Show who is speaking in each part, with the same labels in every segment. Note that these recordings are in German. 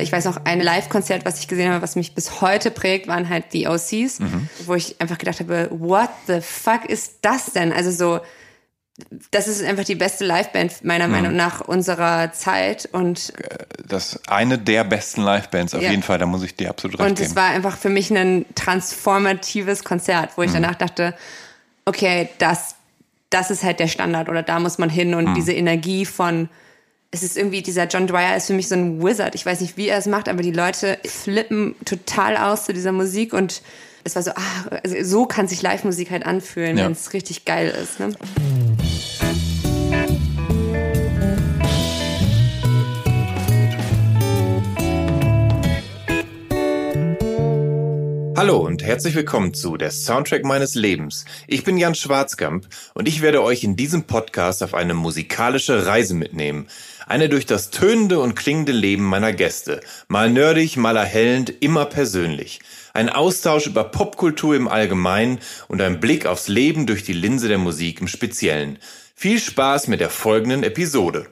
Speaker 1: Ich weiß noch, ein Live-Konzert, was ich gesehen habe, was mich bis heute prägt, waren halt die OCs, wo ich einfach gedacht habe, what the fuck ist das denn? Also so, das ist einfach die beste Liveband meiner Meinung nach unserer Zeit und
Speaker 2: Das eine der besten Livebands auf
Speaker 1: Ja.
Speaker 2: jeden Fall, da muss ich dir absolut recht
Speaker 1: Und es
Speaker 2: geben.
Speaker 1: war einfach für mich ein transformatives Konzert, wo ich
Speaker 2: Mhm.
Speaker 1: danach dachte, okay, das, das ist halt der Standard oder da muss man hin
Speaker 2: Mhm.
Speaker 1: und diese Energie von, es ist irgendwie, dieser John Dwyer ist für mich so ein Wizard. Ich weiß nicht, wie er es macht, aber die Leute flippen total aus zu dieser Musik und es war so, ah, also so kann sich Live-Musik halt anfühlen,
Speaker 2: Ja.
Speaker 1: wenn es richtig geil ist. Ne?
Speaker 3: Hallo und herzlich willkommen zu der Soundtrack meines Lebens. Ich bin Jan Schwarzkamp und ich werde euch in diesem Podcast auf eine musikalische Reise mitnehmen. Eine durch das tönende und klingende Leben meiner Gäste. Mal nerdig, mal erhellend, immer persönlich. Ein Austausch über Popkultur im Allgemeinen und ein Blick aufs Leben durch die Linse der Musik im Speziellen. Viel Spaß mit der folgenden Episode.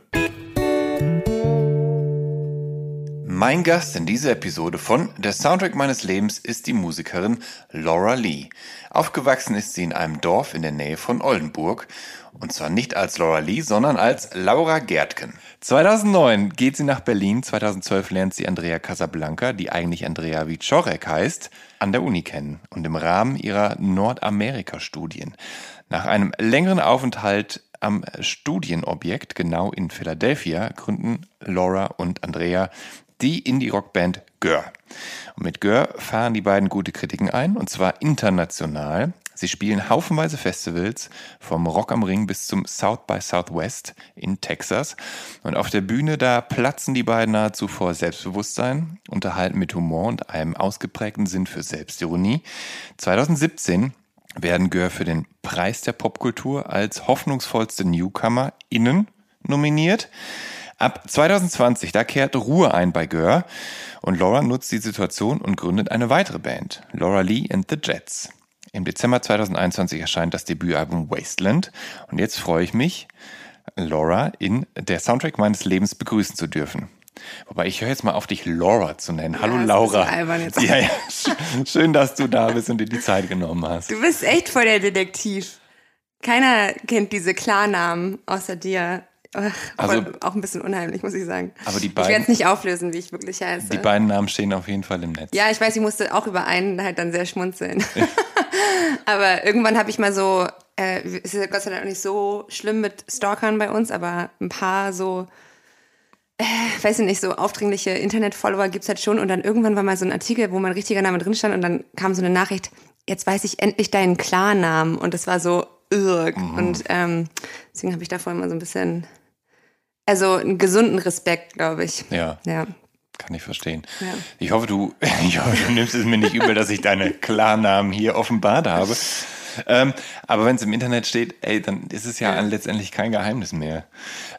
Speaker 2: Mein Gast in dieser Episode von Der Soundtrack meines Lebens ist die Musikerin Laura Lee. Aufgewachsen ist sie in einem Dorf in der Nähe von Oldenburg. Und zwar nicht als Laura Lee, sondern als Laura Gerdken. 2009 geht sie nach Berlin. 2012 lernt sie Andrea Casablanca, die eigentlich Andrea Wieczorek heißt, an der Uni kennen und im Rahmen ihrer Nordamerika-Studien. Nach einem längeren Aufenthalt am Studienobjekt, genau in Philadelphia, gründen Laura und Andrea die Indie-Rock-Band Gör. Und mit Gör fahren die beiden gute Kritiken ein, und zwar international. Sie spielen haufenweise Festivals, vom Rock am Ring bis zum South by Southwest in Texas. Und auf der Bühne, da platzen die beiden nahezu vor Selbstbewusstsein, unterhalten mit Humor und einem ausgeprägten Sinn für Selbstironie. 2017 werden Gör für den Preis der Popkultur als hoffnungsvollste Newcomer innen nominiert. Ab 2020, da kehrt Ruhe ein bei Gör und Laura nutzt die Situation und gründet eine weitere Band, Laura Lee and the Jets. Im Dezember 2021 erscheint das Debütalbum Wasteland und jetzt freue ich mich, Laura in der Soundtrack meines Lebens begrüßen zu dürfen. Wobei ich höre jetzt mal auf dich Laura zu nennen. Hallo
Speaker 1: ein
Speaker 2: Laura.
Speaker 1: bisschen albern jetzt.
Speaker 2: Ja, ja. Schön, dass du da bist und dir die Zeit genommen hast.
Speaker 1: Du bist echt voll der Detektiv. Keiner kennt diese Klarnamen außer dir.
Speaker 2: Also-
Speaker 1: auch ein bisschen unheimlich, muss ich sagen.
Speaker 2: Aber die
Speaker 1: ich werde
Speaker 2: beiden-
Speaker 1: es nicht auflösen, wie ich wirklich heiße.
Speaker 2: Die beiden Namen stehen auf jeden Fall im Netz.
Speaker 1: ja, ich weiß, ich musste auch über einen halt dann sehr schmunzeln. aber irgendwann habe ich mal so, äh, es ist ja Gott sei Dank auch nicht so schlimm mit Stalkern bei uns, aber ein paar so, äh, weiß ich nicht, so aufdringliche Internet-Follower gibt's halt schon. Und dann irgendwann war mal so ein Artikel, wo mein richtiger Name drin stand und dann kam so eine Nachricht, jetzt weiß ich endlich deinen Klarnamen. Und das war so, irg. Und ähm, deswegen habe ich davor immer so ein bisschen, also einen gesunden Respekt, glaube ich.
Speaker 2: Ja.
Speaker 1: Ja.
Speaker 2: Kann ich verstehen.
Speaker 1: Ja.
Speaker 2: Ich hoffe, du, ich hoffe, du nimmst es mir nicht übel, dass ich deine Klarnamen hier offenbart habe. Ähm, aber wenn es im Internet steht, ey, dann ist es ja, letztendlich kein Geheimnis mehr.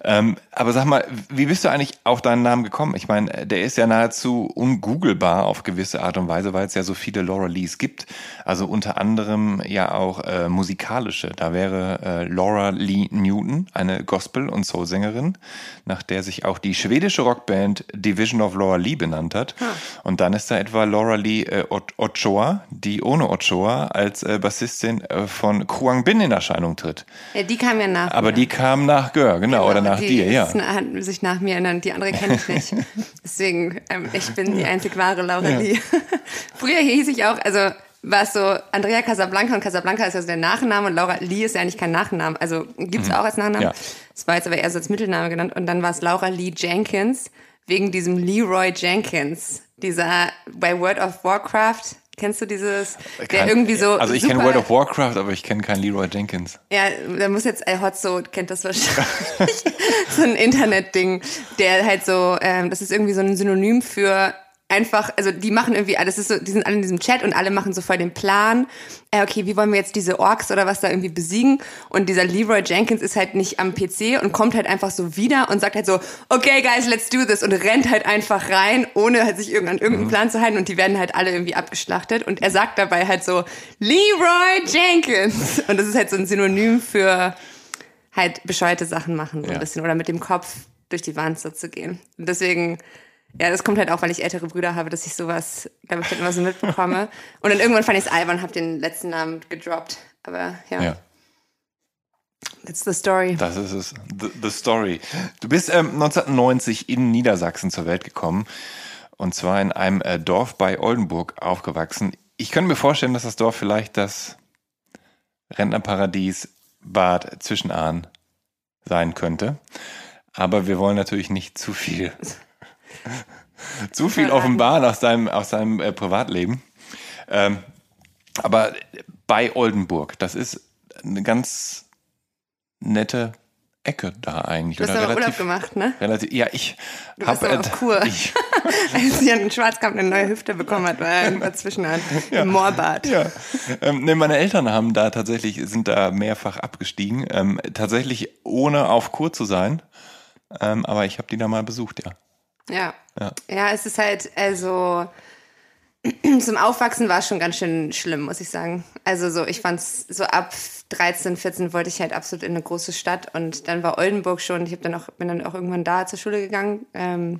Speaker 2: Ähm, aber sag mal, wie bist du eigentlich auf deinen Namen gekommen? Ich meine, der ist ja nahezu ungooglebar auf gewisse Art und Weise, weil es ja so viele Laura Lees gibt. Also unter anderem ja auch äh, musikalische. Da wäre äh, Laura Lee Newton, eine Gospel- und Soul-Sängerin, nach der sich auch die schwedische Rockband Division of Laura Lee benannt hat. Und dann ist da etwa Laura Lee äh, Ochoa, die ohne Ochoa als äh, Bassistin von Kuang Bin in Erscheinung tritt.
Speaker 1: Ja, die kam ja nach.
Speaker 2: Aber
Speaker 1: mir.
Speaker 2: die kam nach Gör, genau, oder nach
Speaker 1: die
Speaker 2: dir, ja.
Speaker 1: na- hat sich nach mir ernannt, die andere kenne ich nicht. Deswegen, ähm, ich bin die einzig wahre Laura Lee. Früher hieß ich auch, also war es so Andrea Casablanca und Casablanca ist ja so der Nachname und Laura Lee ist ja eigentlich kein Nachname. Also gibt's auch als Nachname.
Speaker 2: Mhm. Ja.
Speaker 1: Es war jetzt aber eher so als Mittelname genannt. Und dann war es Laura Lee Jenkins wegen diesem Leroy Jenkins. Dieser bei World of Warcraft. Kennst du dieses, der
Speaker 2: Kein-
Speaker 1: irgendwie so.
Speaker 2: Also ich kenne World of Warcraft, aber ich kenne keinen Leroy Jenkins.
Speaker 1: ja, da muss jetzt, äh, Hotzo kennt das wahrscheinlich. so ein Internetding, der halt so, ähm, das ist irgendwie so ein Synonym für einfach, also die machen irgendwie alles, ist so, die sind alle in diesem Chat und alle machen so voll den Plan, äh, okay, wie wollen wir jetzt diese Orks oder was da irgendwie besiegen? Und dieser Leroy Jenkins ist halt nicht am PC und kommt halt einfach so wieder und sagt halt so, okay guys, let's do this. Und rennt halt einfach rein, ohne halt sich irgend- an irgendeinen Plan zu halten. Und die werden halt alle irgendwie abgeschlachtet. Und er sagt dabei halt so, Leroy Jenkins. Und das ist halt so ein Synonym für halt bescheuerte Sachen machen so
Speaker 2: Ja.
Speaker 1: ein bisschen. Oder mit dem Kopf durch die Wand so zu gehen. Und deswegen, ja, das kommt halt auch, weil ich ältere Brüder habe, dass ich sowas, glaube ich, dann immer so mitbekomme. Und dann irgendwann fand ich es albern, habe den letzten Namen gedroppt. Aber ja,
Speaker 2: Ja.
Speaker 1: that's the story.
Speaker 2: Das ist es. The, the Story. Du bist ähm, 1990 in Niedersachsen zur Welt gekommen. Und zwar in einem äh, Dorf bei Oldenburg aufgewachsen. Ich könnte mir vorstellen, dass das Dorf vielleicht das Rentnerparadies Bad Zwischenahn sein könnte. Aber wir wollen natürlich nicht zu viel, zu viel offenbaren aus deinem, aus deinem äh, Privatleben. Ähm, aber bei Oldenburg, das ist eine ganz nette Ecke da eigentlich.
Speaker 1: Du hast aber Urlaub gemacht, ne?
Speaker 2: relativ, ja, ich
Speaker 1: Du
Speaker 2: habe
Speaker 1: aber auf Kur.
Speaker 2: ich,
Speaker 1: Als Jan Schwarzkamp eine neue Hüfte bekommen hat, war er irgendwas zwischen an, im Moorbad.
Speaker 2: ja, ähm, nee, meine Eltern haben da tatsächlich sind da mehrfach abgestiegen, ähm, tatsächlich ohne auf Kur zu sein, ähm, aber ich habe die da mal besucht, ja.
Speaker 1: Ja.
Speaker 2: Ja.
Speaker 1: ja. es ist halt, also zum Aufwachsen war es schon ganz schön schlimm, muss ich sagen. Also so, ich fand's so ab 13, 14 wollte ich halt absolut in eine große Stadt und dann war Oldenburg schon, ich hab dann auch, bin dann auch irgendwann da zur Schule gegangen. Ähm,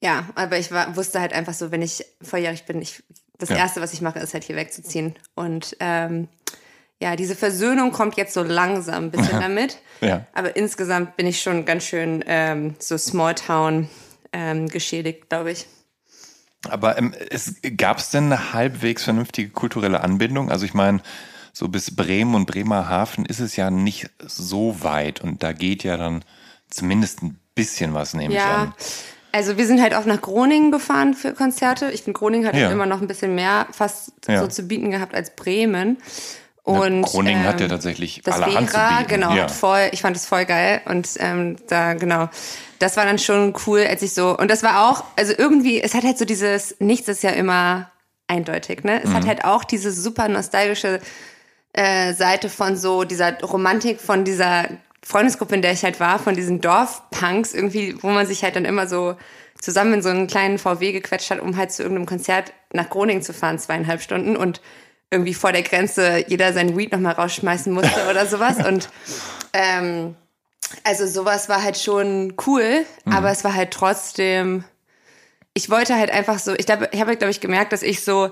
Speaker 1: ja, aber ich war, wusste halt einfach so, wenn ich volljährig bin, ich, das
Speaker 2: Ja.
Speaker 1: Erste, was ich mache, ist halt hier wegzuziehen. Und ähm, ja, diese Versöhnung kommt jetzt so langsam ein bisschen damit.
Speaker 2: Ja.
Speaker 1: Aber insgesamt bin ich schon ganz schön ähm, so Smalltown ähm, geschädigt, glaube ich.
Speaker 2: Aber ähm, es gab es denn eine halbwegs vernünftige kulturelle Anbindung? Also ich meine, so bis Bremen und Bremerhaven ist es ja nicht so weit und da geht ja dann zumindest ein bisschen was, nehme ich
Speaker 1: Ja,
Speaker 2: an.
Speaker 1: also wir sind halt auch nach Groningen gefahren für Konzerte. Ich finde, Groningen hat
Speaker 2: Ja.
Speaker 1: halt immer noch ein bisschen mehr fast
Speaker 2: Ja.
Speaker 1: so zu bieten gehabt als Bremen. Und,
Speaker 2: Groningen hat ja
Speaker 1: ähm,
Speaker 2: tatsächlich
Speaker 1: das
Speaker 2: zu
Speaker 1: Vera, genau,
Speaker 2: Ja.
Speaker 1: voll, ich fand es voll geil und ähm, da, genau, das war dann schon cool, als ich so, und das war auch, also irgendwie, es hat halt so dieses, nichts ist ja immer eindeutig, ne? Es
Speaker 2: Mhm.
Speaker 1: hat halt auch diese super nostalgische äh, Seite von so dieser Romantik von dieser Freundesgruppe, in der ich halt war, von diesen Dorfpunks irgendwie, wo man sich halt dann immer so zusammen in so einen kleinen VW gequetscht hat, um halt zu irgendeinem Konzert nach Groningen zu fahren, zweieinhalb Stunden und irgendwie vor der Grenze jeder sein Weed nochmal rausschmeißen musste oder sowas. Und ähm, also sowas war halt schon cool, aber es war halt trotzdem, ich wollte halt einfach so, ich glaube, ich habe, glaube ich, gemerkt, dass ich so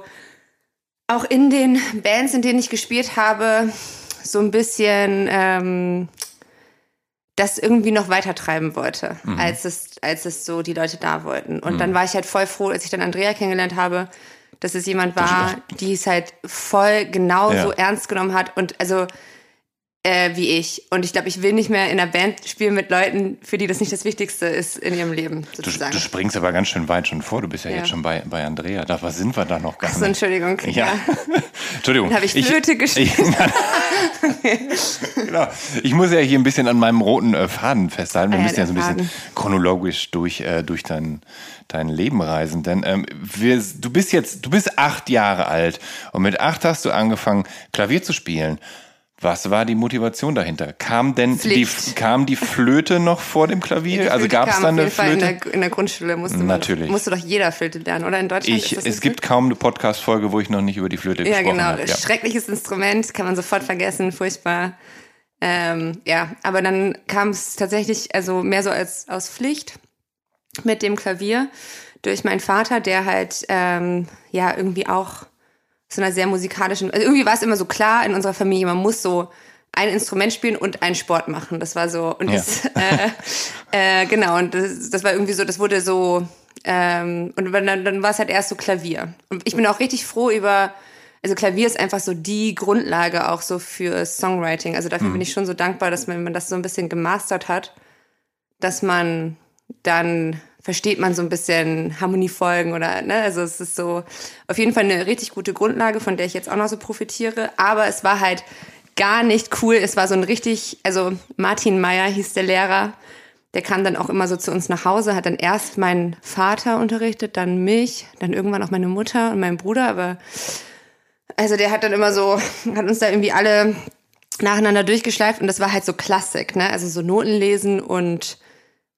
Speaker 1: auch in den Bands, in denen ich gespielt habe, so ein bisschen ähm, das irgendwie noch weiter treiben wollte, als, es, als es so die Leute da wollten. Und dann war ich halt voll froh, als ich dann Andrea kennengelernt habe, dass es jemand war, die es halt voll genauso
Speaker 2: Ja.
Speaker 1: ernst genommen hat und also äh, wie ich. Und ich glaube, ich will nicht mehr in einer Band spielen mit Leuten, für die das nicht das Wichtigste ist in ihrem Leben,
Speaker 2: Du,
Speaker 1: sozusagen.
Speaker 2: du springst aber ganz schön weit schon vor. Du bist ja,
Speaker 1: Ja.
Speaker 2: jetzt schon bei, bei Andrea. Da was sind wir da noch gar
Speaker 1: Ach so,
Speaker 2: nicht.
Speaker 1: Entschuldigung.
Speaker 2: Ja. Entschuldigung.
Speaker 1: Dann habe ich Flöte gespielt.
Speaker 2: genau. Ich muss ja hier ein bisschen an meinem roten äh, Faden festhalten. Wir
Speaker 1: Ah ja,
Speaker 2: müssen ja so ein bisschen
Speaker 1: Faden.
Speaker 2: chronologisch durch, äh, durch dein, dein Leben reisen. Denn ähm, wir, du bist jetzt, du bist acht Jahre alt und mit acht hast du angefangen, Klavier zu spielen. Was war die Motivation dahinter? Kam denn die, kam die Flöte noch vor dem Klavier? Also
Speaker 1: Flöte
Speaker 2: gab es da eine Flöte?
Speaker 1: In der, in der Grundschule musste, man,
Speaker 2: Natürlich.
Speaker 1: musste doch jeder Flöte lernen, oder? In Deutschland
Speaker 2: Ich, es gibt kaum eine Podcast-Folge, wo ich noch nicht über die Flöte
Speaker 1: Ja,
Speaker 2: gesprochen
Speaker 1: genau.
Speaker 2: habe. Ja.
Speaker 1: Schreckliches Instrument, kann man sofort vergessen, furchtbar. Ähm, ja, aber dann kam es tatsächlich, also mehr so als aus Pflicht mit dem Klavier durch meinen Vater, der halt ähm, ja irgendwie auch so einer sehr musikalischen, also irgendwie war es immer so klar in unserer Familie, man muss so ein Instrument spielen und einen Sport machen. Das war so, und
Speaker 2: Ja.
Speaker 1: das, äh, äh, genau, und das, das war irgendwie so, das wurde so, ähm, und dann, dann war es halt erst so Klavier. Und ich bin auch richtig froh über, also Klavier ist einfach so die Grundlage auch so für Songwriting. Also dafür bin ich schon so dankbar, dass man, wenn man das so ein bisschen gemastert hat, dass man dann versteht man so ein bisschen Harmoniefolgen oder, ne, also es ist so auf jeden Fall eine richtig gute Grundlage, von der ich jetzt auch noch so profitiere, aber es war halt gar nicht cool, es war so ein richtig, also Martin Meyer hieß der Lehrer, der kam dann auch immer so zu uns nach Hause, hat dann erst meinen Vater unterrichtet, dann mich, dann irgendwann auch meine Mutter und meinen Bruder, aber also der hat dann immer so, hat uns da irgendwie alle nacheinander durchgeschleift und das war halt so Klassik, ne? Also so Noten lesen und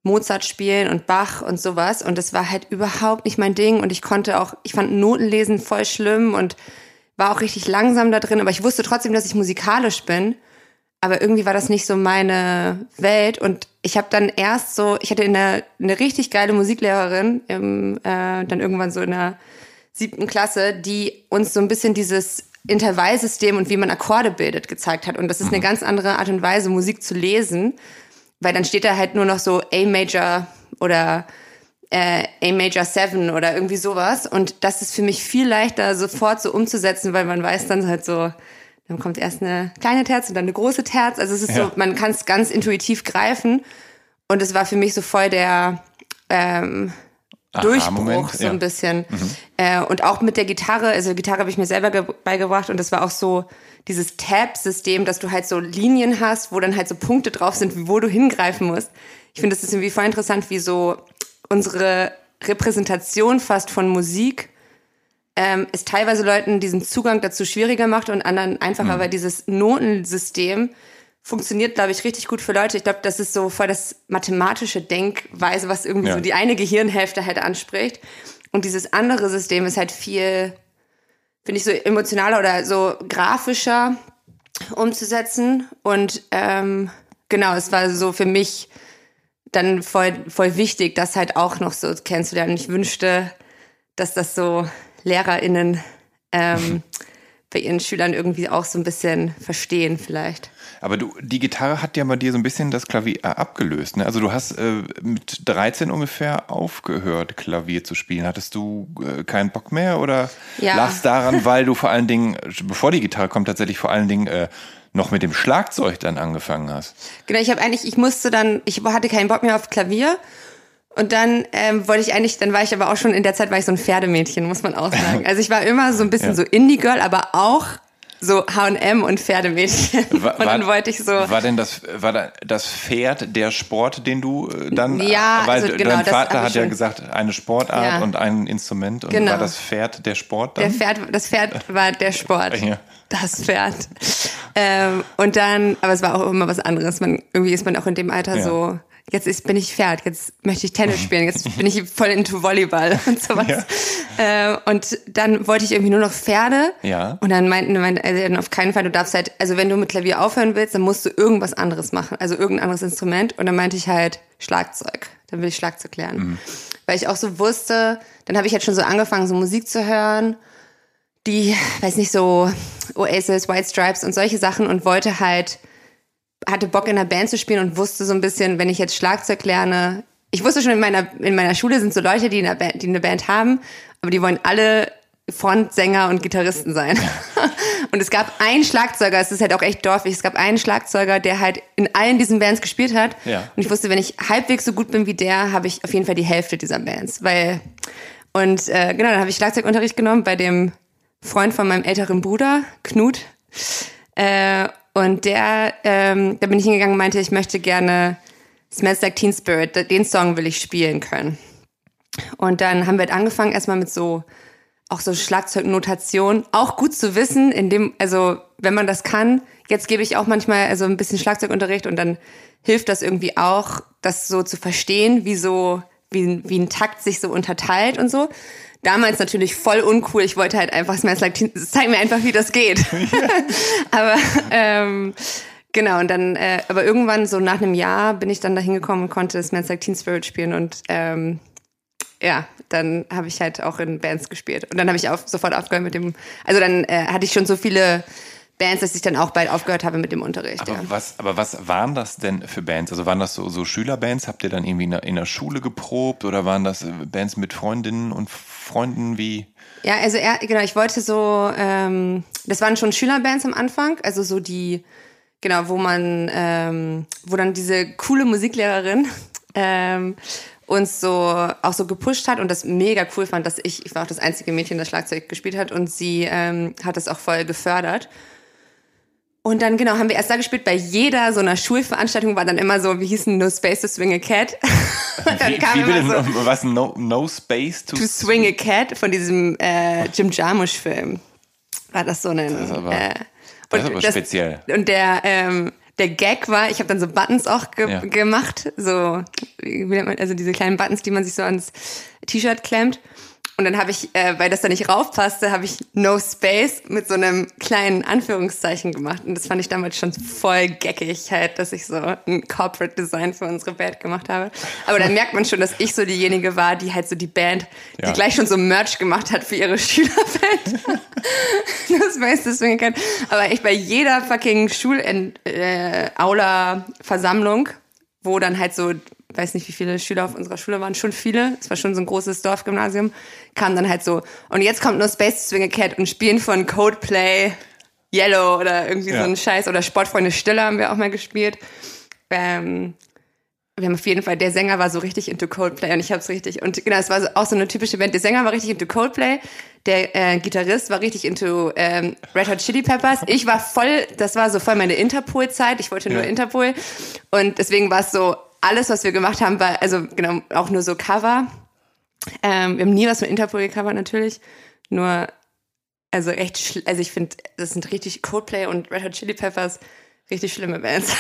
Speaker 1: Mozart spielen und Bach und sowas. Und das war halt überhaupt nicht mein Ding. Und ich konnte auch, ich fand Notenlesen voll schlimm und war auch richtig langsam da drin, aber ich wusste trotzdem, dass ich musikalisch bin. Aber irgendwie war das nicht so meine Welt. Und ich habe dann erst so, ich hatte in der, eine richtig geile Musiklehrerin, im, äh, dann irgendwann so in der siebten Klasse, die uns so ein bisschen dieses Intervallsystem und wie man Akkorde bildet gezeigt hat. Und das ist eine ganz andere Art und Weise, Musik zu lesen, weil dann steht da halt nur noch so A Major oder äh, A Major 7 oder irgendwie sowas. Und das ist für mich viel leichter sofort so umzusetzen, weil man weiß dann halt so, dann kommt erst eine kleine Terz und dann eine große Terz. Also es ist
Speaker 2: Ja.
Speaker 1: so, man kann es ganz intuitiv greifen. Und es war für mich so voll der ähm, Durchbruch,
Speaker 2: Aha-Moment,
Speaker 1: so
Speaker 2: ja.
Speaker 1: ein bisschen. Äh, und auch mit der Gitarre, also Gitarre habe ich mir selber ge- beigebracht und das war auch so dieses Tab-System, dass du halt so Linien hast, wo dann halt so Punkte drauf sind, wo du hingreifen musst. Ich finde, das ist irgendwie voll interessant, wie so unsere Repräsentation fast von Musik ähm, es teilweise Leuten diesen Zugang dazu schwieriger macht und anderen einfacher, weil dieses Notensystem funktioniert, glaube ich, richtig gut für Leute. Ich glaube, das ist so voll das mathematische Denkweise, was irgendwie
Speaker 2: Ja.
Speaker 1: so die eine Gehirnhälfte halt anspricht. Und dieses andere System ist halt viel, finde ich, so emotionaler oder so grafischer umzusetzen. Und ähm, genau, es war so für mich dann voll, voll wichtig, das halt auch noch so kennenzulernen. Ich wünschte, dass das so LehrerInnen ähm, bei ihren Schülern irgendwie auch so ein bisschen verstehen vielleicht.
Speaker 2: Aber du, die Gitarre hat ja bei dir so ein bisschen das Klavier äh, abgelöst. Ne? Also du hast äh, mit 13 ungefähr aufgehört, Klavier zu spielen. Hattest du äh, keinen Bock mehr oder
Speaker 1: Ja.
Speaker 2: lag es daran, weil du vor allen Dingen, bevor die Gitarre kommt, tatsächlich vor allen Dingen äh, noch mit dem Schlagzeug dann angefangen hast?
Speaker 1: Genau, ich habe eigentlich, ich musste dann, ich hatte keinen Bock mehr auf Klavier. Und dann ähm, wollte ich eigentlich, dann war ich aber auch schon in der Zeit, war ich so ein Pferdemädchen, muss man auch sagen. Also ich war immer so ein bisschen
Speaker 2: Ja.
Speaker 1: so Indie-Girl, aber auch so H&M und Pferdemädchen.
Speaker 2: War,
Speaker 1: und dann wollte ich so,
Speaker 2: War denn das, war da das Pferd der Sport, den du äh, dann,
Speaker 1: Ja,
Speaker 2: weil
Speaker 1: also genau,
Speaker 2: dein Vater hat ja gesagt, eine Sportart
Speaker 1: Ja.
Speaker 2: und ein Instrument und
Speaker 1: Genau.
Speaker 2: war das Pferd der Sport dann?
Speaker 1: der Pferd, das Pferd war der Sport.
Speaker 2: Ja.
Speaker 1: Das Pferd. Ähm, und dann, aber es war auch immer was anderes. Man, irgendwie ist man auch in dem Alter
Speaker 2: Ja.
Speaker 1: so, jetzt ist, bin ich Pferd, jetzt möchte ich Tennis spielen, jetzt bin ich voll into Volleyball und sowas. Ähm, und dann wollte ich irgendwie nur noch Pferde.
Speaker 2: Ja.
Speaker 1: Und dann meinten meine Eltern auf keinen Fall, du darfst halt, also wenn du mit Klavier aufhören willst, dann musst du irgendwas anderes machen, also irgendein anderes Instrument. Und dann meinte ich halt Schlagzeug. Dann will ich Schlagzeug lernen. Weil ich auch so wusste, dann habe ich halt schon so angefangen, so Musik zu hören die, weiß nicht, so Oasis, White Stripes und solche Sachen und wollte halt, hatte Bock in einer Band zu spielen und wusste so ein bisschen, wenn ich jetzt Schlagzeug lerne, ich wusste schon in meiner, in meiner Schule sind so Leute, die, in einer Band, die eine Band haben, aber die wollen alle Frontsänger und Gitarristen sein. Und es gab einen Schlagzeuger, es ist halt auch echt dorfig, es gab einen Schlagzeuger, der halt in allen diesen Bands gespielt hat.
Speaker 2: Ja.
Speaker 1: Und ich wusste, wenn ich halbwegs so gut bin wie der, habe ich auf jeden Fall die Hälfte dieser Bands. Weil, und äh, genau, dann habe ich Schlagzeugunterricht genommen bei dem Freund von meinem älteren Bruder, Knut. Äh, und der, ähm, da bin ich hingegangen und meinte, ich möchte gerne Smells Like Teen Spirit, den Song will ich spielen können. Und dann haben wir angefangen erstmal mit so, auch so Schlagzeugnotation, auch gut zu wissen, in dem, also wenn man das kann, jetzt gebe ich auch manchmal also ein bisschen Schlagzeugunterricht und dann hilft das irgendwie auch, das so zu verstehen, wie so, wie, wie ein Takt sich so unterteilt und so. Damals natürlich voll uncool. Ich wollte halt einfach Smells Like Teen, zeig mir einfach, wie das geht. aber ähm, genau und dann, äh, aber irgendwann so nach einem Jahr bin ich dann da hingekommen und konnte Smells Like Teen Spirit spielen und ähm, ja, dann habe ich halt auch in Bands gespielt. Und dann habe ich auf, sofort aufgehört mit dem, also dann äh, hatte ich schon so viele Bands, dass ich dann auch bald aufgehört habe mit dem Unterricht.
Speaker 2: Aber,
Speaker 1: ja.
Speaker 2: was, aber was waren das denn für Bands? Also waren das so, so Schülerbands? Habt ihr dann irgendwie in der, in der Schule geprobt oder waren das äh, Bands mit Freundinnen und Freunden wie?
Speaker 1: Ja, also er, genau, ich wollte so, ähm, das waren schon Schülerbands am Anfang, also so die, genau, wo man, ähm, wo dann diese coole Musiklehrerin ähm, uns so auch so gepusht hat und das mega cool fand, dass ich, ich war auch das einzige Mädchen, das Schlagzeug gespielt hat und sie ähm, hat das auch voll gefördert. Und dann, genau, haben wir erst da gespielt. Bei jeder so einer Schulveranstaltung war dann immer so, wie hießen No Space to Swing a Cat. Und dann
Speaker 2: Wie,
Speaker 1: kam
Speaker 2: wie
Speaker 1: immer so,
Speaker 2: no, was? No, no Space to,
Speaker 1: To Swing a Cat von diesem äh, Jim Jarmusch-Film. War das so ein.
Speaker 2: Das ist aber-
Speaker 1: äh,
Speaker 2: das ist
Speaker 1: und
Speaker 2: aber speziell.
Speaker 1: Und der, ähm, der Gag war, ich habe dann so Buttons auch ge
Speaker 2: Ja.
Speaker 1: gemacht, so, wie nennt man, also diese kleinen Buttons, die man sich so ans T-Shirt klemmt. Und dann habe ich, äh, weil das da nicht raufpasste, habe ich No Space mit so einem kleinen Anführungszeichen gemacht. Und das fand ich damals schon voll geckig halt, dass ich so ein Corporate Design für unsere Band gemacht habe. Aber dann merkt man schon, dass ich so diejenige war, die halt so die Band,
Speaker 2: Ja.
Speaker 1: die gleich schon so Merch gemacht hat für ihre Schülerband. das weiß deswegen kein. Aber ich bei jeder fucking Schul-Aula-Versammlung, wo dann halt so, weiß nicht, wie viele Schüler auf unserer Schule waren, schon viele, es war schon so ein großes Dorfgymnasium, kam dann halt so, und jetzt kommt nur Space Swing Cat und spielen von Codeplay Yellow oder irgendwie
Speaker 2: Ja.
Speaker 1: so ein Scheiß oder Sportfreunde Stille haben wir auch mal gespielt. Ähm, wir haben auf jeden Fall, der Sänger war so richtig into Coldplay und ich hab's richtig, und genau, es war auch so eine typische Band. Der Sänger war richtig into Coldplay, der äh, Gitarrist war richtig into ähm, Red Hot Chili Peppers. Ich war voll, das war so voll meine Interpol-Zeit, ich wollte nur
Speaker 2: Ja.
Speaker 1: Interpol und deswegen war es so, alles, was wir gemacht haben, war, also genau, auch nur so Cover. Ähm, wir haben nie was mit Interpol gecovert natürlich, nur, also echt, also ich finde, das sind richtig Coldplay und Red Hot Chili Peppers, richtig schlimme Bands.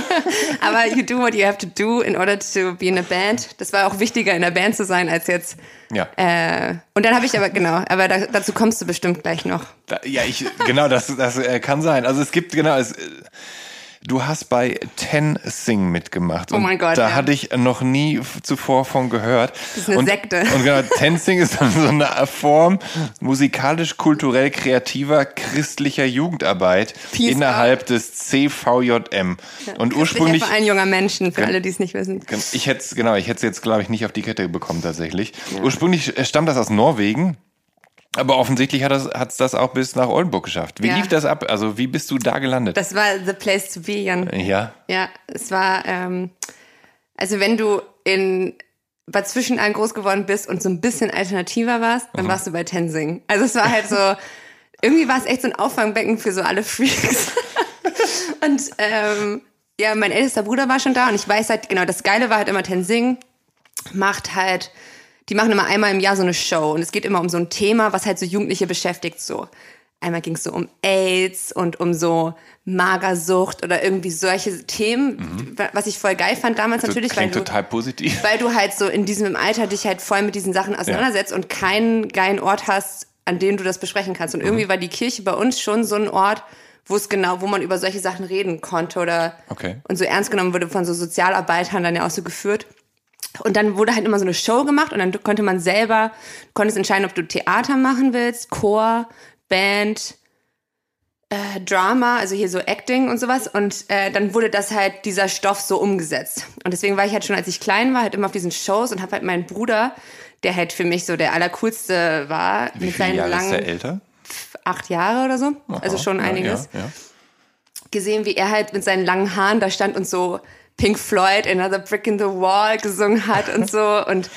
Speaker 1: Aber you do what you have to do in order to be in a band. Das war auch wichtiger, in der Band zu sein, als jetzt.
Speaker 2: Ja.
Speaker 1: Äh, und dann habe ich aber, genau, aber da, dazu kommst du bestimmt gleich noch.
Speaker 2: Da, ja, ich, genau, das, das äh, kann sein. Also es gibt, genau, es, äh, du hast bei Ten Sing mitgemacht.
Speaker 1: Oh mein Gott,
Speaker 2: Da
Speaker 1: ja.
Speaker 2: hatte ich noch nie zuvor von gehört. Das
Speaker 1: ist eine
Speaker 2: und,
Speaker 1: Sekte.
Speaker 2: Und genau, Ten Sing ist dann so eine Form musikalisch-kulturell kreativer christlicher Jugendarbeit
Speaker 1: Peace
Speaker 2: innerhalb des CVJM. und ursprünglich,
Speaker 1: ein junger Menschen, für alle, die es nicht wissen.
Speaker 2: ich hätte es, genau, ich hätte es jetzt, glaube ich, nicht auf die Kette bekommen tatsächlich. Ursprünglich äh, stammt das aus Norwegen. Aber offensichtlich hat es hat's das auch bis nach Oldenburg geschafft. Wie
Speaker 1: Ja.
Speaker 2: lief das ab? Also wie bist du da gelandet?
Speaker 1: Das war the place to be, Jan.
Speaker 2: ja.
Speaker 1: Ja, es war, ähm, also wenn du in Bad Zwischenahn groß geworden bist und so ein bisschen alternativer warst, dann warst du bei Tensing. Also es war halt so, irgendwie war es echt so ein Auffangbecken für so alle Freaks. und ähm, ja, mein ältester Bruder war schon da und ich weiß halt, genau, das Geile war halt immer Tensing macht halt, die machen immer einmal im Jahr so eine Show und es geht immer um so ein Thema, was halt so Jugendliche beschäftigt, so. Einmal ging es so um AIDS und um so Magersucht oder irgendwie solche Themen, was ich voll geil fand damals natürlich, weil
Speaker 2: Mhm. Klingt
Speaker 1: du,
Speaker 2: total positiv.
Speaker 1: weil du halt so in diesem Alter dich halt voll mit diesen Sachen auseinandersetzt und keinen geilen Ort hast, an dem du das besprechen kannst. Und
Speaker 2: Mhm.
Speaker 1: irgendwie war die Kirche bei uns schon so ein Ort, wo es genau, wo man über solche Sachen reden konnte oder
Speaker 2: Okay.
Speaker 1: und so ernst genommen wurde von so Sozialarbeitern dann ja auch so geführt. Und dann wurde halt immer so eine Show gemacht und dann konnte man selber, konntest entscheiden, ob du Theater machen willst, Chor, Band, äh, Drama, also hier so Acting und sowas. Und äh, dann wurde das halt, dieser Stoff so umgesetzt. Und deswegen war ich halt schon, als ich klein war, halt immer auf diesen Shows und habe halt meinen Bruder, der halt für mich so der allercoolste war,
Speaker 2: Wie
Speaker 1: mit seinen
Speaker 2: Jahre ist
Speaker 1: langen
Speaker 2: der älter?
Speaker 1: acht Jahre oder so, also schon
Speaker 2: Ja,
Speaker 1: einiges
Speaker 2: Ja, ja.
Speaker 1: gesehen, wie er halt mit seinen langen Haaren da stand und so Pink Floyd, Another Brick in the Wall gesungen hat und so. Und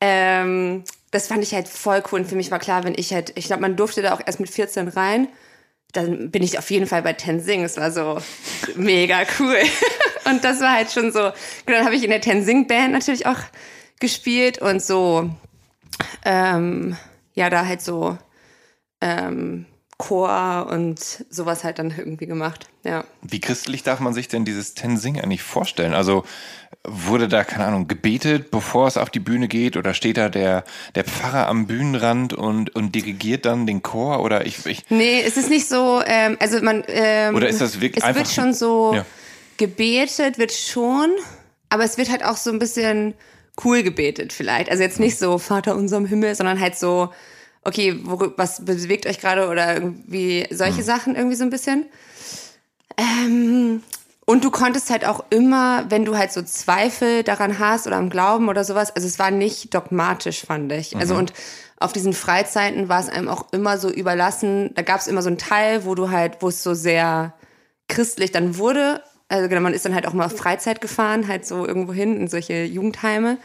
Speaker 1: ähm, das fand ich halt voll cool. Und für mich war klar, wenn ich halt, ich glaube, man durfte da auch erst mit 14 rein. Dann bin ich auf jeden Fall bei Tenzing. Es war so mega cool. Und das war halt schon so. Genau, dann habe ich in der Tenzing-Band natürlich auch gespielt und so, ähm, ja, da halt so ähm, Chor und sowas halt dann irgendwie gemacht. Ja.
Speaker 2: Wie christlich darf man sich denn dieses Tensing eigentlich vorstellen? Also wurde da, keine Ahnung, gebetet, bevor es auf die Bühne geht? Oder steht da der, der Pfarrer am Bühnenrand und, und dirigiert dann den Chor? Oder ich, ich
Speaker 1: Nee, es ist nicht so, ähm, also man, ähm,
Speaker 2: Oder ist das wirklich
Speaker 1: es
Speaker 2: einfach-
Speaker 1: wird schon so
Speaker 2: Ja.
Speaker 1: gebetet, wird schon, aber es wird halt auch so ein bisschen cool gebetet vielleicht. Also jetzt nicht so Vater unserem Himmel, sondern halt so, okay, wo, was bewegt euch gerade oder irgendwie solche Sachen irgendwie so ein bisschen. Ähm, und du konntest halt auch immer, wenn du halt so Zweifel daran hast oder am Glauben oder sowas, also es war nicht dogmatisch, fand ich. Also und auf diesen Freizeiten war es einem auch immer so überlassen. Da gab es immer so einen Teil, wo du halt, wo es so sehr christlich dann wurde. Also genau, man ist dann halt auch mal auf Freizeit gefahren, halt so irgendwo hin in solche Jugendheime.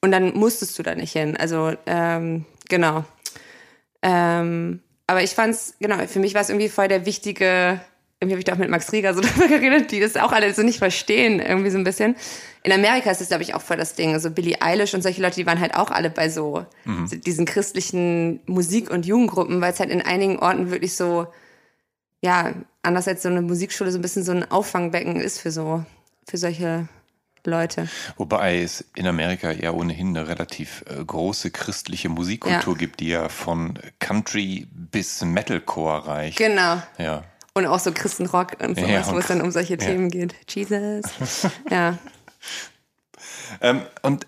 Speaker 1: Und dann musstest du da nicht hin. Also ähm, genau. Ähm, aber ich fand's, genau, für mich war es irgendwie voll der wichtige, irgendwie habe ich da auch mit Max Rieger so drüber geredet, die das auch alle so nicht verstehen, irgendwie so ein bisschen. In Amerika ist das, glaube ich, auch voll das Ding. Also Billie Eilish und solche Leute, die waren halt auch alle bei so
Speaker 2: Mhm.
Speaker 1: diesen christlichen Musik- und Jugendgruppen, weil es halt in einigen Orten wirklich so, ja, anders als so eine Musikschule so ein bisschen so ein Auffangbecken ist für so, für solche Leute.
Speaker 2: Wobei es in Amerika ja ohnehin eine relativ äh, große christliche Musikkultur
Speaker 1: Ja.
Speaker 2: gibt, die ja von Country bis Metalcore reicht.
Speaker 1: Genau.
Speaker 2: Ja.
Speaker 1: Und auch so Christenrock und sowas,
Speaker 2: Ja,
Speaker 1: wo
Speaker 2: und
Speaker 1: es dann um solche. Themen geht. Jesus. ja.
Speaker 2: Ähm, und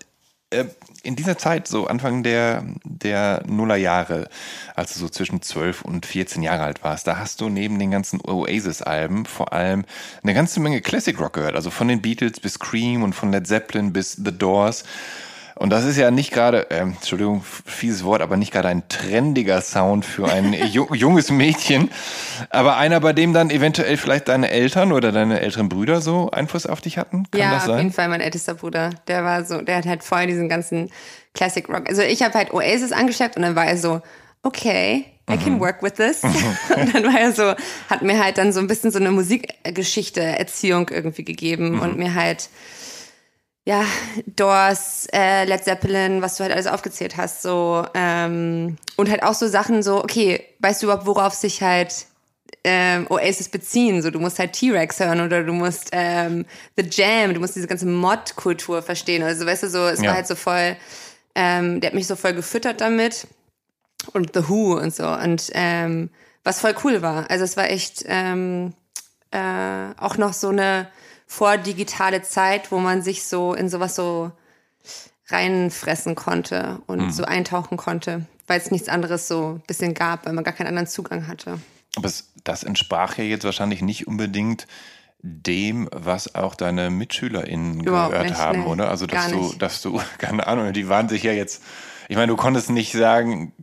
Speaker 2: in dieser Zeit, so Anfang der, der Nullerjahre, als du so zwischen 12 und 14 Jahre alt warst, da hast du neben den ganzen Oasis-Alben vor allem eine ganze Menge Classic Rock gehört. Also von den Beatles bis Cream und von Led Zeppelin bis The Doors. Und das ist ja nicht gerade, ähm, Entschuldigung, fieses Wort, aber nicht gerade ein trendiger Sound für ein ju junges Mädchen. Aber einer, bei dem dann eventuell vielleicht deine Eltern oder deine älteren Brüder so Einfluss auf dich hatten? Kann
Speaker 1: ja,
Speaker 2: das
Speaker 1: auf
Speaker 2: sein?
Speaker 1: jeden Fall mein ältester Bruder. Der war so, der hat halt voll diesen ganzen Classic Rock. Also ich habe halt Oasis angeschleppt und dann war er so, okay, I
Speaker 2: Mhm.
Speaker 1: can work with this. und dann war er so, hat mir halt dann so ein bisschen so eine Musikgeschichte, Erziehung irgendwie gegeben
Speaker 2: Mhm.
Speaker 1: und mir halt ja, Doors, äh, Led Zeppelin, was du halt alles aufgezählt hast, so ähm, und halt auch so Sachen so, okay, weißt du überhaupt, worauf sich halt ähm, Oasis beziehen? So, du musst halt T-Rex hören oder du musst ähm, The Jam, du musst diese ganze Mod-Kultur verstehen. Also, weißt du, so, es
Speaker 2: Ja.
Speaker 1: war halt so voll, ähm, der hat mich so voll gefüttert damit und The Who und so und ähm, was voll cool war. Also, es war echt ähm, äh, auch noch so eine vordigitale Zeit, wo man sich so in sowas so reinfressen konnte und so eintauchen konnte, weil es nichts anderes so ein bisschen gab, weil man gar keinen anderen Zugang hatte.
Speaker 2: Aber es, das entsprach ja jetzt wahrscheinlich nicht unbedingt dem, was auch deine MitschülerInnen
Speaker 1: Überhaupt
Speaker 2: gehört
Speaker 1: nicht,
Speaker 2: haben,
Speaker 1: nee,
Speaker 2: oder? Also, dass
Speaker 1: gar
Speaker 2: du,
Speaker 1: nicht.
Speaker 2: dass du, keine Ahnung, die waren sich ja jetzt, ich meine, du konntest nicht sagen,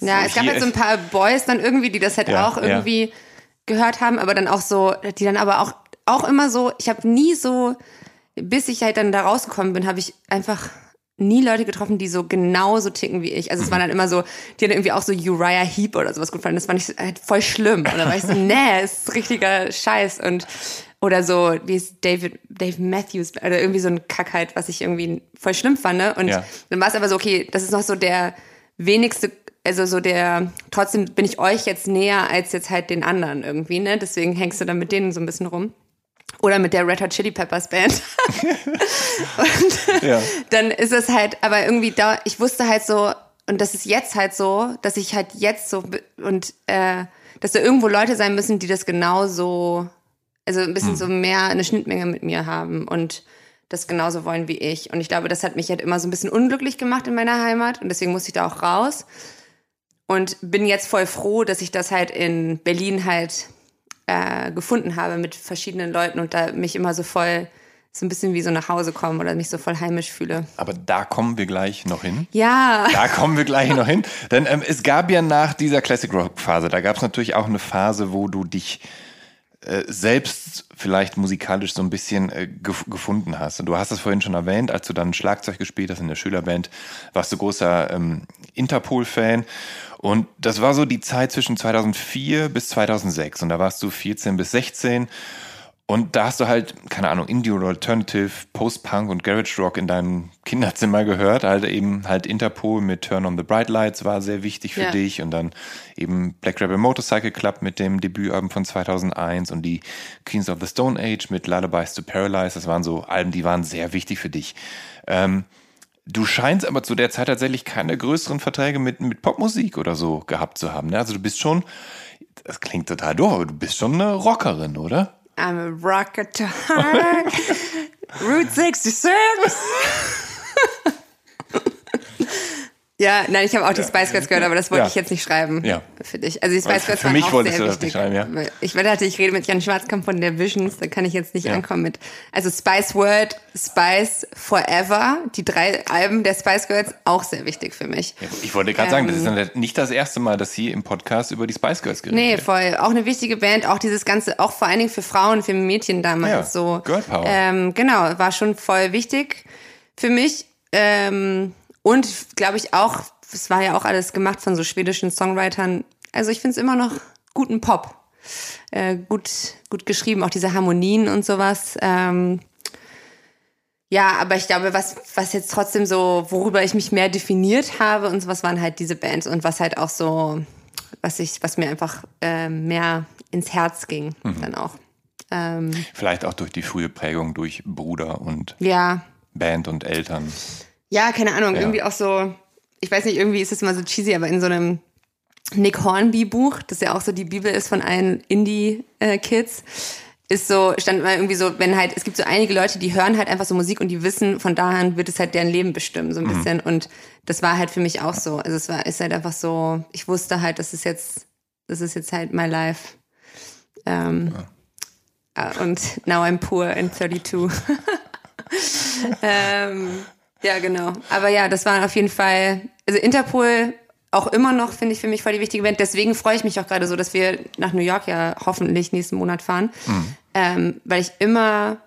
Speaker 1: Ja,
Speaker 2: so
Speaker 1: es gab halt so ein paar Boys dann irgendwie, die das halt
Speaker 2: Ja,
Speaker 1: auch
Speaker 2: ja.
Speaker 1: irgendwie gehört haben, aber dann auch so, die dann aber auch, auch immer so, ich habe nie so, bis ich halt dann da rausgekommen bin, habe ich einfach nie Leute getroffen, die so genauso ticken wie ich. Also es waren dann immer so, die dann irgendwie auch so Uriah Heep oder sowas gut fanden. Das fand ich halt voll schlimm. Und dann war ich so, nee, ist richtiger Scheiß. Und oder so, wie ist David, Dave Matthews, oder irgendwie so ein Kack halt, was ich irgendwie voll schlimm fand. ne? Und
Speaker 2: Ja.
Speaker 1: dann war es aber so, okay, das ist noch so der wenigste, also so der, trotzdem bin ich euch jetzt näher als jetzt halt den anderen irgendwie, ne? Deswegen hängst du dann mit denen so ein bisschen rum. Oder mit der Red Hot Chili Peppers Band. und
Speaker 2: Ja.
Speaker 1: dann ist es halt, aber irgendwie da, ich wusste halt so, und das ist jetzt halt so, dass ich halt jetzt so, und äh, dass da irgendwo Leute sein müssen, die das genauso, also ein bisschen so mehr eine Schnittmenge mit mir haben und das genauso wollen wie ich. Und ich glaube, das hat mich halt immer so ein bisschen unglücklich gemacht in meiner Heimat und deswegen musste ich da auch raus. Und bin jetzt voll froh, dass ich das halt in Berlin halt äh, gefunden habe mit verschiedenen Leuten und da mich immer so voll, so ein bisschen wie so nach Hause kommen oder mich so voll heimisch fühle.
Speaker 2: aber da kommen wir gleich noch hin.
Speaker 1: Ja.
Speaker 2: Da kommen wir gleich noch hin. Denn ähm, es gab ja nach dieser Classic Rock Phase, da gab es natürlich auch eine Phase, wo du dich äh, selbst vielleicht musikalisch so ein bisschen äh, gef gefunden hast. Und du hast es vorhin schon erwähnt, als du dann Schlagzeug gespielt hast in der Schülerband, warst du großer ähm, Interpol-Fan. Und das war so die Zeit zwischen 2004 bis 2006. Und da warst du 14 bis 16. Und da hast du halt, keine Ahnung, Indie oder Alternative, Post-Punk und Garage Rock in deinem Kinderzimmer gehört. Halt eben halt Interpol mit Turn on the Bright Lights war sehr wichtig für
Speaker 1: Ja.
Speaker 2: dich. Und dann eben Black Rebel Motorcycle Club mit dem Debütalbum von 2001 und die Queens of the Stone Age mit Lullabies to Paralyze. Das waren so Alben, die waren sehr wichtig für dich. Ähm, Du scheinst aber zu der Zeit tatsächlich keine größeren Verträge mit, mit Popmusik oder so gehabt zu haben. Ne? Also du bist schon, das klingt total doof, aber du bist schon eine Rockerin, oder?
Speaker 1: I'm a rocker to heart. Route 66. Ja, nein, ich habe auch die. Spice Girls gehört, aber das wollte
Speaker 2: Ja.
Speaker 1: ich jetzt nicht schreiben
Speaker 2: Ja.
Speaker 1: für dich. Also die Spice Girls
Speaker 2: für
Speaker 1: waren
Speaker 2: mich
Speaker 1: auch
Speaker 2: wolltest
Speaker 1: sehr
Speaker 2: du das
Speaker 1: wichtig.
Speaker 2: nicht schreiben, ja.
Speaker 1: Ich dachte, ich rede mit Jan Schwarzkamp von der Visions, da kann ich jetzt nicht
Speaker 2: Ja.
Speaker 1: ankommen mit. Also Spice World, Spice Forever, die drei Alben der Spice Girls, auch sehr wichtig für mich.
Speaker 2: Ja, Ich wollte gerade sagen, das ist
Speaker 1: Ähm.
Speaker 2: dann nicht das erste Mal, dass sie im Podcast über die Spice Girls geredet
Speaker 1: Nee, voll. Auch eine wichtige Band, auch dieses Ganze, auch vor allen Dingen für Frauen, für Mädchen damals
Speaker 2: Ja,
Speaker 1: so.
Speaker 2: Girl Power.
Speaker 1: Ähm, genau, war schon voll wichtig für mich. Ähm, und glaube ich auch, es war ja auch alles gemacht von so schwedischen Songwritern. Also ich finde es immer noch guten Pop. Äh, gut, gut geschrieben, auch diese Harmonien und sowas. Ähm, ja, aber ich glaube, was, was jetzt trotzdem so, worüber ich mich mehr definiert habe und sowas waren halt diese Bands und was halt auch so, was ich, was mir einfach äh, mehr ins Herz ging dann auch. Ähm,
Speaker 2: Vielleicht auch durch die frühe Prägung durch Bruder und
Speaker 1: ja,
Speaker 2: Band und Eltern.
Speaker 1: Ja, keine Ahnung,
Speaker 2: Ja.
Speaker 1: irgendwie auch so, ich weiß nicht, irgendwie ist es immer so cheesy, aber in so einem Nick Hornby Buch, das ja auch so die Bibel ist von allen Indie-Kids, ist so, stand mal irgendwie so, wenn halt, es gibt so einige Leute, die hören halt einfach so Musik und die wissen, von daher wird es halt deren Leben bestimmen, so ein bisschen. Und das war halt für mich auch so. Also es war, ist halt einfach so, ich wusste halt, das ist jetzt, das ist jetzt halt my life. Ähm, ah, Und now I'm poor in 32. ähm, ja, genau. Aber ja, das war auf jeden Fall, also Interpol auch immer noch, finde ich, für mich voll die wichtige Band. Deswegen freue ich mich auch gerade so, dass wir nach New York ja hoffentlich nächsten Monat fahren. Ähm, weil ich immer,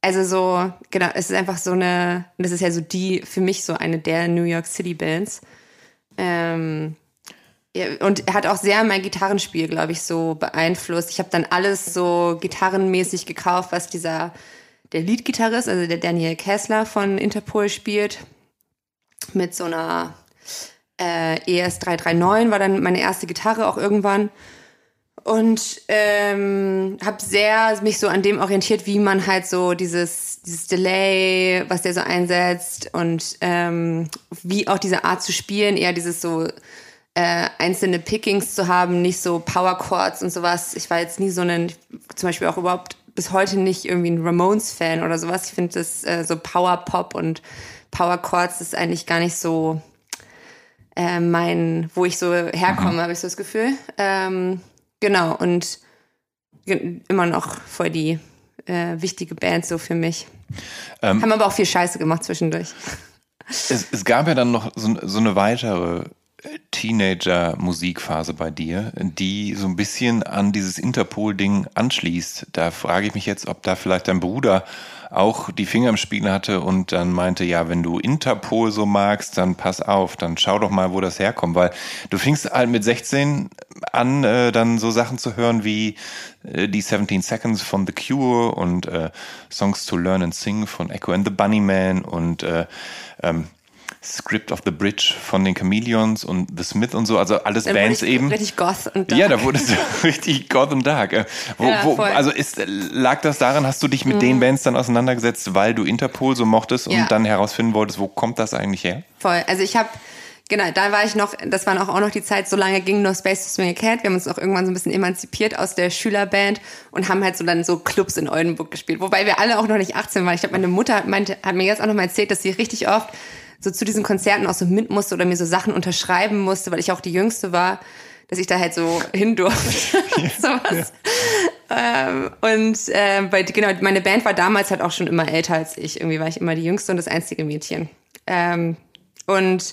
Speaker 1: also so, genau, es ist einfach so eine, und das ist ja so die, für mich so eine der New York City Bands. Ähm, und er hat auch sehr mein Gitarrenspiel, glaube ich, so beeinflusst. Ich habe dann alles so gitarrenmäßig gekauft, was dieser, der Leadgitarrist, also der Daniel Kessler von Interpol spielt. Mit so einer äh, ES339 war dann meine erste Gitarre auch irgendwann. Und ähm, habe sehr mich so an dem orientiert, wie man halt so dieses, dieses Delay, was der so einsetzt und ähm, wie auch diese Art zu spielen, eher dieses so äh, einzelne Pickings zu haben, nicht so Power Chords und sowas. Ich war jetzt nie so ein, zum Beispiel auch überhaupt bis heute nicht irgendwie ein Ramones-Fan oder sowas. Ich finde das äh, so Power Pop und Power Chords ist eigentlich gar nicht so äh, mein, wo ich so herkomme, habe ich so das Gefühl. Ähm, genau, und immer noch voll die äh, wichtige Band so für mich.
Speaker 2: Ähm,
Speaker 1: Haben aber auch viel Scheiße gemacht zwischendurch.
Speaker 2: Es, es gab ja dann noch so, so eine weitere Teenager-Musikphase bei dir, die so ein bisschen an dieses Interpol-Ding anschließt. Da frage ich mich jetzt, ob da vielleicht dein Bruder auch die Finger im Spiel hatte und dann meinte, ja, wenn du Interpol so magst, dann pass auf, dann schau doch mal, wo das herkommt, weil du fingst halt mit 16 an, äh, dann so Sachen zu hören wie äh, die 17 Seconds von The Cure und äh, Songs to Learn and Sing von Echo and the Bunnyman und äh, ähm, Script of the Bridge von den Chameleons und The Smith und so, also alles Bands
Speaker 1: ich
Speaker 2: eben.
Speaker 1: Richtig goth und
Speaker 2: Ja,
Speaker 1: dark.
Speaker 2: da wurde es richtig God und Dark. Wo,
Speaker 1: Ja,
Speaker 2: wo.
Speaker 1: Mhm.
Speaker 2: also ist, lag das daran, hast du dich mit den Bands dann auseinandergesetzt, weil du Interpol so mochtest und
Speaker 1: Ja.
Speaker 2: dann herausfinden wolltest, wo kommt das eigentlich her?
Speaker 1: Voll. Also ich habe, genau, da war ich noch, das war auch noch die Zeit, so lange ging nur Space to Swing a Cat. Wir haben uns auch irgendwann so ein bisschen emanzipiert aus der Schülerband und haben halt so dann so Clubs in Oldenburg gespielt. Wobei wir alle auch noch nicht 18 waren. Ich glaube, meine Mutter hat, meinte, hat mir jetzt auch noch mal erzählt, dass sie richtig oft so zu diesen Konzerten auch so mit musste oder mir so Sachen unterschreiben musste, weil ich auch die Jüngste war, dass ich da halt so hin durfte. Sowas. Ähm, und ähm, bei, genau, meine Band war damals halt auch schon immer älter als ich. Irgendwie war ich immer die Jüngste und das einzige Mädchen. Ähm, und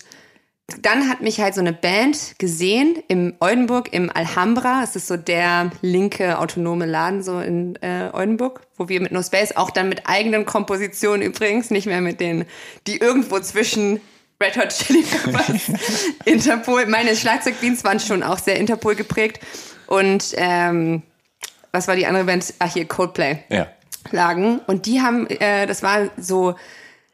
Speaker 1: dann hat mich halt so eine Band gesehen im Oldenburg, im Alhambra. Es ist so der linke autonome Laden so in äh, Oldenburg, wo wir mit No Space auch dann mit eigenen Kompositionen übrigens, nicht mehr mit denen, die irgendwo zwischen Red Hot Chili Peppers, Interpol, meine Schlagzeugbeats waren schon auch sehr Interpol geprägt. Und ähm, was war die andere Band? Ach hier, Coldplay
Speaker 2: Ja.
Speaker 1: lagen. Und die haben, äh, das war so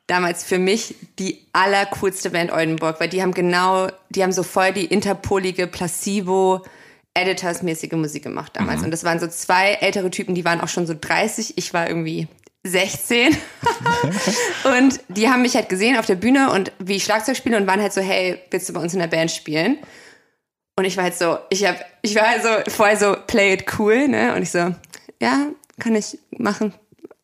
Speaker 1: damals für mich die allercoolste Band Oldenburg, weil die haben genau, die haben so voll die interpolige Placebo Editors-mäßige Musik gemacht damals. Und das waren so zwei ältere Typen, die waren auch schon so 30. Ich war irgendwie 16. und die haben mich halt gesehen auf der Bühne und wie ich Schlagzeug spiele und waren halt so, hey, willst du bei uns in der Band spielen? Und ich war halt so, ich hab, ich war halt so vorher so, play it cool, ne? Und ich so, ja, kann ich machen.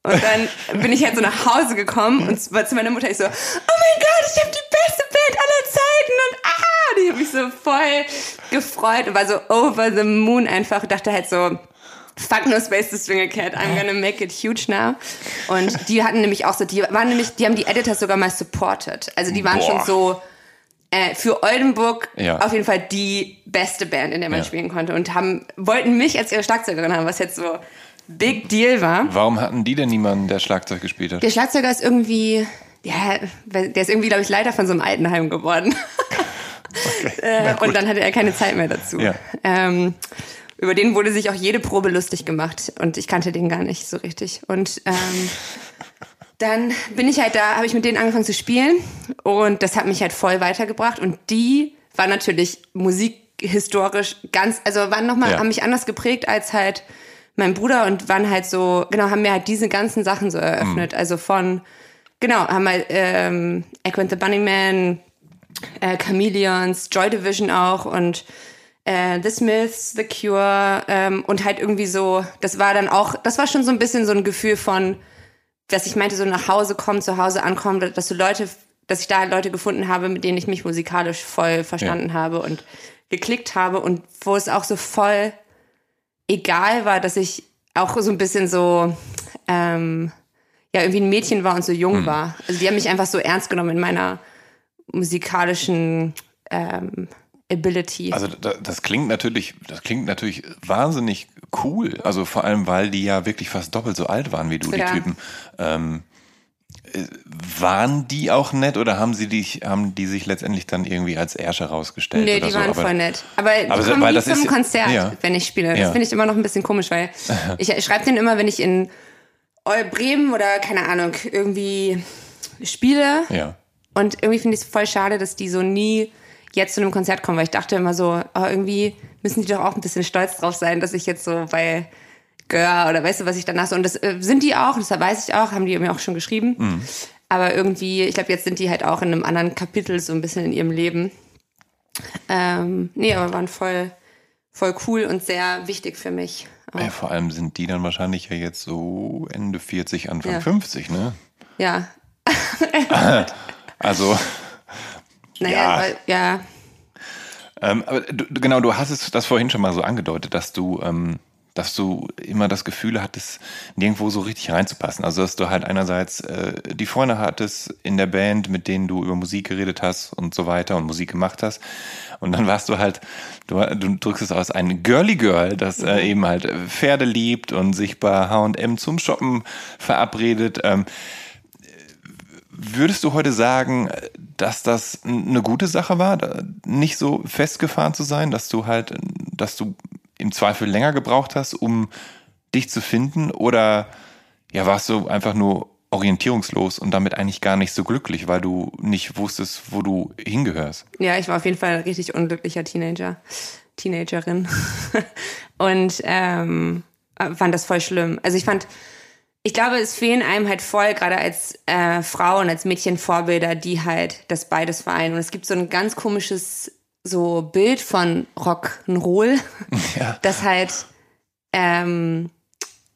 Speaker 1: Und dann bin ich halt so nach Hause gekommen und zu meiner Mutter ich so, oh mein Gott, ich habe die beste Band aller Zeiten so voll gefreut und war so over the moon einfach. Dachte halt so, fuck no space to swing a cat, I'm gonna make it huge now. Und die hatten nämlich auch so, die waren nämlich, die haben die Editors sogar mal supported. Also die waren
Speaker 2: Boah.
Speaker 1: schon so äh, für Oldenburg
Speaker 2: Ja.
Speaker 1: auf jeden Fall die beste Band, in der man
Speaker 2: Ja.
Speaker 1: spielen konnte und haben, wollten mich als ihre Schlagzeugerin haben, was jetzt so big deal war.
Speaker 2: Warum hatten die denn niemanden, der Schlagzeug gespielt hat?
Speaker 1: Der Schlagzeuger ist irgendwie, ja, der ist irgendwie, glaube ich, Leiter von so einem Altenheim geworden. äh, und dann hatte er keine Zeit mehr dazu.
Speaker 2: Ja.
Speaker 1: Ähm, über den wurde sich auch jede Probe lustig gemacht und ich kannte den gar nicht so richtig. Und ähm, dann bin ich halt da, habe ich mit denen angefangen zu spielen und das hat mich halt voll weitergebracht und die war natürlich musikhistorisch ganz, also waren noch mal,
Speaker 2: Ja.
Speaker 1: haben mich anders geprägt als halt mein Bruder und waren halt so, genau, haben mir halt diese ganzen Sachen so eröffnet. Also von, genau, haben halt ähm, Echo and the Bunnyman, äh, Chameleons, Joy Division auch und äh, The Smiths, The Cure ähm, und halt irgendwie so, das war dann auch, das war schon so ein bisschen so ein Gefühl von, dass ich meinte, so nach Hause kommen, zu Hause ankommen, dass du Leute, dass ich da halt Leute gefunden habe, mit denen ich mich musikalisch voll verstanden habe und geklickt habe und wo es auch so voll egal war, dass ich auch so ein bisschen so ähm, ja irgendwie ein Mädchen war und so jung war. Also die haben mich einfach so ernst genommen in meiner musikalischen ähm, Ability.
Speaker 2: Also da, das klingt natürlich, das klingt natürlich wahnsinnig cool. Also vor allem, weil die ja wirklich fast doppelt so alt waren wie du,
Speaker 1: Ja.
Speaker 2: die Typen. Ähm, äh, waren die auch nett oder haben sie dich, haben die sich letztendlich dann irgendwie als Ärsche rausgestellt?
Speaker 1: Nee, die
Speaker 2: so?
Speaker 1: waren
Speaker 2: Aber-
Speaker 1: voll nett. Aber die
Speaker 2: Aber
Speaker 1: kommen
Speaker 2: weil
Speaker 1: nie
Speaker 2: das
Speaker 1: zum Konzert,
Speaker 2: ja.
Speaker 1: wenn ich spiele. Das
Speaker 2: Ja.
Speaker 1: finde ich immer noch ein bisschen komisch, weil ich, ich schreibe den immer, wenn ich in Bremen oder keine Ahnung irgendwie spiele.
Speaker 2: Ja.
Speaker 1: Und irgendwie finde ich es voll schade, dass die so nie jetzt zu einem Konzert kommen, weil ich dachte immer so, oh, irgendwie müssen die doch auch ein bisschen stolz drauf sein, dass ich jetzt so bei Gör oder weißt du, was ich danach so. Und das äh, sind die auch, das weiß ich auch, haben die mir auch schon geschrieben.
Speaker 2: Mhm.
Speaker 1: Aber irgendwie, ich glaube, jetzt sind die halt auch in einem anderen Kapitel so ein bisschen in ihrem Leben. Ähm, nee, aber waren voll, voll cool und sehr wichtig für mich.
Speaker 2: Ja, vor allem sind die dann wahrscheinlich ja jetzt so Ende 40, Anfang
Speaker 1: Ja.
Speaker 2: 50, ne?
Speaker 1: Ja,
Speaker 2: Also,
Speaker 1: naja,
Speaker 2: Ja.
Speaker 1: weil, ja,
Speaker 2: ähm, aber du- genau, du hast es das vorhin schon mal so angedeutet, dass du, ähm, dass du immer das Gefühl hattest, nirgendwo so richtig reinzupassen. Also, dass du halt einerseits äh, die Freunde hattest in der Band, mit denen du über Musik geredet hast und so weiter und Musik gemacht hast. Und dann warst du halt, du, du drückst es aus, ein Girly Girl, das äh, eben halt Pferde liebt und sich bei H&M zum Shoppen verabredet. Ähm, Würdest du heute sagen, dass das eine gute Sache war, nicht so festgefahren zu sein, dass du halt, dass du im Zweifel länger gebraucht hast, um dich zu finden? Oder ja, warst du einfach nur orientierungslos und damit eigentlich gar nicht so glücklich, weil du nicht wusstest, wo du hingehörst?
Speaker 1: Ja, ich war auf jeden Fall ein richtig unglücklicher Teenager, Teenagerin. Und ähm, fand das voll schlimm. Also ich fand, ich glaube, es fehlen einem halt voll, gerade als äh, Frau und als Mädchen Vorbilder, die halt das beides vereinen. Und es gibt so ein ganz komisches so Bild von Rock'n'Roll,
Speaker 2: Ja.
Speaker 1: das halt ähm,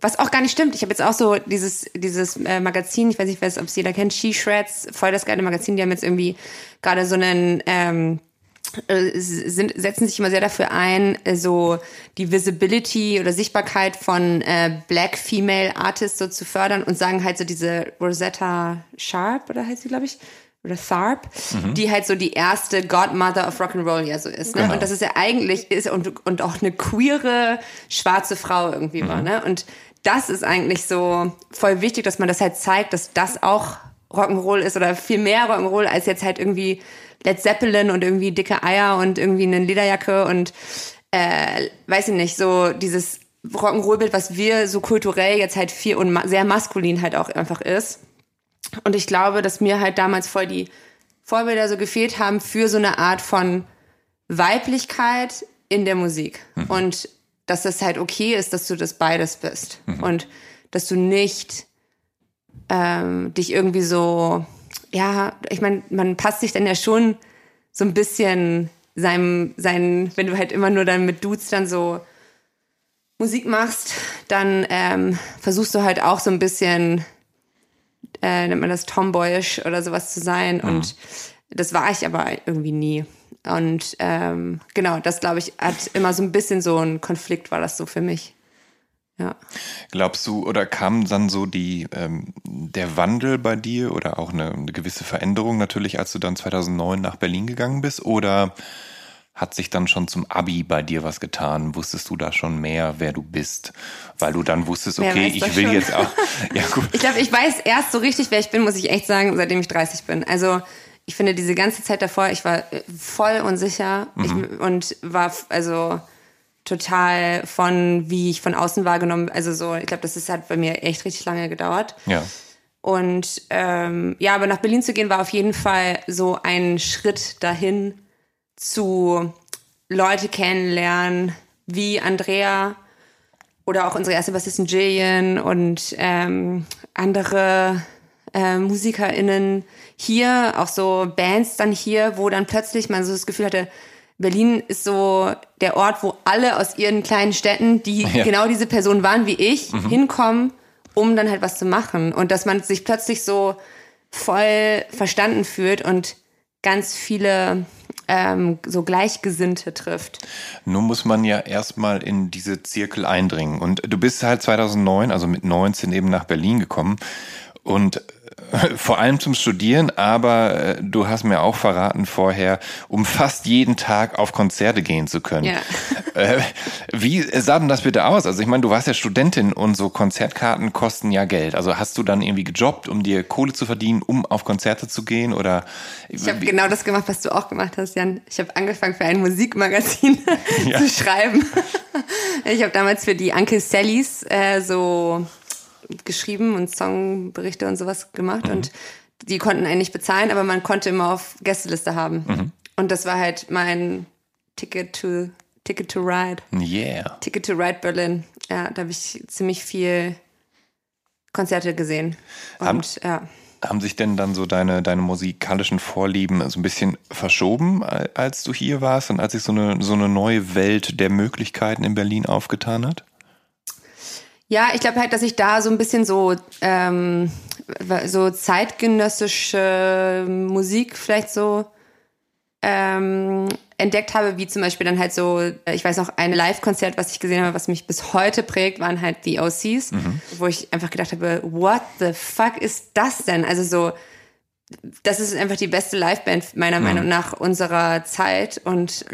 Speaker 1: was auch gar nicht stimmt. Ich habe jetzt auch so dieses, dieses äh, Magazin, ich weiß nicht, ob es jeder kennt, She Shreds, voll das geile Magazin, die haben jetzt irgendwie gerade so einen, ähm, äh, sind, setzen sich immer sehr dafür ein, äh, so die Visibility oder Sichtbarkeit von äh, Black Female Artists so zu fördern und sagen halt so diese Rosetta Sharp oder heißt sie, glaube ich, oder Tharp, die halt so die erste Godmother of Rock'n'Roll ja so ist. Ne?
Speaker 2: Genau.
Speaker 1: Und das ist ja eigentlich ist und, und auch eine queere schwarze Frau irgendwie war. Ne? Und das ist eigentlich so voll wichtig, dass man das halt zeigt, dass das auch Rock'n'Roll ist oder viel mehr Rock'n'Roll als jetzt halt irgendwie Led Zeppelin und irgendwie dicke Eier und irgendwie eine Lederjacke und äh, weiß ich nicht, so dieses Rock'n'Roll-Bild, was wir so kulturell jetzt halt viel und ma sehr maskulin halt auch einfach ist. Und ich glaube, dass mir halt damals voll die Vorbilder so gefehlt haben für so eine Art von Weiblichkeit in der Musik. Und dass das halt okay ist, dass du das beides bist. Und dass du nicht ähm, dich irgendwie so, ja, ich meine, man passt sich dann ja schon so ein bisschen seinem, seinen, wenn du halt immer nur dann mit Dudes dann so Musik machst, dann ähm, versuchst du halt auch so ein bisschen, äh, nennt man das tomboyisch oder sowas zu sein. Und das war ich aber irgendwie nie. und ähm, genau, das glaube ich hat immer so ein bisschen so ein Konflikt war das so für mich. Ja.
Speaker 2: Glaubst du, oder kam dann so die, ähm, der Wandel bei dir oder auch eine, eine gewisse Veränderung natürlich, als du dann 2009 nach Berlin gegangen bist? Oder hat sich dann schon zum Abi bei dir was getan? Wusstest du da schon mehr, wer du bist? Weil du dann wusstest, okay, ich will schon. jetzt auch.
Speaker 1: Ja, gut. Ich glaube, ich weiß erst so richtig, wer ich bin, muss ich echt sagen, seitdem ich 30 bin. Also ich finde diese ganze Zeit davor, ich war voll unsicher mhm. ich, und war also total von, wie ich von außen wahrgenommen, also so, ich glaube, das ist, hat bei mir echt richtig lange gedauert.
Speaker 2: Ja.
Speaker 1: Und ähm, ja, aber nach Berlin zu gehen war auf jeden Fall so ein Schritt dahin zu Leute kennenlernen, wie Andrea oder auch unsere erste Bassistin Jillian und ähm, andere äh, MusikerInnen hier, auch so Bands dann hier, wo dann plötzlich man so das Gefühl hatte, Berlin ist so der Ort, wo alle aus ihren kleinen Städten, die ja. genau diese Person waren wie ich, mhm. hinkommen, um dann halt was zu machen. Und dass man sich plötzlich so voll verstanden fühlt und ganz viele ähm, so Gleichgesinnte trifft.
Speaker 2: Nun muss man ja erstmal in diese Zirkel eindringen. Und du bist halt 2009, also mit 19 eben nach Berlin gekommen. Und vor allem zum Studieren, aber äh, du hast mir auch verraten vorher, um fast jeden Tag auf Konzerte gehen zu können. Ja. Äh, wie sah denn das bitte aus? Also ich meine, du warst ja Studentin und so Konzertkarten kosten ja Geld. Also hast du dann irgendwie gejobbt, um dir Kohle zu verdienen, um auf Konzerte zu gehen oder?
Speaker 1: Ich habe genau das gemacht, was du auch gemacht hast, Jan. Ich habe angefangen für ein Musikmagazin ja. zu schreiben. Ich habe damals für die Uncle Sallys äh, so geschrieben und Songberichte und sowas gemacht mhm. und die konnten einen nicht bezahlen, aber man konnte immer auf Gästeliste haben. Mhm. Und das war halt mein Ticket to Ticket to Ride.
Speaker 2: Yeah.
Speaker 1: Ticket to Ride Berlin. Ja, da habe ich ziemlich viel Konzerte gesehen. Und
Speaker 2: haben,
Speaker 1: ja.
Speaker 2: Haben sich denn dann so deine, deine musikalischen Vorlieben so ein bisschen verschoben, als du hier warst und als sich so eine, so eine neue Welt der Möglichkeiten in Berlin aufgetan hat?
Speaker 1: Ja, ich glaube halt, dass ich da so ein bisschen so, ähm, so zeitgenössische Musik vielleicht so ähm, entdeckt habe, wie zum Beispiel dann halt so, ich weiß noch, ein Live-Konzert, was ich gesehen habe, was mich bis heute prägt, waren halt die OCs, mhm. wo ich einfach gedacht habe, what the fuck ist das denn? Also so, das ist einfach die beste Liveband meiner mhm. Meinung nach unserer Zeit und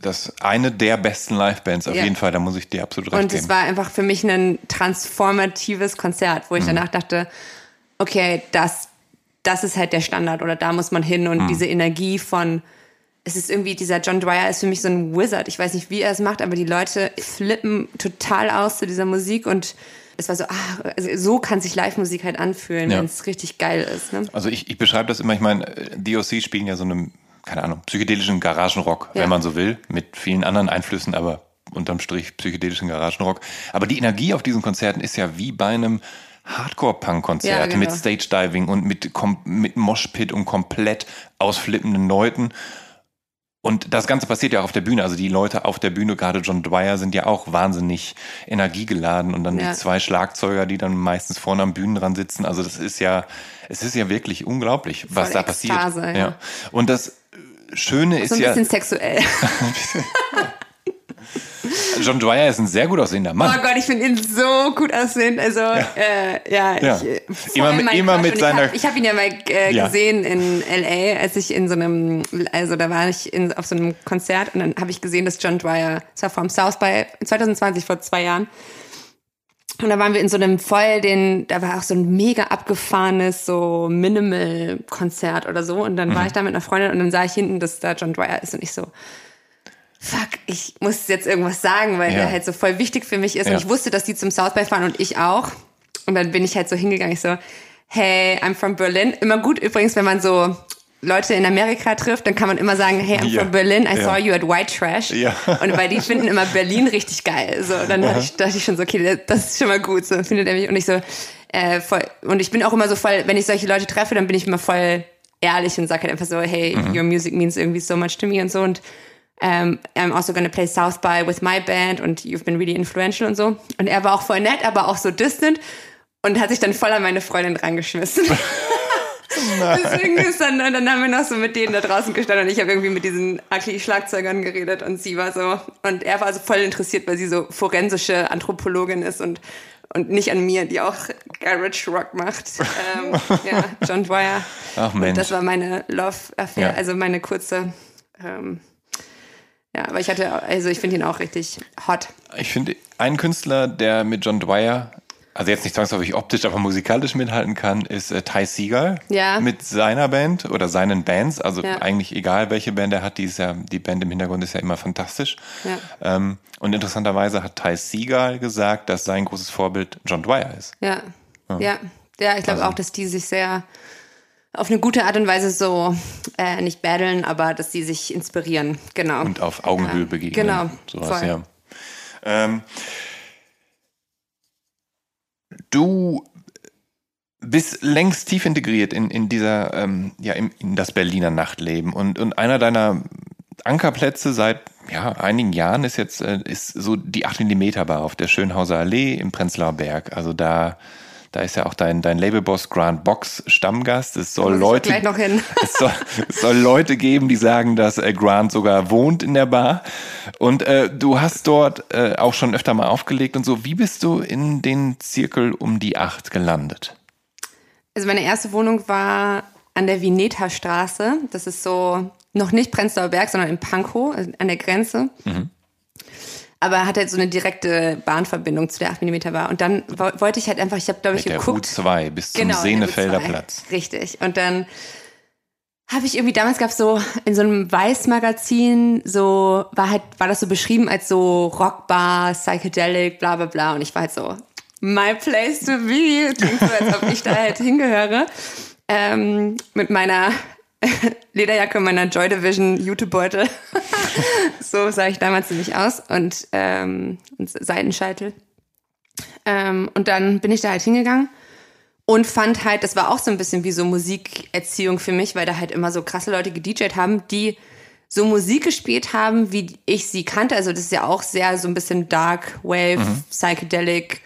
Speaker 2: das eine der besten Livebands auf ja. jeden Fall, da muss ich dir absolut recht
Speaker 1: Und es war einfach für mich ein transformatives Konzert, wo ich mhm. danach dachte, okay, das das ist halt der Standard oder da muss man hin und mhm. diese Energie von es ist irgendwie dieser John Dwyer ist für mich so ein Wizard. Ich weiß nicht, wie er es macht, aber die Leute flippen total aus zu dieser Musik und es war so, ah, also so kann sich Live-Musik halt anfühlen, ja. wenn es richtig geil ist. Ne?
Speaker 2: Also ich, ich beschreibe das immer, ich meine, DOC spielen ja so eine, keine Ahnung, psychedelischen Garagenrock, ja. wenn man so will, mit vielen anderen Einflüssen, aber unterm Strich psychedelischen Garagenrock. Aber die Energie auf diesen Konzerten ist ja wie bei einem Hardcore-Punk-Konzert ja, genau. mit Stage-Diving und mit, mit Moshpit und komplett ausflippenden Leuten. Und das Ganze passiert ja auch auf der Bühne. Also die Leute auf der Bühne, gerade John Dwyer, sind ja auch wahnsinnig energiegeladen. Und dann ja. die zwei Schlagzeuger, die dann meistens vorne am Bühnenrand sitzen. Also das ist ja, es ist ja wirklich unglaublich, Voll was da Ekstase, passiert. Ja. Und das Schöne ist
Speaker 1: ja.
Speaker 2: So
Speaker 1: ein bisschen sexuell.
Speaker 2: John Dwyer ist ein sehr gut aussehender Mann.
Speaker 1: Oh Gott, ich finde ihn so gut aussehend. Also, ja, äh, ja, ja. Ich, äh,
Speaker 2: immer, mit, immer mit seiner.
Speaker 1: Ich habe hab ihn ja mal äh, ja. gesehen in L.A., als ich in so einem, also da war ich in, auf so einem Konzert und dann habe ich gesehen, dass John Dwyer, das war vom South by 2020, vor zwei Jahren. Und da waren wir in so einem voll, den, da war auch so ein mega abgefahrenes, so Minimal-Konzert oder so. Und dann mhm. war ich da mit einer Freundin und dann sah ich hinten, dass da John Dwyer ist und ich so, fuck, ich muss jetzt irgendwas sagen, weil ja. der halt so voll wichtig für mich ist. Ja. Und ich wusste, dass die zum South by fahren und ich auch. Und dann bin ich halt so hingegangen, ich so, hey, I'm from Berlin. Immer gut übrigens, wenn man so Leute in Amerika trifft, dann kann man immer sagen, hey, I'm ja. from Berlin, I saw you at White Trash. Ja. Und weil die finden immer Berlin richtig geil. So, dann dachte ich, dachte ich schon so, okay, das ist schon mal gut. So findet er mich. Und ich so, äh, voll, und ich bin auch immer so voll, wenn ich solche Leute treffe, dann bin ich immer voll ehrlich und sage halt einfach so, hey, mhm. your music means irgendwie so much to me und so. Und um, I'm also gonna play South by with my band und you've been really influential und so. Und er war auch voll nett, aber auch so distant und hat sich dann voll an meine Freundin rangeschmissen. Deswegen ist dann, dann haben wir noch so mit denen da draußen gestanden und ich habe irgendwie mit diesen Aki-Schlagzeugern geredet und sie war so, und er war so voll interessiert, weil sie so forensische Anthropologin ist und, und nicht an mir, die auch Garage Rock macht. Ähm, ja, John Dwyer.
Speaker 2: Ach Mensch.
Speaker 1: Und das war meine Love-Affair,
Speaker 2: Ja.
Speaker 1: also meine kurze, ähm, ja, aber ich hatte, also ich finde ihn auch richtig hot.
Speaker 2: Ich finde, ein Künstler, der mit John Dwyer, also jetzt nicht zwangsläufig optisch, aber musikalisch mithalten kann, ist äh, Ty Seagal.
Speaker 1: Ja.
Speaker 2: Mit seiner Band oder seinen Bands. Also
Speaker 1: Ja.
Speaker 2: eigentlich egal, welche Band er hat, die, ist ja, die Band im Hintergrund ist ja immer fantastisch.
Speaker 1: Ja.
Speaker 2: Ähm, und interessanterweise hat Ty Seagal gesagt, dass sein großes Vorbild John Dwyer ist.
Speaker 1: Ja, ja, ja, ich glaube
Speaker 2: Also-
Speaker 1: auch, dass die sich sehr auf eine gute Art und Weise so äh, nicht battlen, aber dass die sich inspirieren. Genau.
Speaker 2: Und auf Augenhöhe
Speaker 1: Ja.
Speaker 2: begegnen.
Speaker 1: Genau,
Speaker 2: Sowas,
Speaker 1: voll.
Speaker 2: ja. Ähm, du bist längst tief integriert in, in dieser, ähm, ja, in, in das Berliner Nachtleben. Und, und einer deiner Ankerplätze seit ja, einigen Jahren ist jetzt äh, ist so die 8 mm Bar auf der Schönhauser Allee im Prenzlauer Berg. Also da, da ist ja auch dein, dein Labelboss Grant Box Stammgast. Es soll Leute,
Speaker 1: gleich noch hin.
Speaker 2: es soll, es soll Leute geben, die sagen, dass äh, Grant sogar wohnt in der Bar. Und äh, du hast dort äh, auch schon öfter mal aufgelegt und so. Wie bist du in den Zirkel um die acht gelandet?
Speaker 1: Also meine erste Wohnung war an der Vineta Straße. Das ist so noch nicht Prenzlauer Berg, sondern in Pankow, also an der Grenze. Aber hat halt so eine direkte Bahnverbindung zu der 8 mm Bar. Und dann wo- wollte ich halt einfach, ich habe glaube ich
Speaker 2: Mit der
Speaker 1: geguckt.
Speaker 2: U2 bis zum
Speaker 1: Genau, der
Speaker 2: Senefelder
Speaker 1: U2.
Speaker 2: Platz.
Speaker 1: Richtig. Und dann habe ich irgendwie, damals gab es so in so einem Weiß-Magazin, so, war halt, war das so beschrieben als so Rockbar, Psychedelic, bla bla bla. Und ich war halt so, my place to be. Klingt so, als ob ich da halt hingehöre. Ähm, mit meiner Lederjacke, meiner Joy Division Jutebeutel. so sah ich damals nämlich aus. Und, ähm, und Seitenscheitel. Ähm, und dann bin ich da halt hingegangen und fand halt, das war auch so ein bisschen wie so Musikerziehung für mich, weil da halt immer so krasse Leute gedjed haben, die so Musik gespielt haben, wie ich sie kannte. Also das ist ja auch sehr so ein bisschen Dark Wave, Psychedelic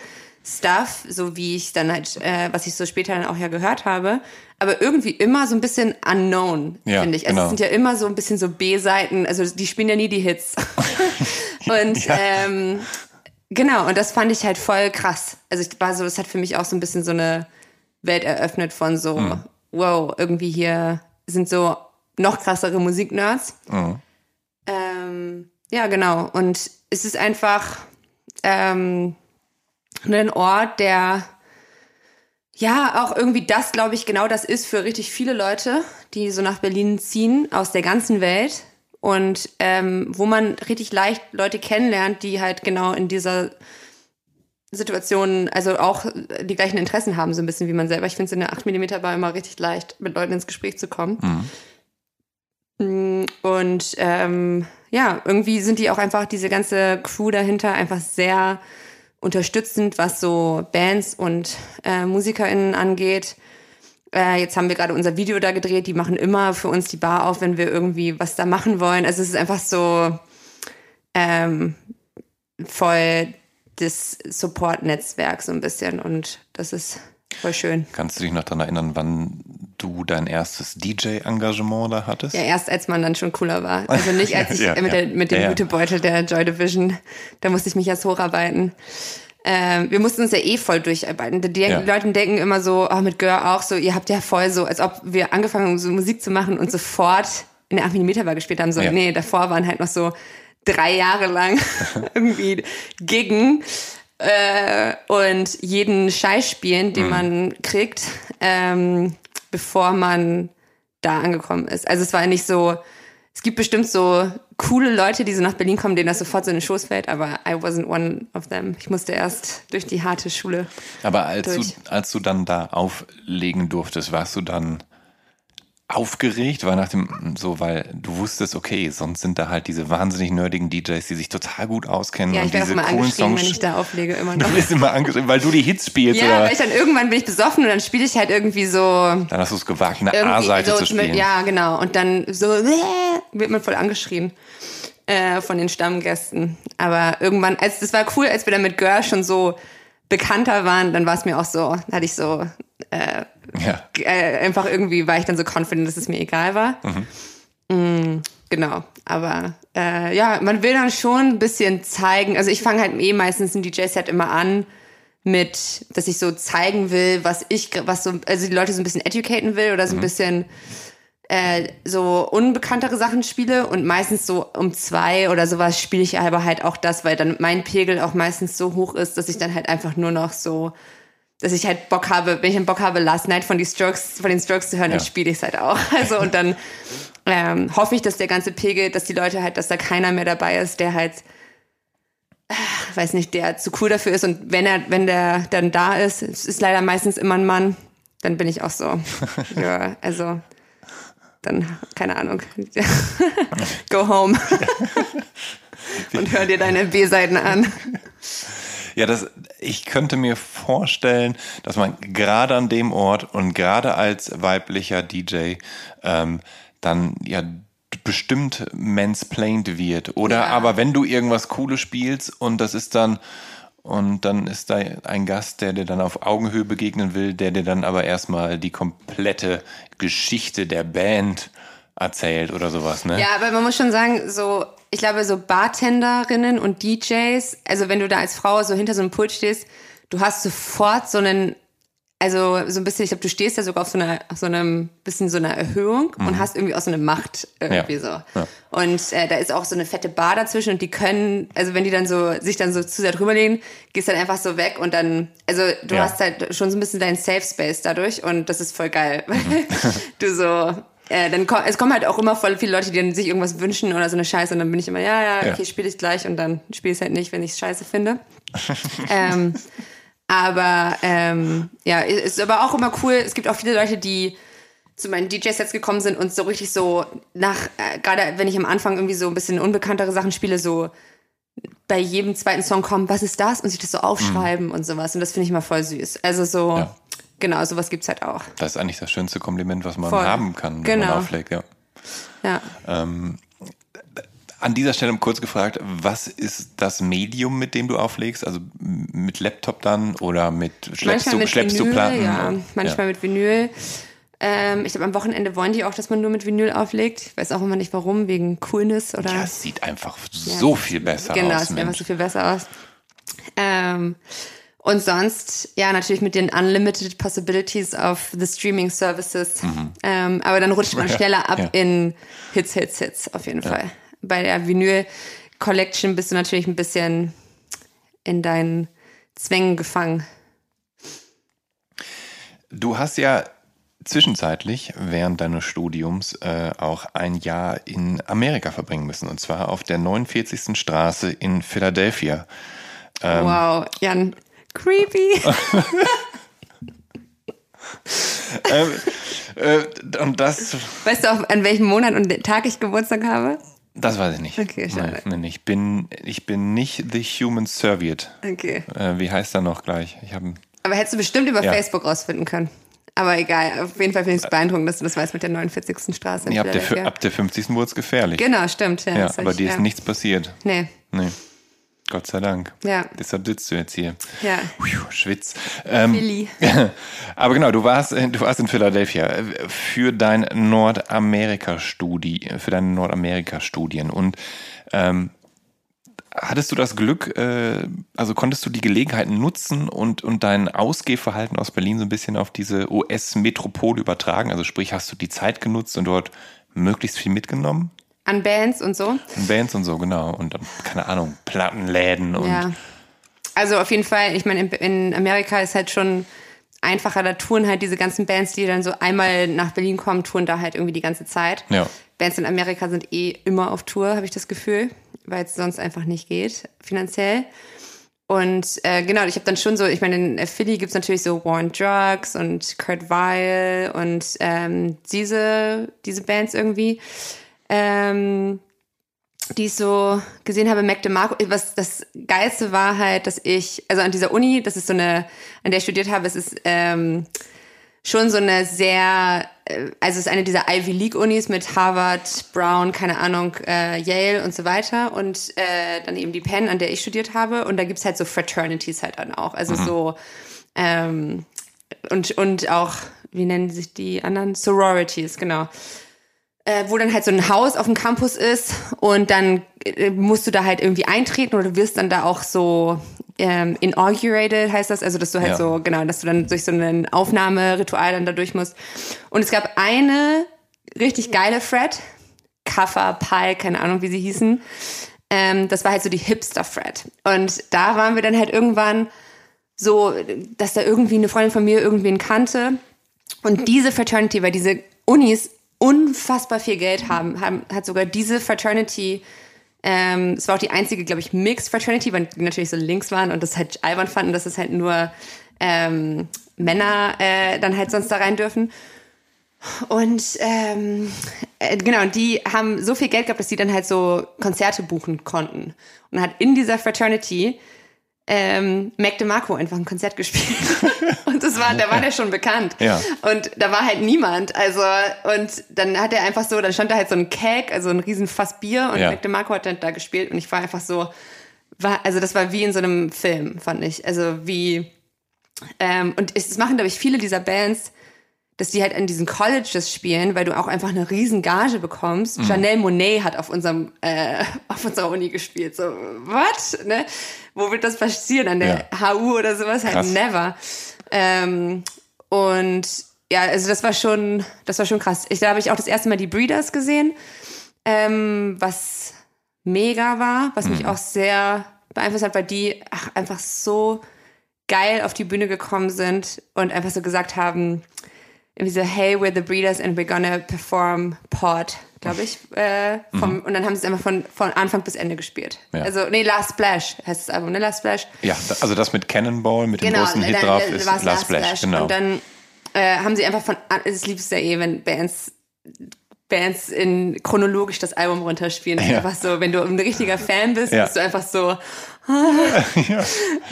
Speaker 1: Stuff, so wie ich dann halt, äh, was ich so später dann auch ja gehört habe. Aber irgendwie immer so ein bisschen unknown,
Speaker 2: Ja,
Speaker 1: finde ich. Also
Speaker 2: genau.
Speaker 1: es sind ja immer so ein bisschen so B-Seiten, also die spielen ja nie die Hits. und ähm, Genau, und das fand ich halt voll krass. Also ich war so, das hat für mich auch so ein bisschen so eine Welt eröffnet von so, wow, irgendwie hier sind so noch krassere Musiknerds. Ähm, ja, genau. Und es ist einfach ähm, ein Ort, der ja auch irgendwie das, glaube ich, genau das ist für richtig viele Leute, die so nach Berlin ziehen, aus der ganzen Welt. Und ähm, wo man richtig leicht Leute kennenlernt, die halt genau in dieser Situation, also auch die gleichen Interessen haben, so ein bisschen wie man selber. Ich finde es in der 8mm Bar immer richtig leicht, mit Leuten ins Gespräch zu kommen. Mm, Und ähm, ja, irgendwie sind die auch einfach, diese ganze Crew dahinter, einfach sehr unterstützend, was so Bands und äh, MusikerInnen angeht. Äh, jetzt haben wir gerade unser Video da gedreht, die machen immer für uns die Bar auf, wenn wir irgendwie was da machen wollen. Also es ist einfach so ähm, voll das Support-Netzwerk so ein bisschen und das ist voll schön.
Speaker 2: Kannst du dich noch daran erinnern, wann du dein erstes DJ-Engagement da hattest?
Speaker 1: Ja, erst als man dann schon cooler war. Also nicht als ich
Speaker 2: Ja,
Speaker 1: mit,
Speaker 2: ja.
Speaker 1: der, mit dem
Speaker 2: Ja.
Speaker 1: Jutebeutel der Joy Division, da musste ich mich erst hocharbeiten. Ähm, wir mussten uns ja eh voll durcharbeiten. Die
Speaker 2: Ja.
Speaker 1: Leute denken immer so, oh, mit Gör auch so, ihr habt ja voll so, als ob wir angefangen haben, so Musik zu machen und sofort in der 8 mm Bar gespielt haben. So,
Speaker 2: Ja.
Speaker 1: nee, davor waren halt noch so drei Jahre lang irgendwie Giggen äh, und jeden Scheiß spielen,
Speaker 2: Mhm.
Speaker 1: den man kriegt, ähm, bevor man da angekommen ist. Also es war nicht so, es gibt bestimmt so coole Leute, die so nach Berlin kommen, denen das sofort so in den Schoß fällt, aber I wasn't one of them. Ich musste erst durch die harte Schule.
Speaker 2: Aber als du, als du dann da auflegen durftest, warst du dann aufgeregt, weil nach dem, so, weil du wusstest, okay, sonst sind da halt diese wahnsinnig nerdigen DJs, die sich total gut auskennen
Speaker 1: Ja, ich
Speaker 2: und diese
Speaker 1: immer
Speaker 2: coolen Songs.
Speaker 1: wenn ich da auflege, immer noch.
Speaker 2: Du bist immer angeschrieben, weil du die Hits spielst
Speaker 1: Ja,
Speaker 2: oder
Speaker 1: weil ich dann irgendwann bin ich besoffen und dann spiele ich halt irgendwie so
Speaker 2: dann hast du es gewagt, eine A-Seite
Speaker 1: so
Speaker 2: zu spielen.
Speaker 1: Mit, ja, genau. Und dann so äh, wird man voll angeschrien äh, von den Stammgästen. Aber irgendwann, als das war cool, als wir dann mit Gör schon so bekannter waren, dann war es mir auch so, da hatte ich so äh,
Speaker 2: Ja.
Speaker 1: äh, einfach irgendwie war ich dann so confident, dass es mir egal war. Mm, genau, aber äh, ja, man will dann schon ein bisschen zeigen. Also ich fange halt eh meistens ein DJ-Set immer an mit, dass ich so zeigen will, was ich, was so, also die Leute so ein bisschen educaten will oder so ein bisschen äh, so unbekanntere Sachen spiele und meistens so um zwei oder sowas spiele ich aber halt auch das, weil dann mein Pegel auch meistens so hoch ist, dass ich dann halt einfach nur noch so dass ich halt Bock habe, wenn ich einen Bock habe, Last Night von, die Strokes, von den Strokes zu hören, dann
Speaker 2: Ja.
Speaker 1: spiele ich es halt auch. Also und dann ähm, hoffe ich, dass der ganze Pegel, dass die Leute halt, dass da keiner mehr dabei ist, der halt, äh, weiß nicht, der zu cool dafür ist. Und wenn er, wenn der dann da ist, es ist leider meistens immer ein Mann, dann bin ich auch so. ja, also dann, keine Ahnung. Go home. und hör dir deine B-Seiten an.
Speaker 2: Ja, das, ich könnte mir vorstellen, dass man gerade an dem Ort und gerade als weiblicher DJ ähm, dann ja bestimmt mansplained wird. Oder
Speaker 1: Ja.
Speaker 2: aber wenn du irgendwas Cooles spielst und das ist dann und dann ist da ein Gast, der dir dann auf Augenhöhe begegnen will, der dir dann aber erstmal die komplette Geschichte der Band erzählt oder sowas, ne?
Speaker 1: Ja, aber man muss schon sagen, so, ich glaube, so Bartenderinnen und DJs, also wenn du da als Frau so hinter so einem Pult stehst, du hast sofort so einen, also so ein bisschen, ich glaube, du stehst ja sogar auf so einer, auf so einem bisschen so einer Erhöhung und hast irgendwie auch so eine Macht irgendwie
Speaker 2: Ja.
Speaker 1: so.
Speaker 2: Ja.
Speaker 1: Und äh, da ist auch so eine fette Bar dazwischen und die können, also wenn die dann so, sich dann so zu sehr drüber legen, gehst dann einfach so weg und dann, also du
Speaker 2: Ja.
Speaker 1: hast halt schon so ein bisschen deinen Safe Space dadurch und das ist voll geil, weil du so, äh, dann komm, es kommen halt auch immer voll viele Leute, die dann sich irgendwas wünschen oder so eine Scheiße und dann bin ich immer, ja, ja,
Speaker 2: Ja.
Speaker 1: okay, spiele ich gleich und dann spiele ich es halt nicht, wenn ich es scheiße finde. ähm, aber ähm, ja, es ist aber auch immer cool. Es gibt auch viele Leute, die zu meinen DJ-Sets gekommen sind und so richtig so nach, äh, gerade wenn ich am Anfang irgendwie so ein bisschen unbekanntere Sachen spiele, so bei jedem zweiten Song kommen, was ist das? Und sich das so aufschreiben und sowas. Und das finde ich immer voll süß. Also so,
Speaker 2: Ja.
Speaker 1: Genau, sowas gibt's halt auch.
Speaker 2: Das ist eigentlich das schönste Kompliment, was man
Speaker 1: Voll.
Speaker 2: haben kann, wenn
Speaker 1: Genau.
Speaker 2: man auflegt, ja.
Speaker 1: Ja.
Speaker 2: An dieser Stelle kurz gefragt, was ist das Medium, mit dem du auflegst? Also mit Laptop dann oder mit schleppst
Speaker 1: manchmal
Speaker 2: du,
Speaker 1: mit
Speaker 2: schleppst
Speaker 1: Vinyl,
Speaker 2: du Platten?
Speaker 1: ja. Manchmal mit Vinyl. Ähm, ich glaube, am Wochenende wollen die auch, dass man nur mit Vinyl auflegt. Ich weiß auch immer nicht warum, wegen Coolness oder.
Speaker 2: Ja, es sieht einfach so viel besser
Speaker 1: genau,
Speaker 2: aus.
Speaker 1: es sieht einfach so viel besser aus. Ähm, und sonst, ja, natürlich mit den Unlimited Possibilities of the Streaming Services. Ähm, aber dann rutscht man schneller ab
Speaker 2: Mhm. ja.
Speaker 1: in Hits, Hits, Hits, auf jeden Fall. Bei der Vinyl Collection bist du natürlich ein bisschen in deinen Zwängen gefangen.
Speaker 2: Du hast ja zwischenzeitlich während deines Studiums äh, auch ein Jahr in Amerika verbringen müssen. Und zwar auf der 49. Straße in Philadelphia. Ähm.
Speaker 1: wow, Jan, creepy.
Speaker 2: ähm, äh, und das,
Speaker 1: weißt du auch, an welchem Monat und Tag ich Geburtstag habe?
Speaker 2: das weiß ich nicht.
Speaker 1: Okay, schade.
Speaker 2: Nein, nein, ich bin, ich bin nicht the human Serviette.
Speaker 1: Okay.
Speaker 2: Äh, wie heißt er noch gleich? Ich habe
Speaker 1: Aber hättest du bestimmt über
Speaker 2: Ja.
Speaker 1: Facebook rausfinden können. Aber egal, auf jeden Fall finde ich es beeindruckend, dass du das weißt mit der 49. Straße. in
Speaker 2: nee, ab, der, ab der 50. wurde es gefährlich.
Speaker 1: Genau, stimmt. Ja,
Speaker 2: ja,
Speaker 1: hab
Speaker 2: aber
Speaker 1: ich,
Speaker 2: dir
Speaker 1: ja.
Speaker 2: ist nichts passiert.
Speaker 1: Nee,
Speaker 2: Nee. Gott sei Dank.
Speaker 1: Ja.
Speaker 2: Deshalb sitzt du jetzt hier.
Speaker 1: ja.
Speaker 2: Puh, Schwitz. Ähm,
Speaker 1: Philly.
Speaker 2: aber genau, du warst, du warst in Philadelphia für dein Nordamerika-Studi, für deine Nordamerika-Studien und ähm, hattest du das Glück, äh, also konntest du die Gelegenheit nutzen und, und dein Ausgehverhalten aus Berlin so ein bisschen auf diese US-Metropole übertragen? Also sprich, hast du die Zeit genutzt und dort möglichst viel mitgenommen?
Speaker 1: An Bands und so.
Speaker 2: Bands und so, genau. Und dann, keine Ahnung, Plattenläden und
Speaker 1: Ja. Also auf jeden Fall, ich meine, in, Amerika ist halt schon einfacher, da touren halt diese ganzen Bands, die dann so einmal nach Berlin kommen, touren da halt irgendwie die ganze Zeit.
Speaker 2: Ja.
Speaker 1: Bands in Amerika sind eh immer auf Tour, habe ich das Gefühl, weil es sonst einfach nicht geht, finanziell. Und äh, genau, ich habe dann schon so, ich meine, in Philly gibt's natürlich so War on Drugs und Kurt Weil und ähm, diese, diese Bands irgendwie. Ähm, die ich so gesehen habe, Mac DeMarco, was das Geilste war halt, dass ich, also an dieser Uni, das ist so eine, an der ich studiert habe, es ist ähm, schon so eine sehr, äh, also es ist eine dieser Ivy League Unis mit Harvard, Brown, keine Ahnung, äh, Yale und so weiter und äh, dann eben die Penn, an der ich studiert habe und da gibt's halt so Fraternities halt dann auch, also so ähm, und, und auch, wie nennen sich die anderen? Sororities, genau. Äh, wo dann halt so ein Haus auf dem Campus ist und dann äh, musst du da halt irgendwie eintreten oder du wirst dann da auch so ähm, inaugurated, heißt das, also dass du halt
Speaker 2: Ja.
Speaker 1: so, genau, dass du dann durch so ein Aufnahmeritual dann da durch musst. Und es gab eine richtig geile Fred, Kaffer, Pal, keine Ahnung, wie sie hießen. Ähm, das war halt so die Hipster-Fred. Und da waren wir dann halt irgendwann so, dass da irgendwie eine Freundin von mir irgendwen kannte. Und diese Fraternity, weil diese Unis unfassbar viel Geld haben, haben hat sogar diese Fraternity, ähm, es war auch die einzige, glaube ich, Mixed Fraternity, weil die natürlich so links waren und das halt albern fanden, dass es halt nur ähm, Männer äh, dann halt sonst da rein dürfen. Und ähm, äh, genau, die haben so viel Geld gehabt, dass die dann halt so Konzerte buchen konnten. Und hat in dieser Fraternity ähm, Mac DeMarco einfach ein Konzert gespielt. und das war, da war der schon bekannt.
Speaker 2: Ja.
Speaker 1: Und da war halt niemand. Also, und dann hat er einfach so, dann stand da halt so ein Keg, also ein riesen Fass Bier und
Speaker 2: Ja.
Speaker 1: Mac DeMarco hat dann da gespielt und ich war einfach so, war, also das war wie in so einem Film, fand ich. Also wie, ähm, und es es machen, glaube ich, viele dieser Bands, dass die halt an diesen Colleges spielen, weil du auch einfach eine riesen Gage bekommst.
Speaker 2: Mhm.
Speaker 1: Janelle Monet hat auf unserem äh, auf unserer Uni gespielt. So, what? Ne? Wo wird das passieren? An der HU oder sowas? Halt
Speaker 2: Krass.
Speaker 1: never. Ähm, und ja, also das war schon, das war schon krass. Ich, da habe ich auch das erste Mal die Breeders gesehen, ähm, was mega war, was mich auch sehr beeinflusst hat, weil die ach, einfach so geil auf die Bühne gekommen sind und einfach so gesagt haben, irgendwie so, hey, we're the Breeders and we're gonna perform Pod, glaube ich. Äh, vom, Und dann haben sie es einfach von, von Anfang bis Ende gespielt.
Speaker 2: Ja.
Speaker 1: Also, nee, Last Splash heißt das Album, ne? Last Splash.
Speaker 2: Ja, also das mit Cannonball, mit dem großen Hit
Speaker 1: dann,
Speaker 2: drauf, ist
Speaker 1: war's
Speaker 2: Last Splash. Genau.
Speaker 1: Und dann äh, haben sie einfach von, an- es liebst ja eh, wenn Bands Bands in chronologisch das Album runterspielen.
Speaker 2: Ja.
Speaker 1: Einfach so, wenn du ein richtiger Fan bist,
Speaker 2: Ja.
Speaker 1: bist du einfach so, ah,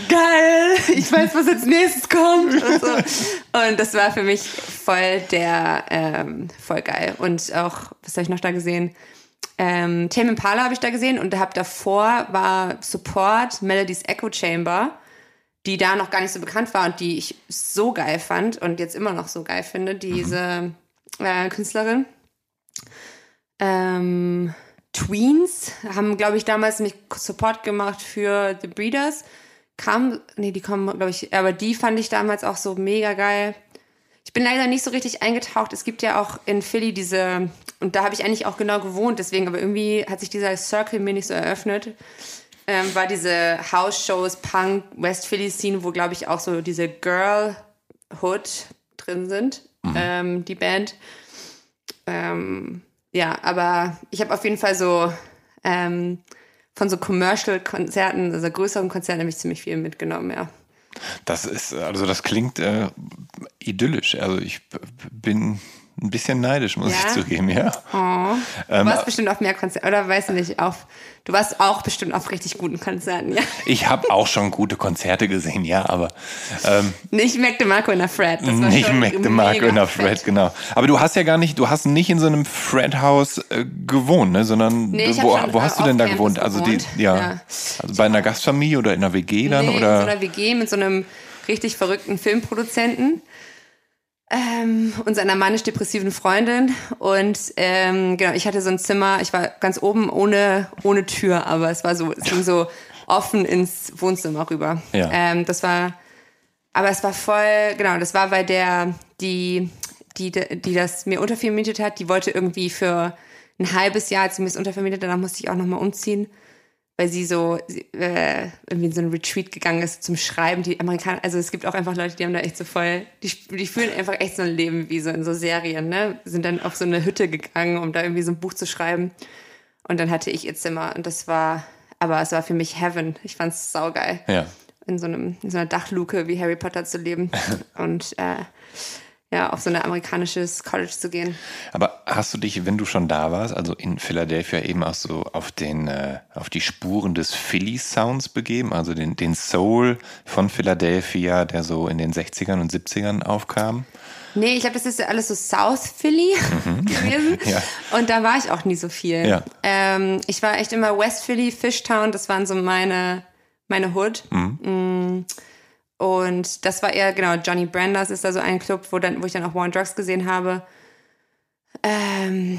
Speaker 1: geil, ich weiß, was als nächstes kommt. Und, so. und das war für mich voll der, ähm, voll geil. Und auch, was habe ich noch da gesehen? Ähm, Tame Impala habe ich da gesehen und hab davor war Support Melody's Echo Chamber, die da noch gar nicht so bekannt war und die ich so geil fand und jetzt immer noch so geil finde, diese äh, Künstlerin. Ähm, Tweens haben, glaube ich, damals mich Support gemacht für The Breeders. Kam, nee, die kommen, glaube ich, aber die fand ich damals auch so mega geil. Ich bin leider nicht so richtig eingetaucht. Es gibt ja auch in Philly diese, und da habe ich eigentlich auch genau gewohnt, deswegen, aber irgendwie hat sich dieser Circle mir nicht so eröffnet. Ähm, war diese House-Shows, Punk, West Philly Scene, wo, glaube ich, auch so diese Girlhood drin sind, ähm, die Band. Ähm, ja, aber ich habe auf jeden Fall so ähm, von so Commercial-Konzerten, also größeren Konzerten, habe ich ziemlich viel mitgenommen, ja.
Speaker 2: Das ist, also das klingt äh, idyllisch. Also ich bin ein bisschen neidisch, muss
Speaker 1: Ja?
Speaker 2: ich zugeben, ja.
Speaker 1: Oh. Du
Speaker 2: Ähm,
Speaker 1: warst bestimmt auf mehr Konzerten, oder weiß nicht, auf, du warst auch bestimmt auf richtig guten Konzerten, ja.
Speaker 2: Ich habe auch schon gute Konzerte gesehen, ja, aber ähm,
Speaker 1: Nicht Mac DeMarco in der Fred. Das war
Speaker 2: nicht Mac DeMarco in der. Fred, genau. Aber du hast ja gar nicht, du hast nicht in so einem Fred-Haus äh, gewohnt, ne? sondern
Speaker 1: Nee,
Speaker 2: wo,
Speaker 1: schon
Speaker 2: wo hast du denn da
Speaker 1: off-campus
Speaker 2: gewohnt? Also die,
Speaker 1: gewohnt,
Speaker 2: ja,
Speaker 1: ja.
Speaker 2: also bei einer Gastfamilie oder in einer WG dann
Speaker 1: Nee,
Speaker 2: oder?
Speaker 1: in so einer WG mit so einem richtig verrückten Filmproduzenten ähm, und seiner manisch-depressiven Freundin. Und ähm, genau, ich hatte so ein Zimmer, ich war ganz oben ohne, ohne Tür, aber es war so, es ging so offen ins Wohnzimmer rüber.
Speaker 2: Ja.
Speaker 1: Ähm, das war, aber es war voll, genau, das war bei der, die, die, die das mir untervermietet hat, die wollte irgendwie für ein halbes Jahr, als sie mir das untervermietet, danach musste ich auch nochmal umziehen weil sie so äh, irgendwie in so ein Retreat gegangen ist zum Schreiben. Die Amerikaner, also es gibt auch einfach Leute, die haben da echt so voll, die, die fühlen einfach echt so ein Leben wie so in so Serien, ne? Sind dann auf so eine Hütte gegangen, um da irgendwie so ein Buch zu schreiben. Und dann hatte ich ihr Zimmer und das war, aber es war für mich Heaven. Ich fand's saugeil.
Speaker 2: Ja.
Speaker 1: In so einem, in so einer Dachluke wie Harry Potter zu leben und äh, ja, auf so ein amerikanisches College zu gehen.
Speaker 2: Aber hast du dich, wenn du schon da warst, also in Philadelphia eben auch so auf den, äh, auf die Spuren des Philly Sounds begeben, also den, den Soul von Philadelphia, der so in den 60ern und 70ern aufkam?
Speaker 1: Nee, ich glaube, das ist ja alles so South Philly gewesen.
Speaker 2: Mhm. Ja.
Speaker 1: Und da war ich auch nie so viel.
Speaker 2: Ja.
Speaker 1: Ähm, ich war echt immer West Philly, Fishtown, das waren so meine, meine Hood.
Speaker 2: Mhm.
Speaker 1: Mm. Und das war eher, genau, Johnny Branders ist da so ein Club, wo, dann, wo ich dann auch War on Drugs gesehen habe. Ähm,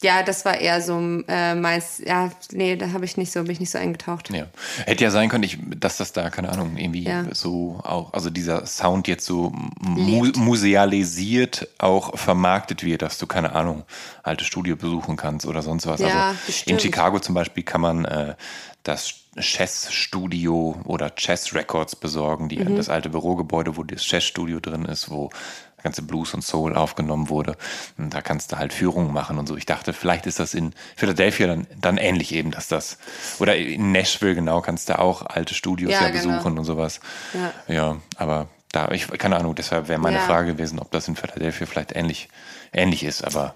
Speaker 1: ja, das war eher so äh, meins. Ja, nee, da habe ich nicht so, bin ich nicht so eingetaucht.
Speaker 2: Ja. Hätte ja sein können, ich, dass das da, keine Ahnung, irgendwie
Speaker 1: Ja.
Speaker 2: so auch, also dieser Sound jetzt so mu musealisiert auch vermarktet wird, dass du, keine Ahnung, alte Studio besuchen kannst oder sonst was.
Speaker 1: Ja,
Speaker 2: also in
Speaker 1: bestimmt.
Speaker 2: Chicago zum Beispiel kann man äh, das Chess Studio oder Chess Records besorgen, die
Speaker 1: Mhm.
Speaker 2: das alte Bürogebäude, wo das Chess Studio drin ist, wo der ganze Blues und Soul aufgenommen wurde. Und da kannst du halt Führungen machen und so. Ich dachte, vielleicht ist das in Philadelphia dann, dann ähnlich eben, dass das, oder in Nashville genau, kannst du auch alte Studios ja,
Speaker 1: Ja, genau.
Speaker 2: besuchen und sowas.
Speaker 1: Ja.
Speaker 2: ja aber da, ich, keine Ahnung, deshalb wäre meine
Speaker 1: Ja.
Speaker 2: Frage gewesen, ob das in Philadelphia vielleicht ähnlich, ähnlich ist, aber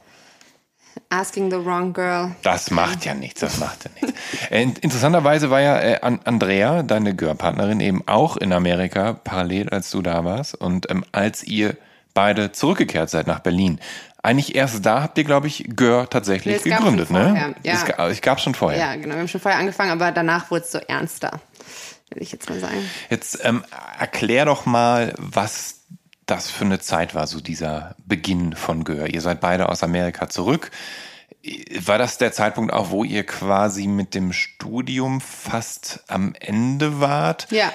Speaker 1: Asking the wrong girl.
Speaker 2: das macht ja nichts, das macht ja nichts. Äh, in- Interessanterweise war ja äh, An- Andrea, deine Gör-Partnerin, eben auch in Amerika, parallel als du da warst. Und ähm, als ihr beide zurückgekehrt seid nach Berlin, eigentlich erst da habt ihr, glaube ich, Gör tatsächlich
Speaker 1: es gab
Speaker 2: gegründet, ne?
Speaker 1: ja.
Speaker 2: Es, ga- es gab schon vorher.
Speaker 1: Ja, genau. Wir haben schon vorher angefangen, aber danach wurde es so ernster, würde ich jetzt mal sagen.
Speaker 2: Jetzt ähm, erklär doch mal, was das für eine Zeit war, so dieser Beginn von Gör. Ihr seid beide aus Amerika zurück. War das der Zeitpunkt auch, wo ihr quasi mit dem Studium fast am Ende wart?
Speaker 1: Ja,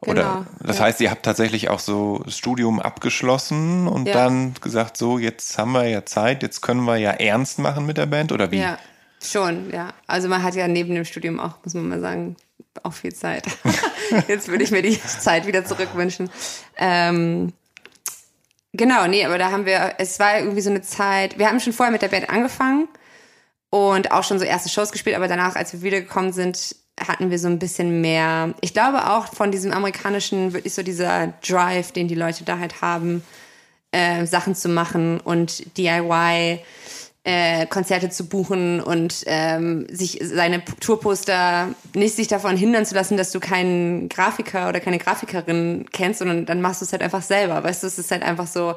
Speaker 2: Oder
Speaker 1: genau.
Speaker 2: das
Speaker 1: ja.
Speaker 2: heißt, ihr habt tatsächlich auch so das Studium abgeschlossen und
Speaker 1: Ja.
Speaker 2: dann gesagt, so jetzt haben wir ja Zeit, jetzt können wir ja ernst machen mit der Band oder wie?
Speaker 1: Ja, schon, ja. Also man hat ja neben dem Studium auch, muss man mal sagen, auch viel Zeit. Jetzt würde ich mir die Zeit wieder zurückwünschen. Ähm, genau, nee, aber da haben wir, es war irgendwie so eine Zeit, wir haben schon vorher mit der Band angefangen und auch schon so erste Shows gespielt, aber danach, als wir wiedergekommen sind, hatten wir so ein bisschen mehr, ich glaube auch von diesem amerikanischen, wirklich so dieser Drive, den die Leute da halt haben, äh, Sachen zu machen und DIY äh, Konzerte zu buchen und ähm, sich seine Tourposter nicht sich davon hindern zu lassen, dass du keinen Grafiker oder keine Grafikerin kennst, sondern dann machst du es halt einfach selber. Weißt du, es ist halt einfach so.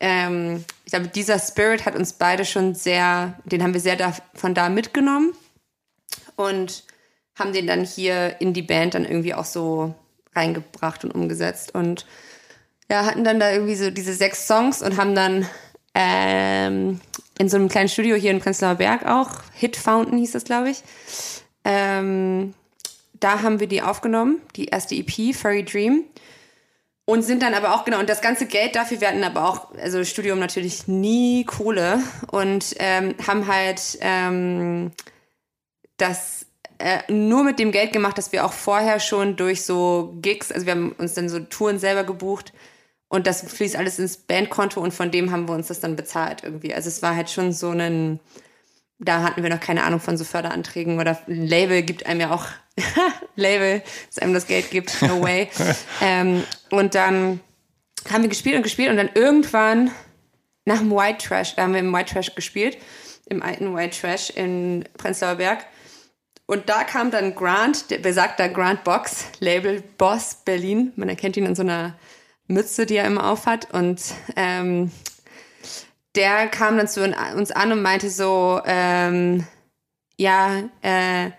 Speaker 1: Ähm, ich glaube, dieser Spirit hat uns beide schon sehr, den haben wir sehr da, von da mitgenommen und haben den dann hier in die Band dann irgendwie auch so reingebracht und umgesetzt und ja, hatten dann da irgendwie so diese sechs Songs und haben dann ähm, in so einem kleinen Studio hier in Prenzlauer Berg auch, Hit Fountain hieß das, glaube ich, ähm, da haben wir die aufgenommen, die erste EP, Furry Dream. Und sind dann aber auch, genau, und das ganze Geld dafür, wir hatten aber auch, also Studium natürlich nie Kohle und ähm, haben halt ähm, das äh, nur mit dem Geld gemacht, dass wir auch vorher schon durch so Gigs, also wir haben uns dann so Touren selber gebucht und das fließt alles ins Bandkonto und von dem haben wir uns das dann bezahlt irgendwie. Also es war halt schon so ein, da hatten wir noch keine Ahnung von so Förderanträgen oder ein Label gibt einem ja auch Label, das einem das Geld gibt, no way. ähm, und dann haben wir gespielt und gespielt und dann irgendwann nach dem White Trash, da haben wir im White Trash gespielt, im alten White Trash in Prenzlauer Berg. Und da kam dann Grant, der besagter Grant Box, Label Boss Berlin. Man erkennt ihn in so einer Mütze, die er immer aufhat. Und ähm, der kam dann zu uns an und meinte so, ähm, ja, äh,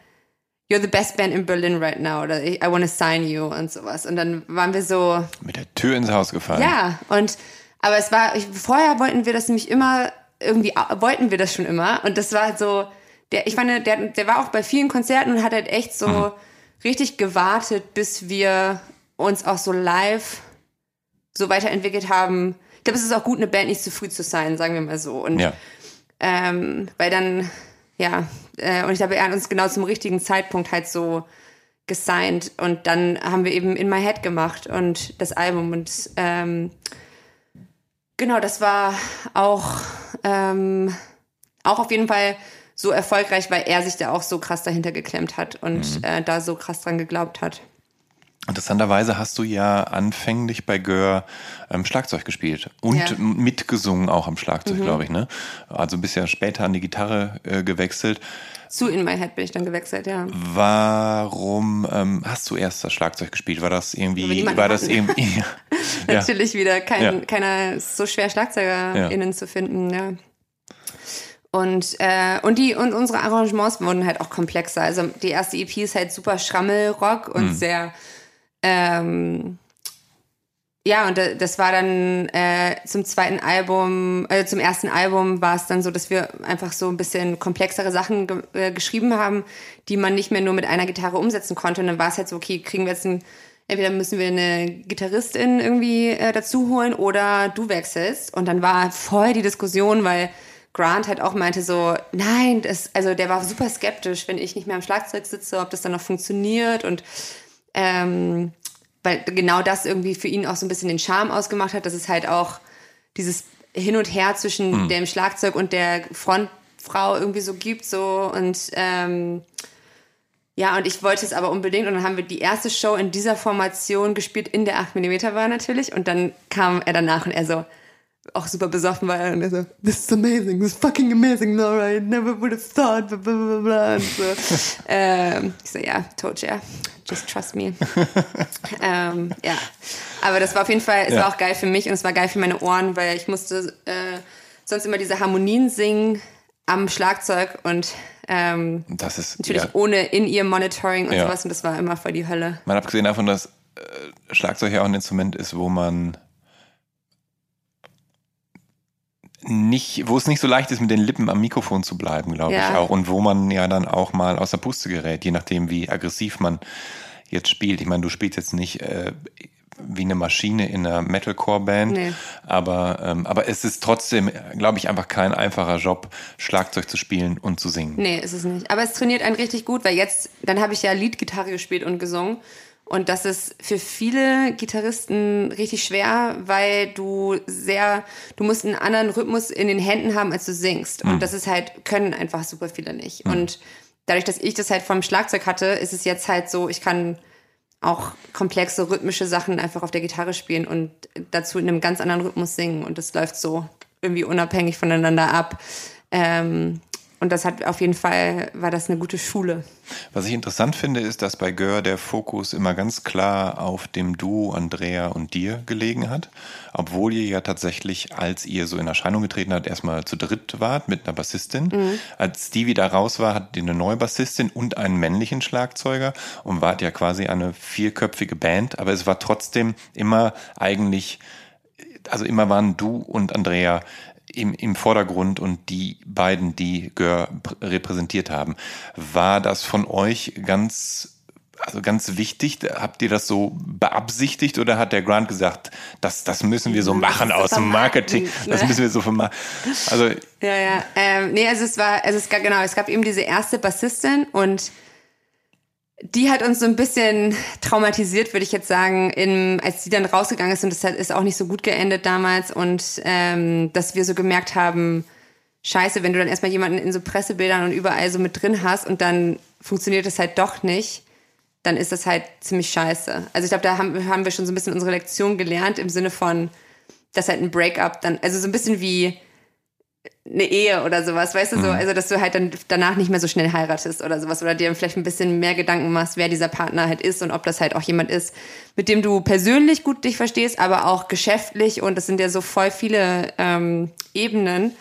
Speaker 1: you're the best band in Berlin right now oder I want to sign you und sowas. Und dann waren wir so,
Speaker 2: Mit der Tür ins Haus gefallen.
Speaker 1: ja, und aber es war, ich, vorher wollten wir das nämlich immer, irgendwie wollten wir das schon immer. Und das war halt so, der, ich meine, der, der war auch bei vielen Konzerten und hat halt echt so richtig gewartet, bis wir uns auch so live so weiterentwickelt haben. Ich glaube, es ist auch gut, eine Band nicht zu früh zu sein, sagen wir mal so. Und
Speaker 2: Ja.
Speaker 1: ähm, weil dann, ja, äh, und ich glaube, er hat uns genau zum richtigen Zeitpunkt halt so gesigned und dann haben wir eben In My Head gemacht und das Album und ähm, genau, das war auch, ähm, auch auf jeden Fall so erfolgreich, weil er sich da auch so krass dahinter geklemmt hat und äh, da so krass dran geglaubt hat.
Speaker 2: Interessanterweise hast du ja anfänglich bei Gör ähm, Schlagzeug gespielt und
Speaker 1: Ja. Mhm.
Speaker 2: mitgesungen auch am Schlagzeug, glaube ich, ne? Also bist ja später an die Gitarre äh, gewechselt.
Speaker 1: Zu In My Head bin ich dann gewechselt, ja.
Speaker 2: Warum ähm, hast du erst das Schlagzeug gespielt? War das irgendwie, war das irgendwie, ja.
Speaker 1: Natürlich wieder kein,
Speaker 2: Ja.
Speaker 1: keiner ist so schwer SchlagzeugerInnen zu finden, ja. Und, äh, und, die, und unsere Arrangements wurden halt auch komplexer. Also die erste EP ist halt super Schrammelrock und
Speaker 2: Mhm.
Speaker 1: sehr, ähm, ja, und das war dann äh, zum zweiten Album, äh, zum ersten Album war es dann so, dass wir einfach so ein bisschen komplexere Sachen ge äh, geschrieben haben, die man nicht mehr nur mit einer Gitarre umsetzen konnte. Und dann war es halt so, okay, kriegen wir jetzt ein, entweder müssen wir eine Gitarristin irgendwie äh, dazu holen oder du wechselst. Und dann war voll die Diskussion, weil Grant halt auch meinte so, nein, das, also der war super skeptisch, wenn ich nicht mehr am Schlagzeug sitze, ob das dann noch funktioniert und ähm, weil genau das irgendwie für ihn auch so ein bisschen den Charme ausgemacht hat, dass es halt auch dieses Hin und Her zwischen mhm. dem Schlagzeug und der Frontfrau irgendwie so gibt so. Und ähm, ja, und ich wollte es aber unbedingt. Und dann haben wir die erste Show in dieser Formation gespielt, in der 8mm war natürlich. Und dann kam er danach und er so, auch super besoffen war und er so, this is amazing, this is fucking amazing, Laura, I never would have thought, blah, blah, blah, Und so. ähm, ich so, ja, yeah, told you, just trust me. ähm, ja, aber das war auf jeden Fall, es ja. war auch geil für mich und es war geil für meine Ohren, weil ich musste äh, sonst immer diese Harmonien singen am Schlagzeug und ähm,
Speaker 2: das ist
Speaker 1: natürlich
Speaker 2: ja.
Speaker 1: ohne in ihr Monitoring und ja. sowas und das war immer voll die Hölle.
Speaker 2: Man abgesehen davon, dass äh, Schlagzeug ja auch ein Instrument ist, wo man nicht, wo es nicht so leicht ist, mit den Lippen am Mikrofon zu bleiben, glaube ja. ich auch. Und wo man ja dann auch mal aus der Puste gerät, je nachdem, wie aggressiv man jetzt spielt. Ich meine, du spielst jetzt nicht äh, wie eine Maschine in einer Metalcore-Band, nee. aber, ähm, aber es ist trotzdem, glaube ich, einfach kein einfacher Job, Schlagzeug zu spielen und zu singen.
Speaker 1: Nee, ist es nicht. Aber es trainiert einen richtig gut, weil jetzt, dann habe ich ja Leadgitarre gespielt und gesungen und das ist für viele Gitarristen richtig schwer, weil du sehr, du musst einen anderen Rhythmus in den Händen haben, als du singst. Mhm. Und das ist halt, können einfach super viele nicht. Mhm. Und dadurch, dass ich das halt vom Schlagzeug hatte, ist es jetzt halt so, ich kann auch komplexe rhythmische Sachen einfach auf der Gitarre spielen und dazu in einem ganz anderen Rhythmus singen. Und das läuft so irgendwie unabhängig voneinander ab. Ähm, und das hat auf jeden Fall, war das eine gute Schule.
Speaker 2: Was ich interessant finde, ist, dass bei Gör der Fokus immer ganz klar auf dem Duo Andrea und dir gelegen hat. Obwohl ihr ja tatsächlich, als ihr so in Erscheinung getreten habt, erstmal zu dritt wart mit einer Bassistin. Mhm. Als die wieder raus war, hattet ihr eine neue Bassistin und einen männlichen Schlagzeuger und wart ja quasi eine vierköpfige Band. Aber es war trotzdem immer eigentlich also immer waren du und Andrea im, im Vordergrund und die beiden, die Gör repräsentiert haben. War das von euch ganz also ganz wichtig, habt ihr das so beabsichtigt oder hat der Grant gesagt, das, das müssen wir so machen aus dem Marketing, das müssen wir so vermarkten? Also
Speaker 1: ja, ja, ähm, nee, also es war, also es gab genau, es gab eben diese erste Bassistin und die hat uns so ein bisschen traumatisiert, würde ich jetzt sagen, in, als sie dann rausgegangen ist und das ist auch nicht so gut geendet damals und ähm, dass wir so gemerkt haben, scheiße, wenn du dann erstmal jemanden in so Pressebildern und überall so mit drin hast und dann funktioniert das halt doch nicht, dann ist das halt ziemlich scheiße. Also ich glaube, da haben, haben wir schon so ein bisschen unsere Lektion gelernt im Sinne von, dass halt ein Breakup dann, also so ein bisschen wie eine Ehe oder sowas, weißt du so, mhm. also dass du halt dann danach nicht mehr so schnell heiratest oder sowas oder dir vielleicht ein bisschen mehr Gedanken machst, wer dieser Partner halt ist und ob das halt auch jemand ist, mit dem du persönlich gut dich verstehst, aber auch geschäftlich und das sind ja so voll viele ähm, Ebenen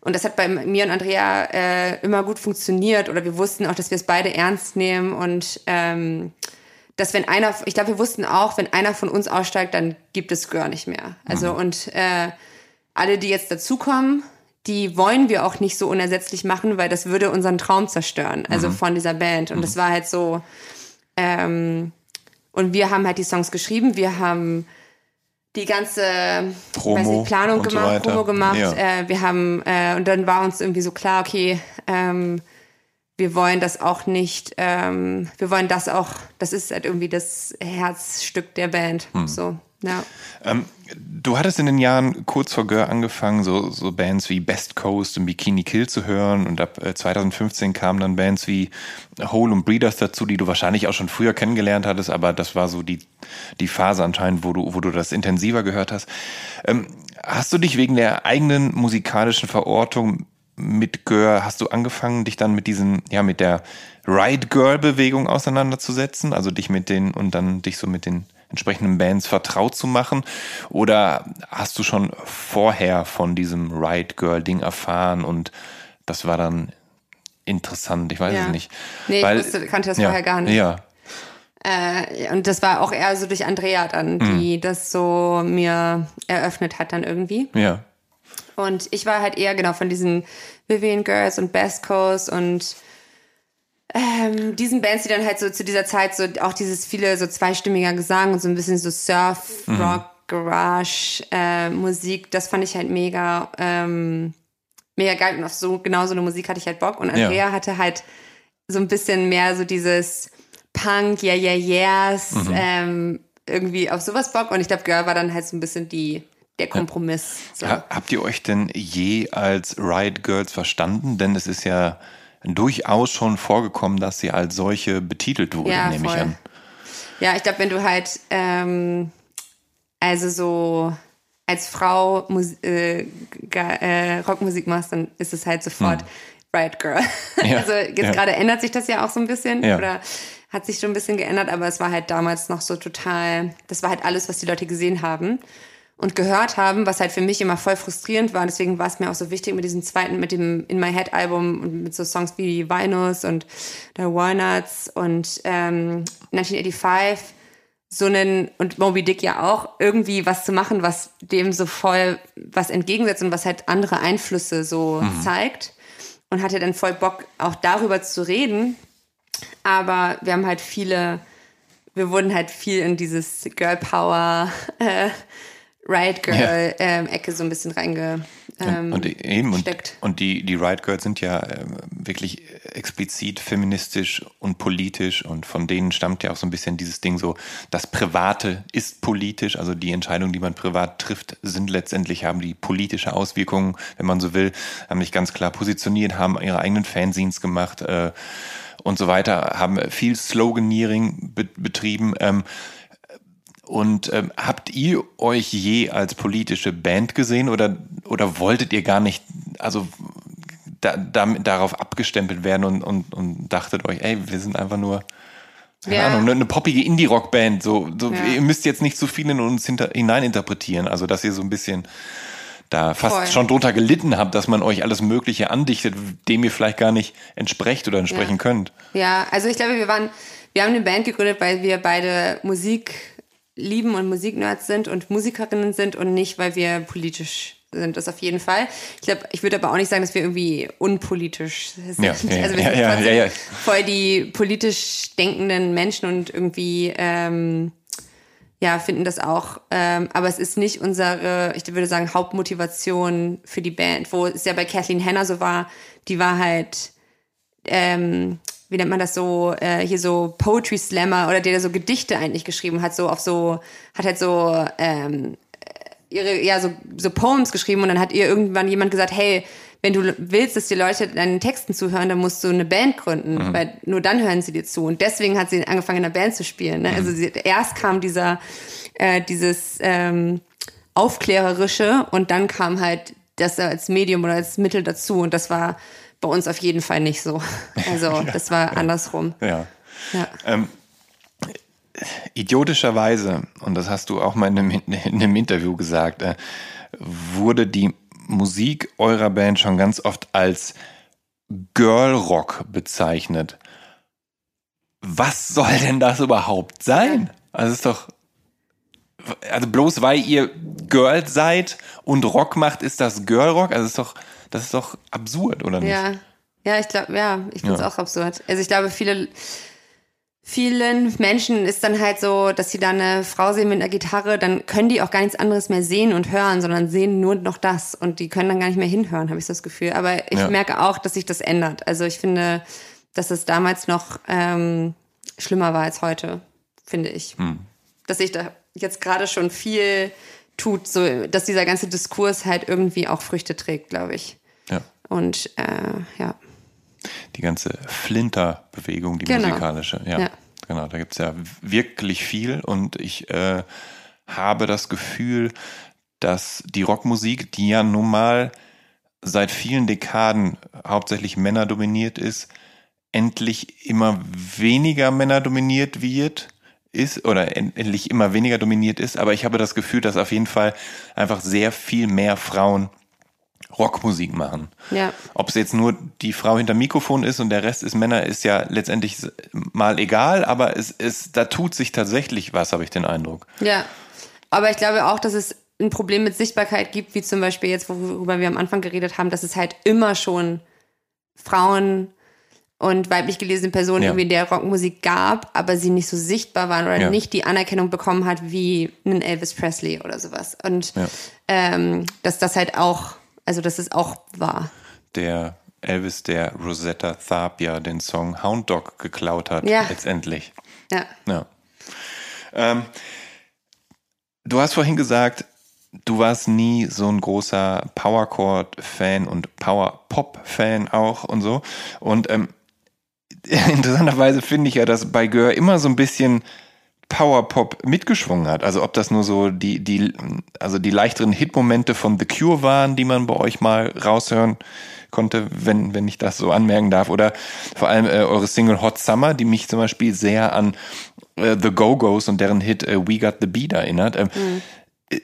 Speaker 1: und das hat bei mir und Andrea äh, immer gut funktioniert oder wir wussten auch, dass wir es beide ernst nehmen und ähm, dass wenn einer, ich glaube, wir wussten auch, wenn einer von uns aussteigt, dann gibt es Gör nicht mehr. Also mhm. und äh, alle, die jetzt dazukommen, die wollen wir auch nicht so unersetzlich machen, weil das würde unseren Traum zerstören, also mhm. von dieser Band. Und mhm. das war halt so. Ähm, und wir haben halt die Songs geschrieben, wir haben die ganze
Speaker 2: Promo
Speaker 1: nicht, Planung gemacht, so Promo gemacht. Ja. Äh, wir haben äh, und dann war uns irgendwie so klar, okay, ähm, wir wollen das auch nicht, ähm, wir wollen das auch, das ist halt irgendwie das Herzstück der Band. Mhm. So. Ja.
Speaker 2: Ähm, du hattest in den Jahren kurz vor Gör angefangen, so, so Bands wie Best Coast und Bikini Kill zu hören und ab 2015 äh, kamen dann Bands wie Hole und Breeders dazu, die du wahrscheinlich auch schon früher kennengelernt hattest, aber das war so die, die Phase anscheinend, wo du, wo du das intensiver gehört hast. Ähm, hast du dich wegen der eigenen musikalischen Verortung mit Gör, hast du angefangen, dich dann mit diesen, ja, mit der Ride Girl Bewegung auseinanderzusetzen, also dich mit den und dann dich so mit den entsprechenden Bands vertraut zu machen? Oder hast du schon vorher von diesem Ride Girl Ding erfahren und das war dann interessant? Ich weiß ja. es nicht.
Speaker 1: Nee, Weil, ich wusste, kannte das ja, vorher gar nicht.
Speaker 2: Ja.
Speaker 1: Äh, und das war auch eher so durch Andrea dann, die das so mir eröffnet hat dann irgendwie.
Speaker 2: Ja.
Speaker 1: Und ich war halt eher genau von diesen Vivian Girls und Best Coast und ähm, diesen Bands, die dann halt so zu dieser Zeit so auch dieses viele so zweistimmiger Gesang und so ein bisschen so Surf, Rock, Garage, äh, Musik, das fand ich halt mega, ähm, mega geil. Und auf so genau so eine Musik hatte ich halt Bock. Und Andrea
Speaker 2: Ja.
Speaker 1: hatte halt so ein bisschen mehr so dieses Punk, yeah, yeah, yes, ähm, irgendwie auf sowas Bock. Und ich glaube, Girl war dann halt so ein bisschen die, der Kompromiss. So.
Speaker 2: Ha- Habt ihr euch denn je als Riot Girls verstanden? Denn es ist ja durchaus schon vorgekommen, dass sie als solche betitelt wurde,
Speaker 1: Ja,
Speaker 2: nehme ich
Speaker 1: voll.
Speaker 2: an.
Speaker 1: Ja, ich glaube, wenn du halt, ähm, also so als Frau Mus äh, äh, Rockmusik machst, dann ist es halt sofort Riot Girl.
Speaker 2: Hm. Ja,
Speaker 1: also jetzt
Speaker 2: ja.
Speaker 1: gerade ändert sich das ja auch so ein bisschen
Speaker 2: Ja.
Speaker 1: oder hat sich schon ein bisschen geändert, aber es war halt damals noch so total, das war halt alles, was die Leute gesehen haben und gehört haben, was halt für mich immer voll frustrierend war. Deswegen war es mir auch so wichtig mit diesem zweiten, mit dem In My Head Album und mit so Songs wie Vinus und The Walnuts und ähm, 1985 so einen, und Moby Dick ja auch, irgendwie was zu machen, was dem so voll was entgegensetzt und was halt andere Einflüsse so zeigt. Und hatte dann voll Bock, auch darüber zu reden. Aber wir haben halt viele, wir wurden halt viel in dieses Girl Power, äh, Riot Girl ähm, Ecke so ein bisschen reinge. Ähm,
Speaker 2: und eben, und,
Speaker 1: steckt.
Speaker 2: und die, die Riot Girls sind ja ähm, wirklich explizit feministisch und politisch und von denen stammt ja auch so ein bisschen dieses Ding so, das Private ist politisch, also die Entscheidungen, die man privat trifft, sind letztendlich, haben die politische Auswirkungen, wenn man so will, haben sich ganz klar positioniert, haben ihre eigenen Fanzines gemacht äh, und so weiter, haben viel Sloganeering be betrieben. Ähm, und ähm, habt ihr euch je als politische Band gesehen oder, oder wolltet ihr gar nicht, also da, damit, darauf abgestempelt werden und, und, und dachtet euch, ey, wir sind einfach nur, keine
Speaker 1: Ja.
Speaker 2: Ahnung, eine, eine poppige Indie-Rock-Band. So, so,
Speaker 1: Ja.
Speaker 2: Ihr müsst jetzt nicht zu viel in uns hinter, hineininterpretieren. Also, dass ihr so ein bisschen da fast
Speaker 1: Voll.
Speaker 2: schon drunter gelitten habt, dass man euch alles Mögliche andichtet, dem ihr vielleicht gar nicht entsprecht oder entsprechen
Speaker 1: Ja.
Speaker 2: könnt.
Speaker 1: Ja, also ich glaube, wir waren, wir haben eine Band gegründet, weil wir beide Musik lieben und Musiknerds sind und Musikerinnen sind und nicht, weil wir politisch sind. Das auf jeden Fall. Ich glaube, ich würde aber auch nicht sagen, dass wir irgendwie unpolitisch sind.
Speaker 2: Ja, ja,
Speaker 1: also wir
Speaker 2: ja,
Speaker 1: sind
Speaker 2: ja, ja, ja.
Speaker 1: voll die politisch denkenden Menschen und irgendwie ähm, ja, finden das auch. Ähm, aber es ist nicht unsere, ich würde sagen, Hauptmotivation für die Band. Wo es ja bei Kathleen Hanna so war, die war halt, ähm, wie nennt man das so, äh, hier so Poetry Slammer oder der der so Gedichte eigentlich geschrieben hat, so auf so, hat halt so, ähm, ihre, ja, so, so Poems geschrieben und dann hat ihr irgendwann jemand gesagt, hey, wenn du willst, dass die Leute deinen Texten zuhören, dann musst du eine Band gründen, weil nur dann hören sie dir zu. Und deswegen hat sie angefangen, in einer Band zu spielen. Ne? Also sie, erst kam dieser, äh, dieses ähm, Aufklärerische und dann kam halt das als Medium oder als Mittel dazu. Und das war bei uns auf jeden Fall nicht so. Also das war andersrum.
Speaker 2: Ja.
Speaker 1: Ja.
Speaker 2: Ähm, idiotischerweise, und das hast du auch mal in einem, in einem Interview gesagt, äh, wurde die Musik eurer Band schon ganz oft als Girl Rock bezeichnet. Was soll denn das überhaupt sein? Also es ist doch, also bloß weil ihr Girls seid und Rock macht, ist das Girl Rock? Also es ist doch, das ist doch absurd, oder nicht?
Speaker 1: Ja, ja, ich glaube, ja, ich finde es
Speaker 2: Ja.
Speaker 1: auch absurd. Also ich glaube, viele, vielen Menschen ist dann halt so, dass sie da eine Frau sehen mit einer Gitarre, dann können die auch gar nichts anderes mehr sehen und hören, sondern sehen nur noch das und die können dann gar nicht mehr hinhören, habe ich so das Gefühl. Aber ich
Speaker 2: Ja.
Speaker 1: merke auch, dass sich das ändert. Also ich finde, dass es damals noch ähm, schlimmer war als heute, finde ich.
Speaker 2: Hm.
Speaker 1: Dass sich da jetzt gerade schon viel tut, so dass dieser ganze Diskurs halt irgendwie auch Früchte trägt, glaube ich.
Speaker 2: Ja.
Speaker 1: Und äh, ja.
Speaker 2: Die ganze Flinter-Bewegung, die
Speaker 1: Genau.
Speaker 2: musikalische. Ja,
Speaker 1: Ja.
Speaker 2: genau. Da gibt's ja wirklich viel und ich äh, habe das Gefühl, dass die Rockmusik, die ja nun mal seit vielen Dekaden hauptsächlich Männer dominiert ist, endlich immer weniger Männer dominiert wird ist oder en- endlich immer weniger dominiert ist, aber ich habe das Gefühl, dass auf jeden Fall einfach sehr viel mehr Frauen Rockmusik machen.
Speaker 1: Ja.
Speaker 2: Ob es jetzt nur die Frau hinter Mikrofon ist und der Rest ist Männer, ist ja letztendlich mal egal, aber es ist, da tut sich tatsächlich was, habe ich den Eindruck.
Speaker 1: Ja. Aber ich glaube auch, dass es ein Problem mit Sichtbarkeit gibt, wie zum Beispiel jetzt, worüber wir am Anfang geredet haben, dass es halt immer schon Frauen und weiblich gelesene Personen
Speaker 2: Ja.
Speaker 1: irgendwie in der Rockmusik gab, aber sie nicht so sichtbar waren oder
Speaker 2: Ja.
Speaker 1: nicht die Anerkennung bekommen hat wie ein Elvis Presley oder sowas. Und
Speaker 2: Ja.
Speaker 1: ähm, dass das halt auch, also dass es auch war.
Speaker 2: Der Elvis, der Rosetta Tharpe ja den Song Hound Dog geklaut hat,
Speaker 1: Ja.
Speaker 2: letztendlich.
Speaker 1: Ja.
Speaker 2: Ja. Ähm, du hast vorhin gesagt, du warst nie so ein großer Powerchord-Fan und Power-Pop-Fan auch und so. Und ähm, interessanterweise finde ich ja, dass bei Gör immer so ein bisschen Powerpop mitgeschwungen hat. Also ob das nur so die, die, also die leichteren Hitmomente von The Cure waren, die man bei euch mal raushören konnte, wenn, wenn ich das so anmerken darf. Oder vor allem äh, eure Single Hot Summer, die mich zum Beispiel sehr an äh, The Go-Go's und deren Hit äh, We Got the Beat erinnert. Ähm,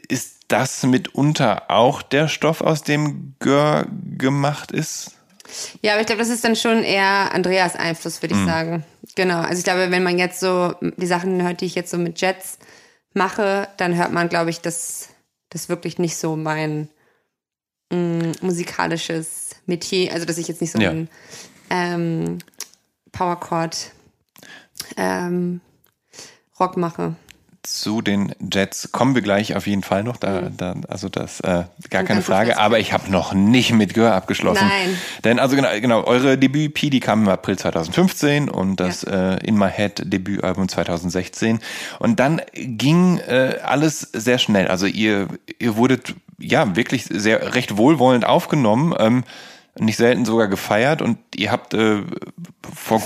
Speaker 2: Ist das mitunter auch der Stoff, aus dem Gör gemacht ist?
Speaker 1: Ja, aber ich glaube, das ist dann schon eher Andreas Einfluss, würde ich
Speaker 2: Mhm.
Speaker 1: sagen. Genau. Also ich glaube, wenn man jetzt so die Sachen hört, die ich jetzt so mit Jets mache, dann hört man, glaube ich, dass das wirklich nicht so mein mm, musikalisches Metier, also dass ich jetzt nicht so
Speaker 2: Ja.
Speaker 1: ein ähm, Powerchord ähm, Rock mache.
Speaker 2: Zu den Jets kommen wir gleich auf jeden Fall noch. Da, da, also das äh, gar keine Frage. Aber ich habe noch nicht mit Gör abgeschlossen.
Speaker 1: Nein.
Speaker 2: Denn also genau, genau eure Debüt-EP, die kam im April 2015 und das äh, In My Head Debütalbum 2016. Und dann ging äh, alles sehr schnell. Also ihr ihr wurdet ja wirklich sehr recht wohlwollend aufgenommen. Ähm, nicht selten sogar gefeiert und ihr habt äh, vor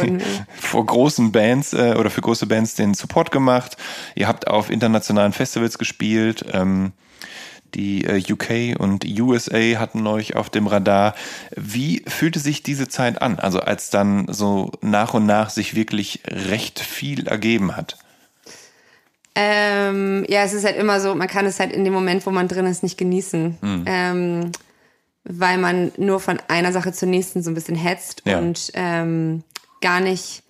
Speaker 1: wir.
Speaker 2: vor großen Bands äh, oder für große Bands den Support gemacht. Ihr habt auf internationalen Festivals gespielt. Ähm, die äh, UK und USA hatten euch auf dem Radar. Wie fühlte sich diese Zeit an? Also als dann so nach und nach sich wirklich recht viel ergeben hat.
Speaker 1: Ähm, ja, es ist halt immer so, man kann es halt in dem Moment, wo man drin ist, nicht genießen.
Speaker 2: Hm.
Speaker 1: Ähm, weil man nur von einer Sache zur nächsten so ein bisschen hetzt
Speaker 2: Ja.
Speaker 1: und ähm, gar nicht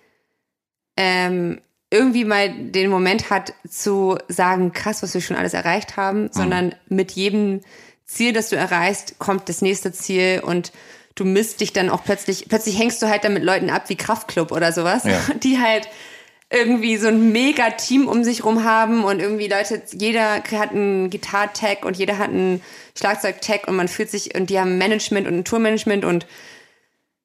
Speaker 1: ähm, irgendwie mal den Moment hat zu sagen, krass, was wir schon alles erreicht haben, sondern mit jedem Ziel, das du erreichst, kommt das nächste Ziel und du misst dich dann auch plötzlich, plötzlich hängst du halt dann mit Leuten ab wie Kraftclub oder sowas,
Speaker 2: Ja.
Speaker 1: die halt irgendwie so ein mega Team um sich rum haben und irgendwie Leute, jeder hat einen Gitarre-Tag und jeder hat einen Schlagzeug-Tag und man fühlt sich, und die haben Management und ein Tourmanagement und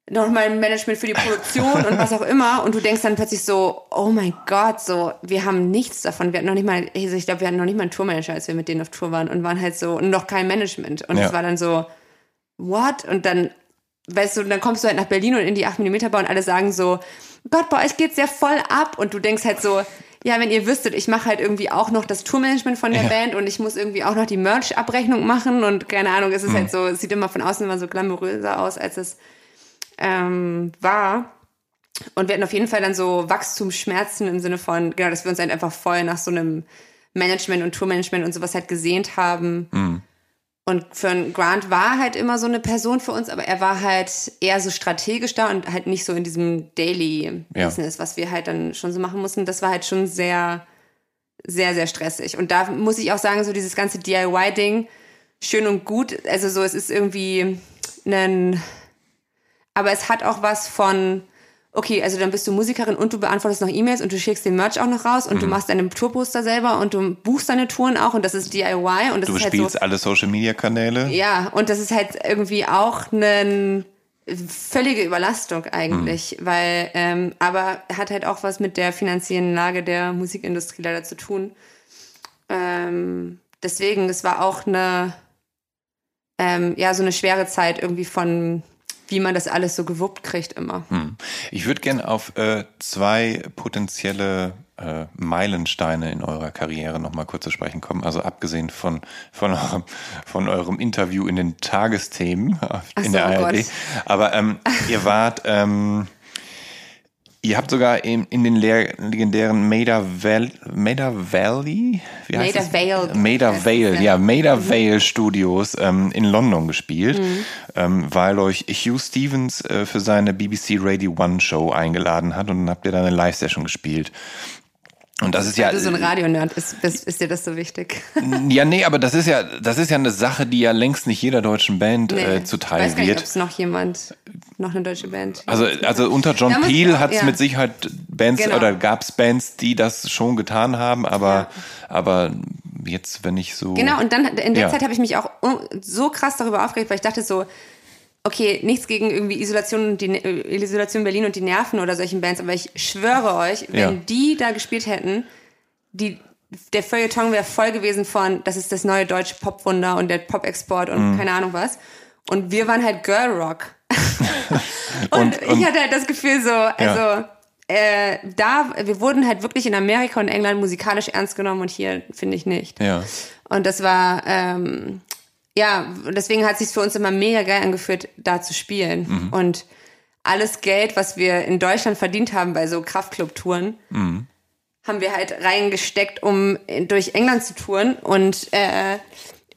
Speaker 1: nochmal ein Management für die Produktion und was auch immer und du denkst dann plötzlich so, oh mein Gott, so, wir haben nichts davon, wir hatten noch nicht mal, also ich glaube, wir hatten noch nicht mal einen Tourmanager, als wir mit denen auf Tour waren und waren halt so, und noch kein Management und es
Speaker 2: Ja.
Speaker 1: war dann so, what? Und dann, weißt du, dann kommst du halt nach Berlin und in die 8 mm Bar und alle sagen so, Gott, bei euch geht's ja voll ab und du denkst halt so, ja, wenn ihr wüsstet, ich mache halt irgendwie auch noch das Tourmanagement von der
Speaker 2: Ja.
Speaker 1: Band und ich muss irgendwie auch noch die Merch-Abrechnung machen und keine Ahnung, es ist
Speaker 2: Mhm.
Speaker 1: halt so, es sieht immer von außen immer so glamouröser aus, als es ähm, war. Und wir hatten auf jeden Fall dann so Wachstumsschmerzen im Sinne von, genau, dass wir uns halt einfach voll nach so einem Management und Tourmanagement und sowas halt gesehnt haben.
Speaker 2: Mhm.
Speaker 1: Und für einen Grant war halt immer so eine Person für uns, aber er war halt eher so strategisch da und halt nicht so in diesem Daily
Speaker 2: Ja.
Speaker 1: Business, was wir halt dann schon so machen mussten. Das war halt schon sehr, sehr, sehr stressig. Und da muss ich auch sagen, so dieses ganze DIY-Ding, schön und gut. Also so, es ist irgendwie ein, aber es hat auch was von, okay, also dann bist du Musikerin und du beantwortest noch E-Mails und du schickst den Merch auch noch raus und du
Speaker 2: Mhm.
Speaker 1: machst deine Tourposter selber und du buchst deine Touren auch und das ist DIY und das
Speaker 2: Du
Speaker 1: ist halt
Speaker 2: spielst
Speaker 1: so,
Speaker 2: alle Social Media Kanäle.
Speaker 1: ja, und das ist halt irgendwie auch eine völlige Überlastung eigentlich,
Speaker 2: Mhm.
Speaker 1: weil, ähm, aber hat halt auch was mit der finanziellen Lage der Musikindustrie leider zu tun. Ähm, deswegen, es war auch eine, ähm, ja, so eine schwere Zeit irgendwie von, wie man das alles so gewuppt kriegt immer.
Speaker 2: Ich würde gerne auf äh, zwei potenzielle äh, Meilensteine in eurer Karriere nochmal kurz zu sprechen kommen. Also abgesehen von, von, eurem, von eurem Interview in den Tagesthemen in
Speaker 1: so,
Speaker 2: der
Speaker 1: oh
Speaker 2: ARD.
Speaker 1: Gott.
Speaker 2: Aber ähm, ihr wart ähm, Ihr habt sogar in, in den legendären Maida, Val, Maida Valley?
Speaker 1: Wie heißt Maida Vale.
Speaker 2: Maida Vale, ja, Maida mhm. Vale Studios ähm, in London gespielt, mhm. ähm, weil euch Hugh Stevens äh, für seine BBC Radio One Show eingeladen hat und dann habt ihr da eine Live-Session gespielt. Und das ist ja.
Speaker 1: Weil du so ein Radionerd ist, ist, ist dir das so wichtig?
Speaker 2: Ja, nee, aber das ist ja, das ist ja eine Sache, die ja längst nicht jeder deutschen Band nee, äh, zuteil
Speaker 1: weiß wird. Ob es noch jemand, noch eine deutsche Band.
Speaker 2: Also, also unter John ja, Peel hat es ja. mit Sicherheit Bands genau. oder gab es Bands, die das schon getan haben, aber, ja. aber jetzt, wenn ich so.
Speaker 1: Genau, und dann in der Zeit habe ich mich auch so krass darüber aufgeregt, weil ich dachte so, okay, nichts gegen irgendwie Isolation, die, äh, Isolation Berlin und die Nerven oder solchen Bands, aber ich schwöre euch, wenn ja. die da gespielt hätten, die, der Feuilleton wäre voll gewesen von, das ist das neue deutsche Popwunder und der Pop-Export und mhm. keine Ahnung was. Und wir waren halt Girl Rock. und, und, ich hatte halt das Gefühl so, also ja. äh, da, wir wurden halt wirklich in Amerika und England musikalisch ernst genommen und hier finde ich nicht.
Speaker 2: Ja.
Speaker 1: Und das war, ähm, ja, deswegen hat es sich für uns immer mega geil angefühlt, da zu spielen. Mhm. Und alles Geld, was wir in Deutschland verdient haben bei so Kraftclub-Touren, mhm. haben wir halt reingesteckt, um durch England zu touren. Und äh,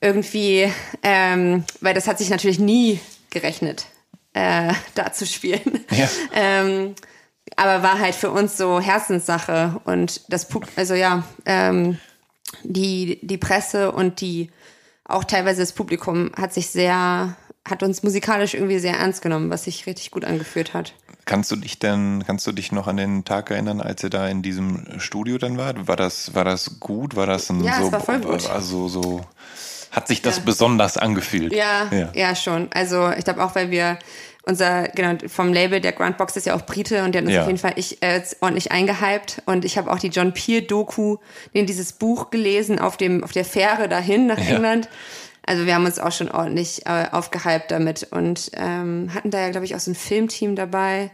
Speaker 1: irgendwie, ähm, weil das hat sich natürlich nie gerechnet, äh, da zu spielen. Ja. ähm, aber war halt für uns so Herzenssache und das, also ja, ähm, die, die Presse und die auch teilweise das Publikum hat sich sehr, hat uns musikalisch irgendwie sehr ernst genommen, was sich richtig gut angeführt hat.
Speaker 2: Kannst du dich denn, kannst du dich noch an den Tag erinnern, als ihr da in diesem Studio dann wart? War das, war das gut? War das ein
Speaker 1: ja,
Speaker 2: so,
Speaker 1: es war voll gut.
Speaker 2: also so, hat sich das ja. besonders angefühlt?
Speaker 1: Ja, ja, ja, schon. Also ich glaube auch, weil wir unser, genau, vom Label, der Grandbox ist ja auch Brite und der hat uns ja. auf jeden Fall ich, äh, ordentlich eingehypt. Und ich habe auch die John Peel-Doku, den dieses Buch gelesen auf dem, auf der Fähre dahin nach ja. England. Also wir haben uns auch schon ordentlich äh, aufgehypt damit und ähm, hatten da ja, glaube ich, auch so ein Filmteam dabei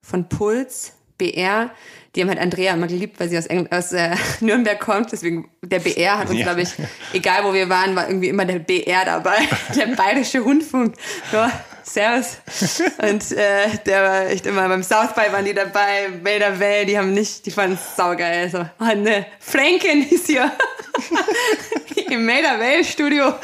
Speaker 1: von Puls, BR. Die haben halt Andrea immer geliebt, weil sie aus, Engl aus äh, Nürnberg kommt. Deswegen, der BR hat uns, ja. glaube ich, egal wo wir waren, war irgendwie immer der BR dabei. Der bayerische Rundfunk. So. Servus. Und äh, der war echt immer beim South by waren die dabei, Wälder Well, die haben nicht, die fanden es saugeil. So, oh ne, Franken ist hier im Melder Well Studio.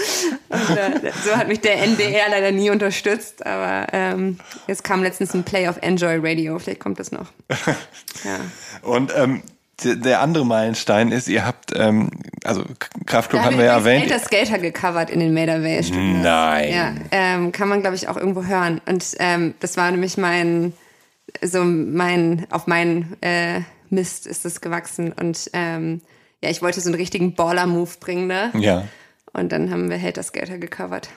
Speaker 1: Und, äh, so hat mich der NDR leider nie unterstützt, aber ähm, jetzt kam letztens ein Play of Enjoy Radio, vielleicht kommt das noch.
Speaker 2: Ja. Und ähm, der andere Meilenstein ist, ihr habt, ähm, also Kraftclub haben wir ja erwähnt.
Speaker 1: Skater Skater gecovert in den Made Away Studios.
Speaker 2: Nein.
Speaker 1: Ja, ähm, kann man glaube ich auch irgendwo hören. Und ähm, das war nämlich mein, so mein, auf meinen äh, Mist ist es gewachsen. Und ähm, ja, ich wollte so einen richtigen Baller-Move bringen, ne?
Speaker 2: Ja.
Speaker 1: Und dann haben wir Hater Skater gecovert.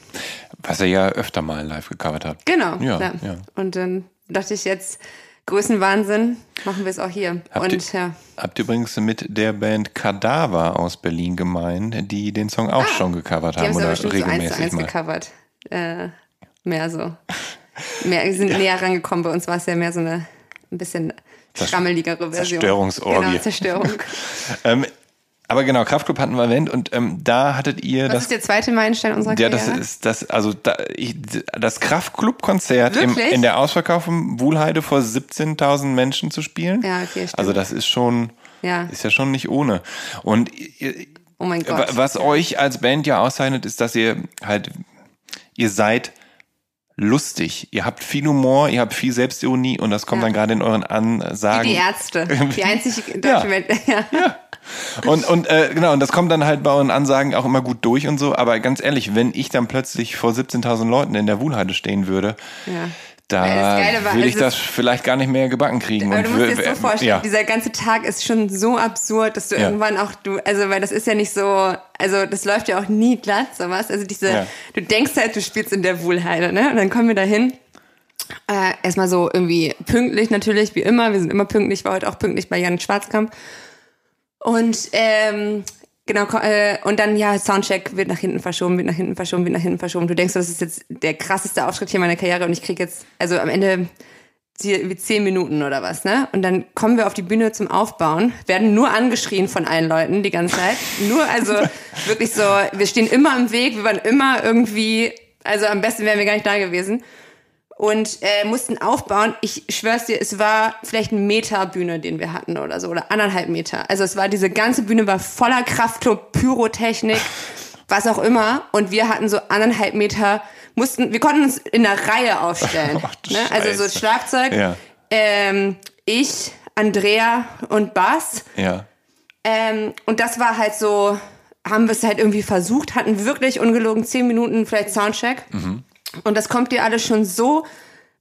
Speaker 2: Was er ja öfter mal live gecovert hat.
Speaker 1: Genau. Ja, ja. Und dann dachte ich jetzt, Größenwahnsinn, machen wir es auch hier.
Speaker 2: Habt,
Speaker 1: und,
Speaker 2: ihr, ja. habt ihr übrigens mit der Band Kadaver aus Berlin gemeint, die den Song auch ah, schon gecovert haben?
Speaker 1: Oder regelmäßig so eins zu eins gecovert. Äh, mehr so. Mehr, wir sind ja. näher rangekommen. Bei uns war es ja mehr so eine ein bisschen schrammeligere Version.
Speaker 2: Zerstörungsorgie.
Speaker 1: Genau, Zerstörung.
Speaker 2: ähm, aber genau, Kraftclub hatten wir erwähnt und ähm, da hattet ihr
Speaker 1: Was
Speaker 2: das.
Speaker 1: ist der zweite Meilenstein unserer
Speaker 2: Karriere? Ja, das ist das, also da, ich, das Kraftclub-Konzert in der Ausverkauf im Wuhlheide vor 17.000 Menschen zu spielen.
Speaker 1: Ja, okay, stimmt.
Speaker 2: Also das ist schon, ja. ist ja schon nicht ohne. Und
Speaker 1: oh mein Gott.
Speaker 2: was euch als Band ja auszeichnet, ist, dass ihr halt, ihr seid lustig. Ihr habt viel Humor, ihr habt viel Selbstironie und das kommt ja. dann gerade in euren Ansagen.
Speaker 1: Wie die Ärzte. Die einzige deutsche
Speaker 2: ja. ja. ja. Und, und äh, genau, und das kommt dann halt bei euren Ansagen auch immer gut durch und so. Aber ganz ehrlich, wenn ich dann plötzlich vor 17.000 Leuten in der Wuhlheide stehen würde, ja. da würde ich also das vielleicht gar nicht mehr gebacken kriegen.
Speaker 1: Aber du musst dir das so vorstellen, ja. dieser ganze Tag ist schon so absurd, dass du ja. irgendwann auch, du, also weil das ist ja nicht so, also das läuft ja auch nie glatt, sowas. Also diese, du denkst halt, du spielst in der Wuhlheide, ne? Und dann kommen wir da hin. Äh, erstmal so irgendwie pünktlich natürlich, wie immer. Wir sind immer pünktlich, war heute auch pünktlich bei Jan Schwarzkamp. Und ähm, genau, äh, und dann ja, Soundcheck wird nach hinten verschoben, wird nach hinten verschoben, wird nach hinten verschoben. Du denkst, das ist jetzt der krasseste Aufschritt hier meiner Karriere und ich krieg jetzt, also am Ende wie zehn Minuten oder was, ne? Und dann kommen wir auf die Bühne zum Aufbauen, werden nur angeschrien von allen Leuten die ganze Zeit. Nur, also wirklich so, wir stehen immer im Weg, wir waren immer irgendwie, also am besten wären wir gar nicht da gewesen. Und äh, mussten aufbauen. Ich schwör's dir, es war vielleicht ein Meter Bühne, den wir hatten oder so, oder anderthalb Meter. Also es war, diese ganze Bühne war voller Kraftclub, Pyrotechnik, was auch immer. Und wir hatten so anderthalb Meter, mussten, wir konnten uns in einer Reihe aufstellen.
Speaker 2: Du
Speaker 1: ne? Also so. Schlagzeug,
Speaker 2: Ja.
Speaker 1: ähm, ich, Andrea und Bass.
Speaker 2: Ja.
Speaker 1: Ähm, und das war halt so, haben wir es halt irgendwie versucht, hatten wirklich ungelogen zehn Minuten vielleicht Soundcheck. Und das kommt dir alles schon so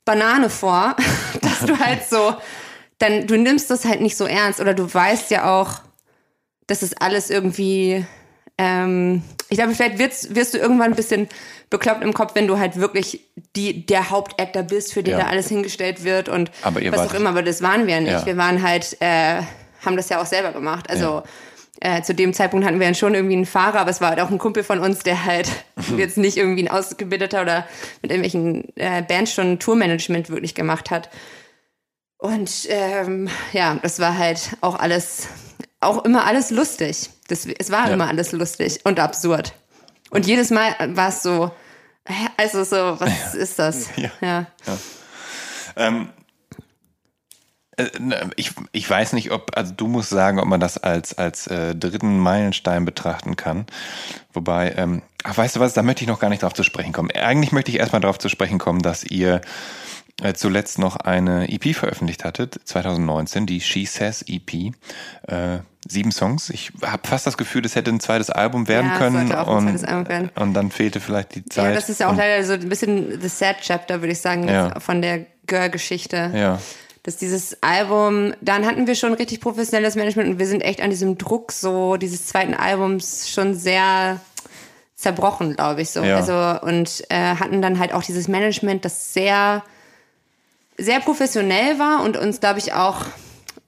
Speaker 1: Banane vor, dass du halt so, dann, du nimmst das halt nicht so ernst oder du weißt ja auch, dass es alles irgendwie, ähm, ich glaube, vielleicht wirst, wirst du irgendwann ein bisschen bekloppt im Kopf, wenn du halt wirklich die, der Hauptactor bist, für den
Speaker 2: Ja.
Speaker 1: da alles hingestellt wird und was auch immer, aber das waren wir ja nicht.
Speaker 2: Ja.
Speaker 1: Wir waren halt, äh, haben das ja auch selber gemacht. Also äh, zu dem Zeitpunkt hatten wir dann schon irgendwie einen Fahrer, aber es war halt auch ein Kumpel von uns, der halt
Speaker 2: Mhm.
Speaker 1: jetzt nicht irgendwie ein ausgebildeter oder mit irgendwelchen äh, Bands schon Tourmanagement wirklich gemacht hat. Und ähm, ja, das war halt auch alles, auch immer alles lustig. Das, es war
Speaker 2: Ja.
Speaker 1: immer alles lustig und absurd. Und jedes Mal war es so, also so, was ist das?
Speaker 2: Ja.
Speaker 1: ja.
Speaker 2: Ähm, ich, ich weiß nicht, ob, also du musst sagen, ob man das als, als äh, dritten Meilenstein betrachten kann. Wobei, ähm, ach, weißt du was, da möchte ich noch gar nicht drauf zu sprechen kommen. Eigentlich möchte ich erstmal darauf zu sprechen kommen, dass ihr äh, zuletzt noch eine EP veröffentlicht hattet, 2019, die She Says EP. Äh, sieben Songs. Ich habe fast das Gefühl, das hätte ein zweites Album werden
Speaker 1: Ja,
Speaker 2: können. und,
Speaker 1: Album werden.
Speaker 2: und dann fehlte vielleicht die Zeit.
Speaker 1: Ja, das ist ja auch leider so ein bisschen the sad chapter, würde ich sagen,
Speaker 2: Ja.
Speaker 1: von der Girl-Geschichte.
Speaker 2: Ja.
Speaker 1: Dass dieses Album, dann hatten wir schon richtig professionelles Management und wir sind echt an diesem Druck so dieses zweiten Albums schon sehr zerbrochen, glaube ich so.
Speaker 2: Ja.
Speaker 1: Also und äh, hatten dann halt auch dieses Management, das sehr sehr professionell war und uns, glaube ich, auch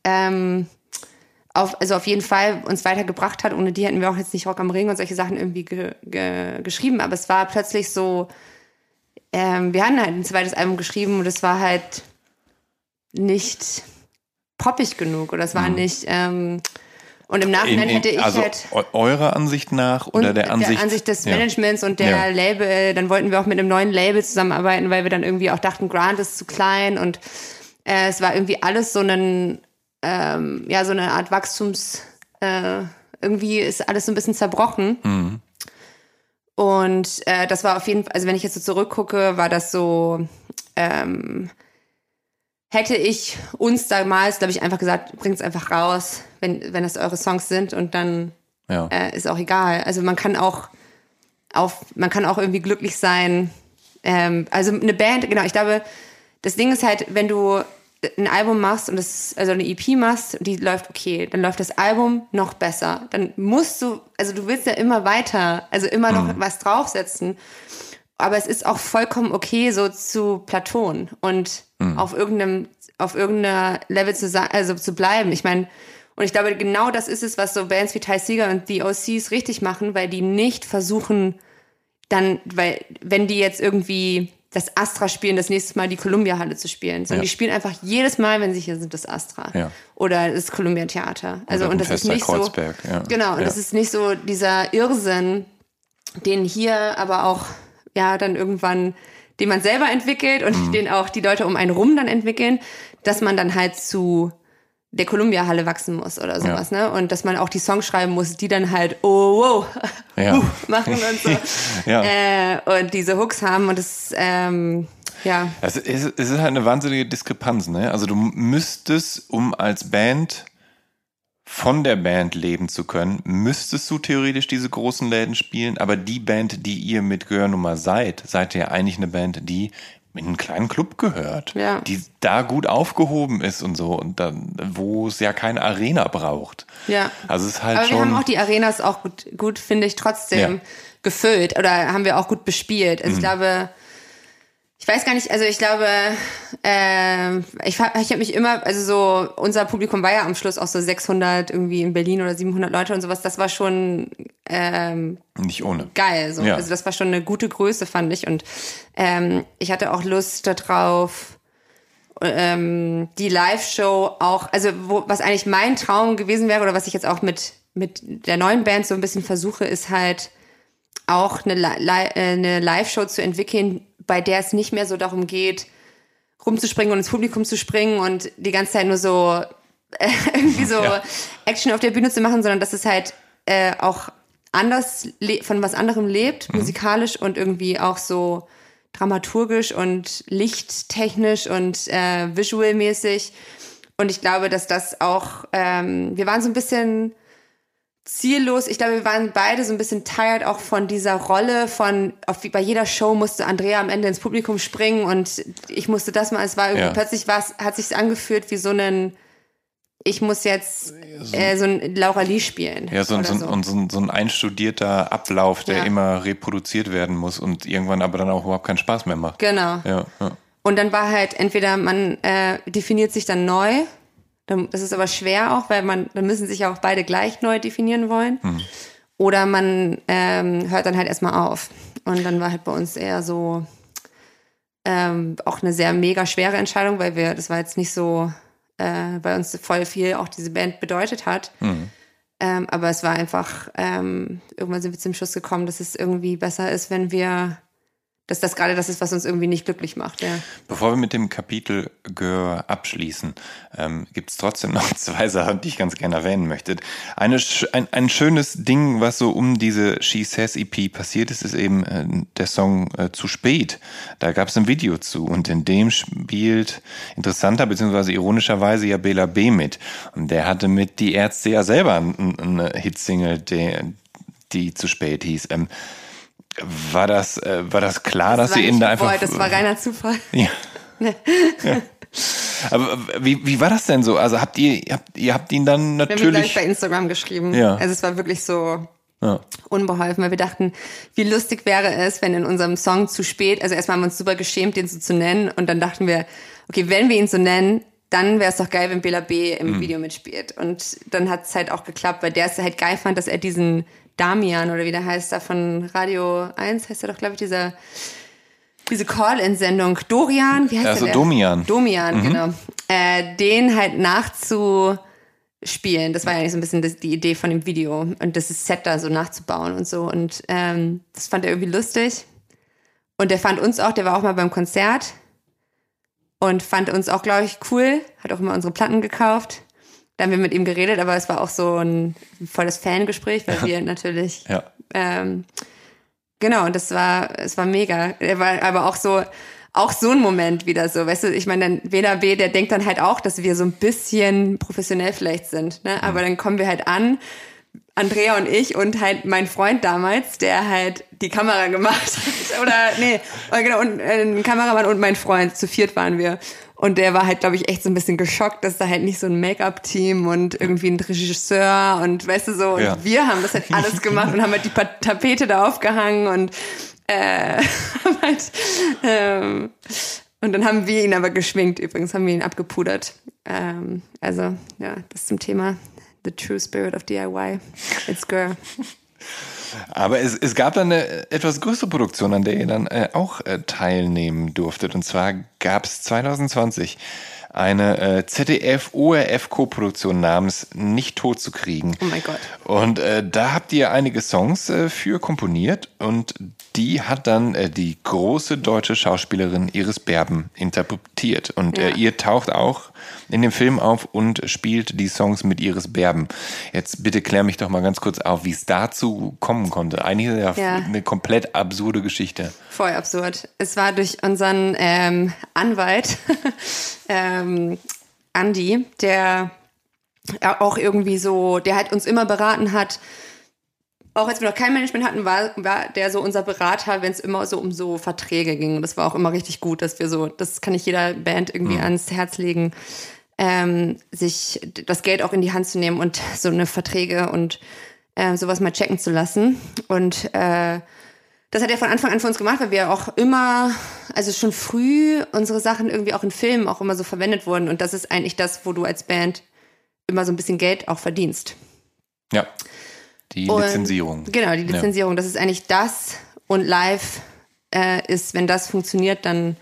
Speaker 1: ähm, auf, also auf jeden Fall uns weitergebracht hat. Ohne die hätten wir auch jetzt nicht Rock am Ring und solche Sachen irgendwie ge ge geschrieben. Aber es war plötzlich so, ähm, wir hatten halt ein zweites Album geschrieben und es war halt nicht poppig genug oder es war nicht, ähm, und im Nachhinein
Speaker 2: Mhm. In- in-
Speaker 1: hätte ich
Speaker 2: also
Speaker 1: halt
Speaker 2: eu- eurer Ansicht nach oder der Ansicht,
Speaker 1: des
Speaker 2: Ja.
Speaker 1: Managements und der
Speaker 2: Ja.
Speaker 1: Label, dann wollten wir auch mit einem neuen Label zusammenarbeiten, weil wir dann irgendwie auch dachten, Grant ist zu klein und äh, es war irgendwie alles so ein, ähm, ja, so eine Art Wachstums, äh, irgendwie ist alles so ein bisschen zerbrochen.
Speaker 2: Mhm.
Speaker 1: Und äh, das war auf jeden Fall, also wenn ich jetzt so zurückgucke, war das so, ähm, hätte ich uns damals, glaube ich, einfach gesagt, bringt es einfach raus, wenn, wenn das eure Songs sind und dann
Speaker 2: Ja.
Speaker 1: äh, ist auch egal. Also man kann auch auf, man kann auch irgendwie glücklich sein. Ähm, also eine Band, genau, ich glaube, das Ding ist halt, wenn du ein Album machst und das, also eine EP machst, die läuft okay, dann läuft das Album noch besser. Dann musst du, also du willst ja immer weiter, also immer noch was draufsetzen. Aber es ist auch vollkommen okay, so zu Platon und auf irgendeinem, auf irgendeiner Level zu sein, also zu bleiben. Ich meine, und ich glaube, genau das ist es, was so Bands wie Ty Seeger und die OCs richtig machen, weil die nicht versuchen, dann, weil, wenn die jetzt irgendwie das Astra spielen, das nächste Mal die Columbia-Halle zu spielen, sondern
Speaker 2: Ja.
Speaker 1: die spielen einfach jedes Mal, wenn sie hier sind, das Astra.
Speaker 2: Ja.
Speaker 1: Oder das Columbia-Theater. Also,
Speaker 2: Oder
Speaker 1: und das ist
Speaker 2: Fester
Speaker 1: nicht
Speaker 2: Kreuzberg,
Speaker 1: so.
Speaker 2: ja.
Speaker 1: Genau, und das ist nicht so dieser Irrsinn, den hier aber auch, ja, dann irgendwann, den man selber entwickelt und
Speaker 2: Mhm.
Speaker 1: den auch die Leute um einen rum dann entwickeln, dass man dann halt zu der Columbia-Halle wachsen muss oder sowas, ne? Und dass man auch die Songs schreiben muss, die dann halt, oh, wow,
Speaker 2: Ja.
Speaker 1: machen und so.
Speaker 2: Ja.
Speaker 1: äh, und diese Hooks haben und das, ähm, ja,
Speaker 2: Es ist, es ist halt eine wahnsinnige Diskrepanz, ne? Also du müsstest, um als Band von der Band leben zu können, müsstest du theoretisch diese großen Läden spielen, aber die Band, die ihr mit Gehörnummer seid, seid ihr eigentlich eine Band, die in einen kleinen Club gehört,
Speaker 1: Ja.
Speaker 2: die da gut aufgehoben ist und so und dann, wo es ja keine Arena braucht.
Speaker 1: Ja.
Speaker 2: Also es ist halt
Speaker 1: Aber wir
Speaker 2: schon.
Speaker 1: haben auch die Arenas auch gut, gut finde ich, trotzdem
Speaker 2: Ja. Mhm.
Speaker 1: gefüllt oder haben wir auch gut bespielt. Also ich glaube, ich weiß gar nicht, also ich glaube, ähm, ich, ich habe mich immer, also so, unser Publikum war ja am Schluss auch so 600 irgendwie in Berlin oder 700 Leute und sowas. Das war schon ähm,
Speaker 2: nicht ohne.
Speaker 1: geil. So.
Speaker 2: Ja.
Speaker 1: Also das war schon eine gute Größe, fand ich. Und ähm, ich hatte auch Lust darauf, ähm, die Live-Show auch, also wo, was eigentlich mein Traum gewesen wäre oder was ich jetzt auch mit, mit der neuen Band so ein bisschen versuche, ist halt auch eine, Li äh, eine Live-Show zu entwickeln, bei der es nicht mehr so darum geht, rumzuspringen und ins Publikum zu springen und die ganze Zeit nur so äh, irgendwie so
Speaker 2: Ja.
Speaker 1: Action auf der Bühne zu machen, sondern dass es halt äh, auch anders von was anderem lebt, musikalisch und irgendwie auch so dramaturgisch und lichttechnisch und äh, visualmäßig. Und ich glaube, dass das auch, ähm, wir waren so ein bisschen ziellos. Ich glaube, wir waren beide so ein bisschen tired auch von dieser Rolle von, auf, wie bei jeder Show musste Andrea am Ende ins Publikum springen und ich musste das mal, es war irgendwie,
Speaker 2: Ja.
Speaker 1: plötzlich war's, hat sich angefühlt wie so ein, ich muss jetzt äh, so ein Laura Lee spielen.
Speaker 2: Ja, so, ein- so, ein- und so, ein- so ein einstudierter Ablauf, der
Speaker 1: Ja.
Speaker 2: immer reproduziert werden muss und irgendwann aber dann auch überhaupt keinen Spaß mehr macht.
Speaker 1: Genau.
Speaker 2: Ja, ja.
Speaker 1: Und dann war halt entweder man äh, definiert sich dann neu, das ist aber schwer auch, weil man, dann müssen sich ja auch beide gleich neu definieren wollen. Oder man ähm, hört dann halt erstmal auf. Und dann war halt bei uns eher so ähm, auch eine sehr mega schwere Entscheidung, weil wir, das war jetzt nicht so, äh, bei uns voll viel auch diese Band bedeutet hat. Ähm, aber es war einfach, ähm, irgendwann sind wir zum Schluss gekommen, dass es irgendwie besser ist, wenn wir, dass das gerade das ist, was uns irgendwie nicht glücklich macht. Ja.
Speaker 2: Bevor wir mit dem Kapitel Gör abschließen, ähm, gibt es trotzdem noch zwei Sachen, die ich ganz gerne erwähnen möchte. Eine, ein, ein schönes Ding, was so um diese She Says EP passiert ist, ist eben äh, der Song äh, Zu spät. Da gab es ein Video zu und in dem spielt interessanter bzw. ironischerweise ja Bela B. mit. Und der hatte mit Die Ärzte ja selber ein- eine Hitsingle, der, die zu spät hieß. Ähm, war das, äh, war das klar, dass
Speaker 1: war
Speaker 2: sie ihn da einfach.
Speaker 1: gewollt, das war reiner Zufall.
Speaker 2: Ja. ja. Aber wie, wie war das denn so? Also habt ihr, habt, ihr habt ihn dann
Speaker 1: Wir haben ihn gleich
Speaker 2: natürlich.
Speaker 1: bei Instagram geschrieben.
Speaker 2: Ja.
Speaker 1: Also es war wirklich so
Speaker 2: Ja.
Speaker 1: unbeholfen, weil wir dachten, wie lustig wäre es, wenn in unserem Song zu spät, also erstmal haben wir uns super geschämt, den so zu nennen und dann dachten wir, okay, wenn wir ihn so nennen, dann wäre es doch geil, wenn Bela B. im Video mitspielt. Und dann hat es halt auch geklappt, weil der es halt geil fand, dass er diesen Damian oder wie der heißt, da von Radio 1 heißt er doch, glaube ich, dieser diese Call-In-Sendung Dorian, wie heißt
Speaker 2: Also
Speaker 1: der?
Speaker 2: Domian.
Speaker 1: Domian, genau. Äh, den halt nachzuspielen, das war ja nicht so ein bisschen das, die Idee von dem Video und das Set da so nachzubauen und so und ähm, das fand er irgendwie lustig und der fand uns auch, der war auch mal beim Konzert und fand uns auch, glaube ich, cool, hat auch immer unsere Platten gekauft. Da haben wir mit ihm geredet, aber es war auch so ein volles Fangespräch, weil wir natürlich
Speaker 2: Ja.
Speaker 1: ähm, genau, und das war, es war mega. Er war aber auch so, auch so ein Moment wieder so, weißt du, ich meine, dann Bela B, der denkt dann halt auch, dass wir so ein bisschen professionell vielleicht sind, ne? Aber dann kommen wir halt an, Andrea und ich und halt mein Freund damals, der halt die Kamera gemacht hat. Oder nee, oder genau, und äh, ein Kameramann und mein Freund, zu viert waren wir. Und der war halt, glaube ich, echt so ein bisschen geschockt, dass da halt nicht so ein Make-up-Team und irgendwie ein Regisseur und weißt du so, und
Speaker 2: Ja.
Speaker 1: wir haben das halt alles gemacht und haben halt die Tapete da aufgehangen und äh, haben halt, ähm, und dann haben wir ihn aber geschminkt, übrigens haben wir ihn abgepudert. Ähm, also, ja, das zum Thema The True Spirit of DIY. It's girl.
Speaker 2: Aber es, es gab dann eine etwas größere Produktion, an der ihr dann äh, auch äh, teilnehmen durftet. Und zwar gab es 2020 eine äh, ZDF-ORF-Koproduktion namens Nicht tot zu kriegen.
Speaker 1: Oh mein Gott.
Speaker 2: Und äh, da habt ihr einige Songs äh, für komponiert und die hat dann äh, die große deutsche Schauspielerin Iris Berben interpretiert. Und äh,
Speaker 1: Ja.
Speaker 2: ihr taucht auch in dem Film auf und spielt die Songs mit Iris Berben. Jetzt bitte klär mich doch mal ganz kurz auf, wie es dazu kommen konnte. Eigentlich ja,
Speaker 1: Ja.
Speaker 2: eine komplett absurde Geschichte.
Speaker 1: Voll absurd. Es war durch unseren ähm, Anwalt, ähm, Andy, der auch irgendwie so, der halt uns immer beraten hat, auch als wir noch kein Management hatten, war, war der so unser Berater, wenn es immer so um so Verträge ging. Und das war auch immer richtig gut, dass wir so, das kann ich jeder Band irgendwie ans Herz legen, ähm, sich das Geld auch in die Hand zu nehmen und so eine Verträge und äh, sowas mal checken zu lassen. Und äh, das hat er von Anfang an für uns gemacht, weil wir auch immer, also schon früh unsere Sachen irgendwie auch in Filmen auch immer so verwendet wurden. Und das ist eigentlich das, wo du als Band immer so ein bisschen Geld auch verdienst.
Speaker 2: Ja. Die
Speaker 1: Und-
Speaker 2: Lizenzierung.
Speaker 1: Genau, die
Speaker 2: Ja.
Speaker 1: Lizenzierung. Das ist eigentlich das. Und live äh, ist, wenn das funktioniert, dann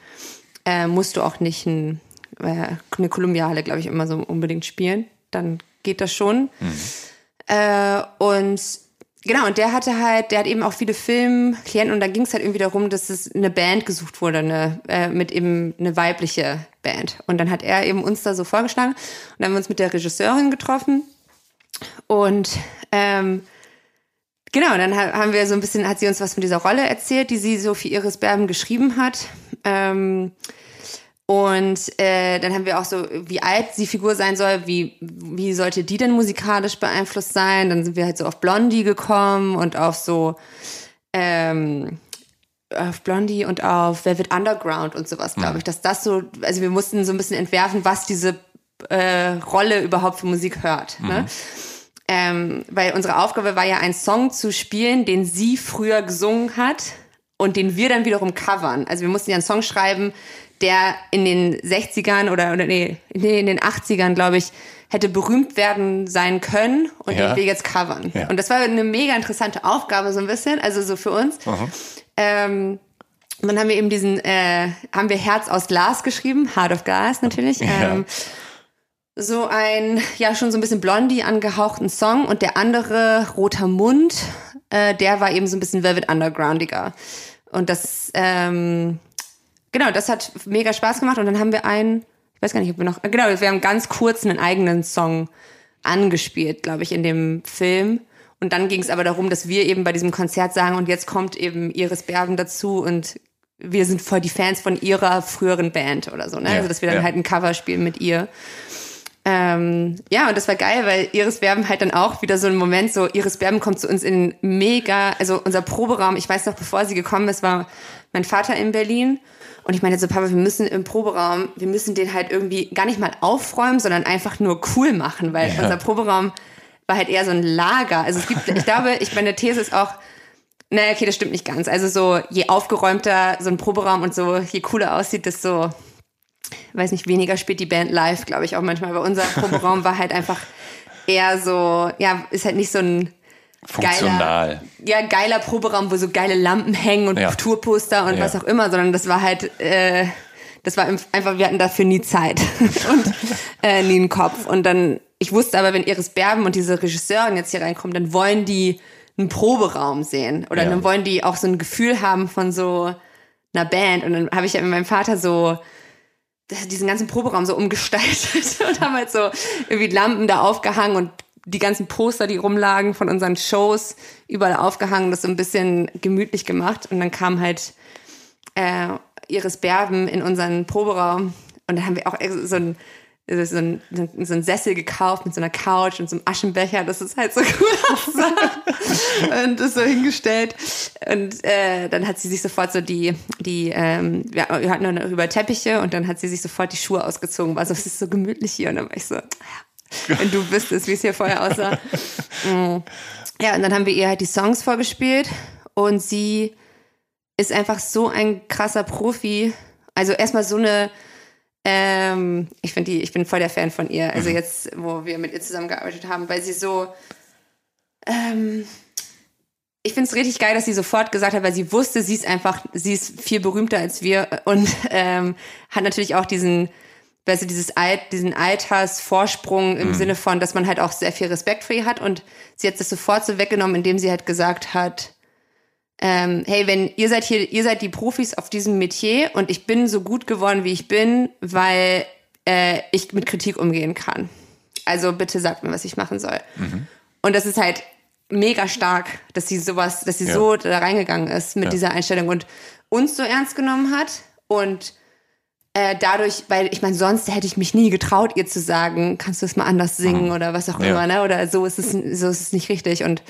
Speaker 1: äh, musst du auch nicht ein, äh, eine kolumbiale, glaube ich, immer so unbedingt spielen. Dann geht das schon.
Speaker 2: Mhm.
Speaker 1: Äh, und genau, und der hatte halt, der hat eben auch viele Filmklienten und da ging es halt irgendwie darum, dass es eine Band gesucht wurde, eine, äh, mit eben eine weibliche Band. Und dann hat er eben uns da so vorgeschlagen und dann haben wir uns mit der Regisseurin getroffen und ähm, genau, dann haben wir so ein bisschen, hat sie uns was von dieser Rolle erzählt, die sie so für Iris Berben geschrieben hat. Ähm, und äh, dann haben wir auch so, wie alt die Figur sein soll, wie, wie sollte die denn musikalisch beeinflusst sein? Dann sind wir halt so auf Blondie gekommen und auf so ähm, auf Blondie und auf Velvet Underground und sowas, glaube ich. Dass das so, also wir mussten so ein bisschen entwerfen, was diese äh, Rolle überhaupt für Musik hört. Ne? Mhm. Ne? Ähm, weil unsere Aufgabe war ja, einen Song zu spielen, den sie früher gesungen hat und den wir dann wiederum covern. Also wir mussten ja einen Song schreiben, der in den 60ern oder, oder nee, nee, in den 80ern, glaube ich, hätte berühmt werden sein können und ja. den wir jetzt covern. Ja. Und das war eine mega interessante Aufgabe, so ein bisschen, also so für uns. Ähm, und dann haben wir eben diesen, äh, haben wir Herz aus Glas geschrieben, Heart of Glass natürlich. Ja. Ähm, so ein, ja, schon so ein bisschen Blondie angehauchten Song und der andere, Roter Mund, äh, der war eben so ein bisschen Velvet Undergroundiger. Und das, ähm, genau, das hat mega Spaß gemacht und dann haben wir einen, ich weiß gar nicht, ob wir noch, genau, wir haben ganz kurz einen eigenen Song angespielt, glaube ich, in dem Film. Und dann ging es aber darum, dass wir eben bei diesem Konzert sagen, und jetzt kommt eben Iris Berben dazu und wir sind voll die Fans von ihrer früheren Band oder so, ne? Ja, also dass wir dann ja. halt ein Cover spielen mit ihr. Ähm, ja, und das war geil, weil Iris Berben halt dann auch wieder so ein Moment, so Iris Berben kommt zu uns in mega, also unser Proberaum, ich weiß noch, bevor sie gekommen ist, war mein Vater in Berlin. Und ich meine so, Papa, wir müssen im Proberaum, wir müssen den halt irgendwie gar nicht mal aufräumen, sondern einfach nur cool machen, weil ja. unser Proberaum war halt eher so ein Lager. Also es gibt, ich glaube, ich meine These ist auch, naja, okay, das stimmt nicht ganz. Also so, je aufgeräumter so ein Proberaum und so, je cooler aussieht, desto weiß nicht, weniger spielt die Band live, glaube ich auch manchmal. Aber unser Proberaum war halt einfach eher so, ja, ist halt nicht so ein
Speaker 2: Funktional.
Speaker 1: Geiler, ja, geiler Proberaum, wo so geile Lampen hängen und ja. Tourposter und ja. was auch immer, sondern das war halt, äh, das war einfach, wir hatten dafür nie Zeit und äh, nie einen Kopf. Und dann, ich wusste aber, wenn Iris Berben und diese Regisseurin jetzt hier reinkommen, dann wollen die einen Proberaum sehen oder ja. dann wollen die auch so ein Gefühl haben von so einer Band. Und dann habe ich ja mit meinem Vater so diesen ganzen Proberaum so umgestaltet und haben halt so irgendwie Lampen da aufgehangen und die ganzen Poster, die rumlagen von unseren Shows, überall aufgehangen, das so ein bisschen gemütlich gemacht. Und dann kam halt äh, Iris Berben in unseren Proberaum und dann haben wir auch so ein so ein, so ein Sessel gekauft mit so einer Couch und so einem Aschenbecher, das ist halt so cool aussah. und das so hingestellt. Und äh, dann hat sie sich sofort so die, die ähm, ja, wir hatten noch über Teppiche und dann hat sie sich sofort die Schuhe ausgezogen. War so, es ist so gemütlich hier. Und dann war ich so, wenn du wüsstest, wie es hier vorher aussah. Mm. Ja, und dann haben wir ihr halt die Songs vorgespielt und sie ist einfach so ein krasser Profi. Also erstmal so eine ähm, ich finde die, ich bin voll der Fan von ihr. Also mhm. jetzt, wo wir mit ihr zusammengearbeitet haben, weil sie so, ähm, ich finde es richtig geil, dass sie sofort gesagt hat, weil sie wusste, sie ist einfach, sie ist viel berühmter als wir und ähm, hat natürlich auch diesen, weißt du, dieses Alt, diesen Altersvorsprung im mhm. Sinne von, dass man halt auch sehr viel Respekt für ihr hat und sie hat das sofort so weggenommen, indem sie halt gesagt hat, ähm, hey, wenn ihr seid hier, ihr seid die Profis auf diesem Metier und ich bin so gut geworden, wie ich bin, weil äh, ich mit Kritik umgehen kann. Also bitte sagt mir, was ich machen soll. Mhm. Und das ist halt mega stark, dass sie sowas, dass sie ja. so da reingegangen ist mit ja. dieser Einstellung und uns so ernst genommen hat und äh, dadurch, weil ich meine, sonst hätte ich mich nie getraut, ihr zu sagen, kannst du es mal anders singen mhm. oder was auch ja. immer, ne? Oder so ist es, so ist es nicht richtig. Und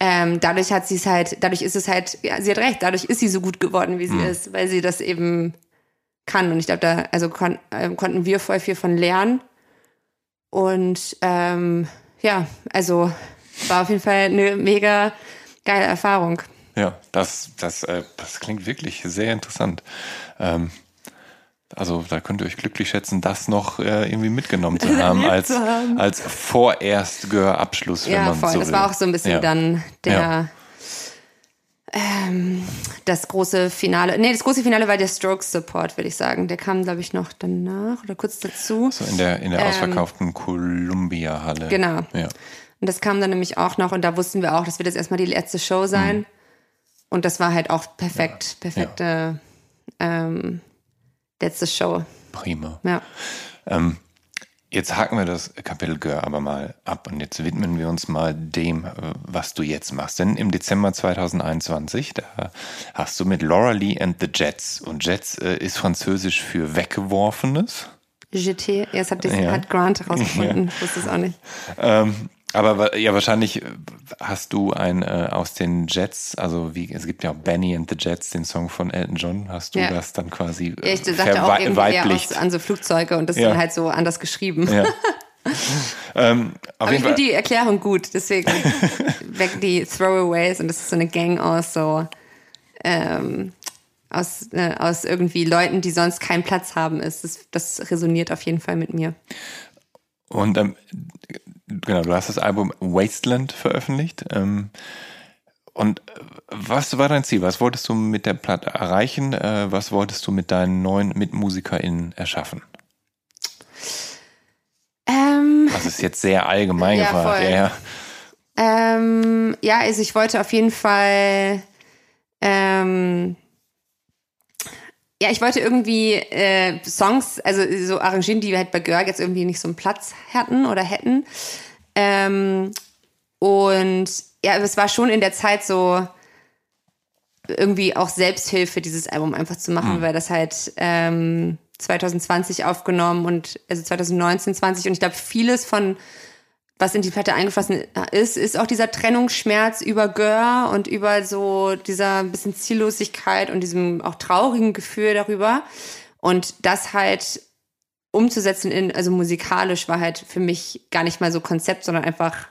Speaker 1: ähm, dadurch hat sie es halt, dadurch ist es halt, ja, sie hat recht, dadurch ist sie so gut geworden, wie sie mhm. ist, weil sie das eben kann. Und ich glaube, da also kon äh, konnten wir voll viel von lernen. Und ähm, ja, also war auf jeden Fall eine mega geile Erfahrung.
Speaker 2: Ja, das, das, äh, das klingt wirklich sehr interessant. Ähm, also da könnt ihr euch glücklich schätzen, das noch äh, irgendwie mitgenommen zu haben als, als vorerst Abschluss, wenn ja, man voll. so
Speaker 1: Das war auch so ein bisschen ja. dann der ja. ähm, das große Finale. Nee, das große Finale war der Strokes Support, würde ich sagen. Der kam, glaube ich, noch danach oder kurz dazu.
Speaker 2: So in der in der ähm, ausverkauften Columbia Halle.
Speaker 1: Genau.
Speaker 2: Ja.
Speaker 1: Und das kam dann nämlich auch noch und da wussten wir auch, das wird jetzt erstmal die letzte Show sein. Mhm. Und das war halt auch perfekt, perfekte ähm, letzte Show.
Speaker 2: Prima.
Speaker 1: Ja.
Speaker 2: Ähm, Jetzt haken wir das Kapitel Gör aber mal ab und jetzt widmen wir uns mal dem, äh, was du jetzt machst. Denn im Dezember 2021, da hast du mit Laura Lee and the Jets und Jets äh, ist französisch für Weggeworfenes.
Speaker 1: Jeté, ja, das hat, ja. hat Grant herausgefunden, ja. wusste es auch nicht.
Speaker 2: Ähm, aber ja, wahrscheinlich äh, hast du ein äh, aus den Jets, also wie es gibt ja auch Benny and the Jets, den Song von Elton John, hast du ja. das dann quasi
Speaker 1: ja, ich dachte auch irgendwie an so Flugzeuge und das ja. dann halt so anders geschrieben. Ja. ähm, Aber ich finde die Erklärung gut, deswegen weg die Throwaways und das ist so eine Gang aus so ähm, aus, äh, aus irgendwie Leuten, die sonst keinen Platz haben, ist. Das, das resoniert auf jeden Fall mit mir.
Speaker 2: Und ähm, genau, du hast das Album Wasteland veröffentlicht. Ähm, und äh, was war dein Ziel? Was wolltest du mit der Platte erreichen? Äh, was wolltest du mit deinen neuen MitmusikerInnen erschaffen?
Speaker 1: Ähm,
Speaker 2: das ist jetzt sehr allgemein ja, gefragt. Ja, ja.
Speaker 1: Ähm, ja, also ich wollte auf jeden Fall ähm, ja, ich wollte irgendwie äh, Songs, also so arrangieren, die wir halt bei Görg jetzt irgendwie nicht so einen Platz hatten oder hätten. Ähm, und ja, es war schon in der Zeit so irgendwie auch Selbsthilfe, dieses Album einfach zu machen, mhm. weil das halt ähm, 2020 aufgenommen und also 2019, 20 und ich glaube, vieles von was in die Platte eingeflossen ist, ist auch dieser Trennungsschmerz über Gör und über so dieser bisschen Ziellosigkeit und diesem auch traurigen Gefühl darüber. Und das halt umzusetzen in, also musikalisch war halt für mich gar nicht mal so Konzept, sondern einfach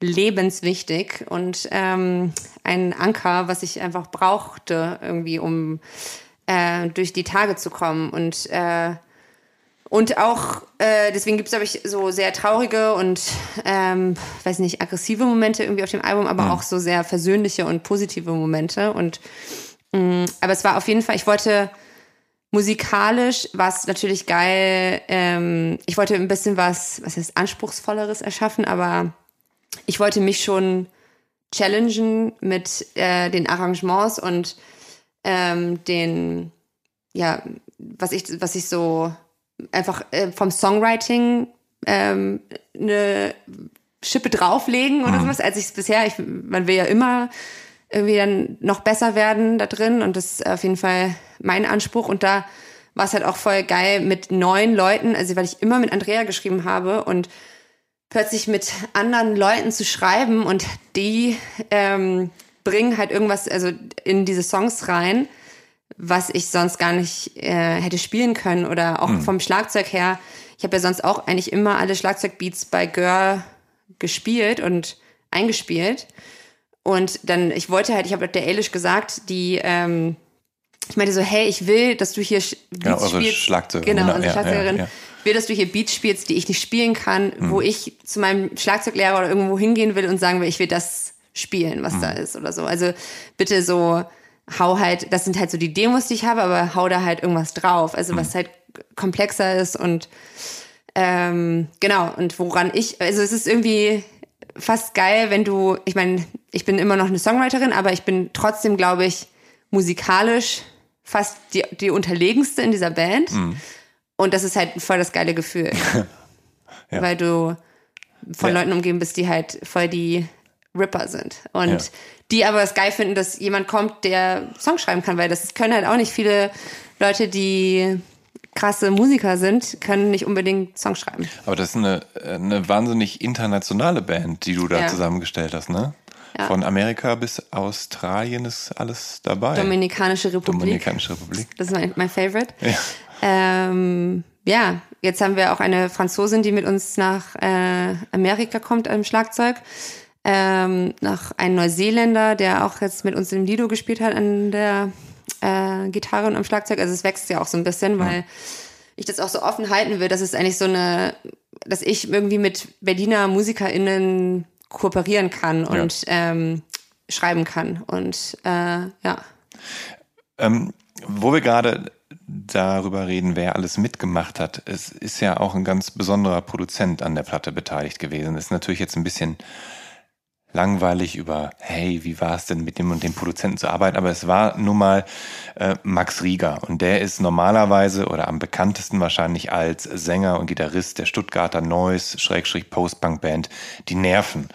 Speaker 1: lebenswichtig und ähm, ein Anker, was ich einfach brauchte, irgendwie, um äh, durch die Tage zu kommen. Und äh, und auch, äh, deswegen gibt es, glaube ich, so sehr traurige und, ähm, weiß nicht, aggressive Momente irgendwie auf dem Album, aber mhm. auch so sehr versöhnliche und positive Momente. Und mh, mm, aber es war auf jeden Fall, ich wollte musikalisch war es natürlich geil. Ähm, ich wollte ein bisschen was, was heißt, anspruchsvolleres erschaffen, aber ich wollte mich schon challengen mit äh, den Arrangements und ähm, den, ja, was ich, was ich so einfach äh, vom Songwriting ähm, eine Schippe drauflegen oder mhm. sowas, als ich es bisher, ich, man will ja immer irgendwie dann noch besser werden da drin und das ist auf jeden Fall mein Anspruch. Und da war es halt auch voll geil mit neuen Leuten, also weil ich immer mit Andrea geschrieben habe und plötzlich mit anderen Leuten zu schreiben und die ähm, bringen halt irgendwas also in diese Songs rein, was ich sonst gar nicht äh, hätte spielen können oder auch mhm. vom Schlagzeug her. Ich habe ja sonst auch eigentlich immer alle Schlagzeugbeats bei Gör gespielt und eingespielt. Und dann, ich wollte halt, ich habe der Eilish gesagt, die, ähm, ich meinte so, hey, ich will, dass du hier Beats
Speaker 2: ja, eure spielst. Schlagzeugerin.
Speaker 1: Genau, unsere ja, Schlagzeugerin. Ja, ja. Ich will, dass du hier Beats spielst, die ich nicht spielen kann, mhm. wo ich zu meinem Schlagzeuglehrer oder irgendwo hingehen will und sagen will, ich will das spielen, was mhm. da ist oder so. Also bitte so, hau halt, das sind halt so die Demos, die ich habe, aber hau da halt irgendwas drauf. Also was mhm. halt komplexer ist und ähm, genau, und woran ich, also es ist irgendwie fast geil, wenn du, ich meine, ich bin immer noch eine Songwriterin, aber ich bin trotzdem, glaube ich, musikalisch fast die, die unterlegenste in dieser Band. Mhm. Und das ist halt voll das geile Gefühl. ja. Weil du von ja. Leuten umgeben bist, die halt voll die Ripper sind. Und ja die aber es geil finden, dass jemand kommt, der Songs schreiben kann, weil das können halt auch nicht viele Leute, die krasse Musiker sind, können nicht unbedingt Songs schreiben.
Speaker 2: Aber das ist eine, eine wahnsinnig internationale Band, die du da ja. zusammengestellt hast, ne? Ja. Von Amerika bis Australien ist alles dabei.
Speaker 1: Dominikanische Republik.
Speaker 2: Dominikanische Republik.
Speaker 1: Das ist mein, mein Favorite.
Speaker 2: Ja.
Speaker 1: Ähm, ja, jetzt haben wir auch eine Franzosin, die mit uns nach äh, Amerika kommt am Schlagzeug ähm, noch ein Neuseeländer, der auch jetzt mit uns im Lido gespielt hat an der äh, Gitarre und am Schlagzeug. Also es wächst ja auch so ein bisschen, weil ja. ich das auch so offen halten will, dass es eigentlich so eine, dass ich irgendwie mit Berliner MusikerInnen kooperieren kann und ja. ähm, schreiben kann. Und äh, ja.
Speaker 2: Ähm, wo wir gerade darüber reden, wer alles mitgemacht hat. Es ist ja auch ein ganz besonderer Produzent an der Platte beteiligt gewesen. Das ist natürlich jetzt ein bisschen langweilig über, hey, wie war es denn mit dem und dem Produzenten zu arbeiten, aber es war nun mal äh, Max Rieger und der ist normalerweise oder am bekanntesten wahrscheinlich als Sänger und Gitarrist der Stuttgarter Noise Schrägstrich Postpunk Band Die Nerven.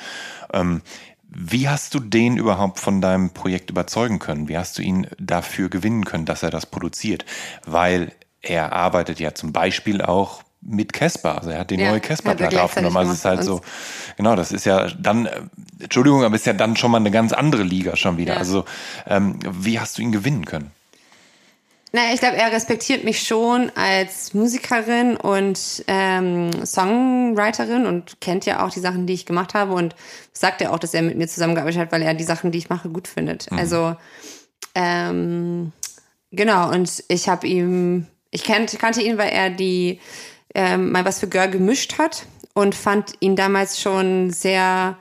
Speaker 2: Ähm, wie hast du den überhaupt von deinem Projekt überzeugen können? Wie hast du ihn dafür gewinnen können, dass er das produziert? Weil er arbeitet ja zum Beispiel auch mit Casper. Also er hat die ja, neue Casper-Platte aufgenommen. Also es ist halt so, genau, das ist ja dann, Entschuldigung, aber ist ja dann schon mal eine ganz andere Liga schon wieder. Ja. Also ähm, wie hast du ihn gewinnen können?
Speaker 1: Naja, ich glaube, er respektiert mich schon als Musikerin und ähm, Songwriterin und kennt ja auch die Sachen, die ich gemacht habe und sagt ja auch, dass er mit mir zusammengearbeitet hat, weil er die Sachen, die ich mache, gut findet. Mhm. Also ähm, genau, und ich habe ihm, ich kannt, kannte ihn, weil er die ähm, mal was für Girl gemischt hat und fand ihn damals schon sehr,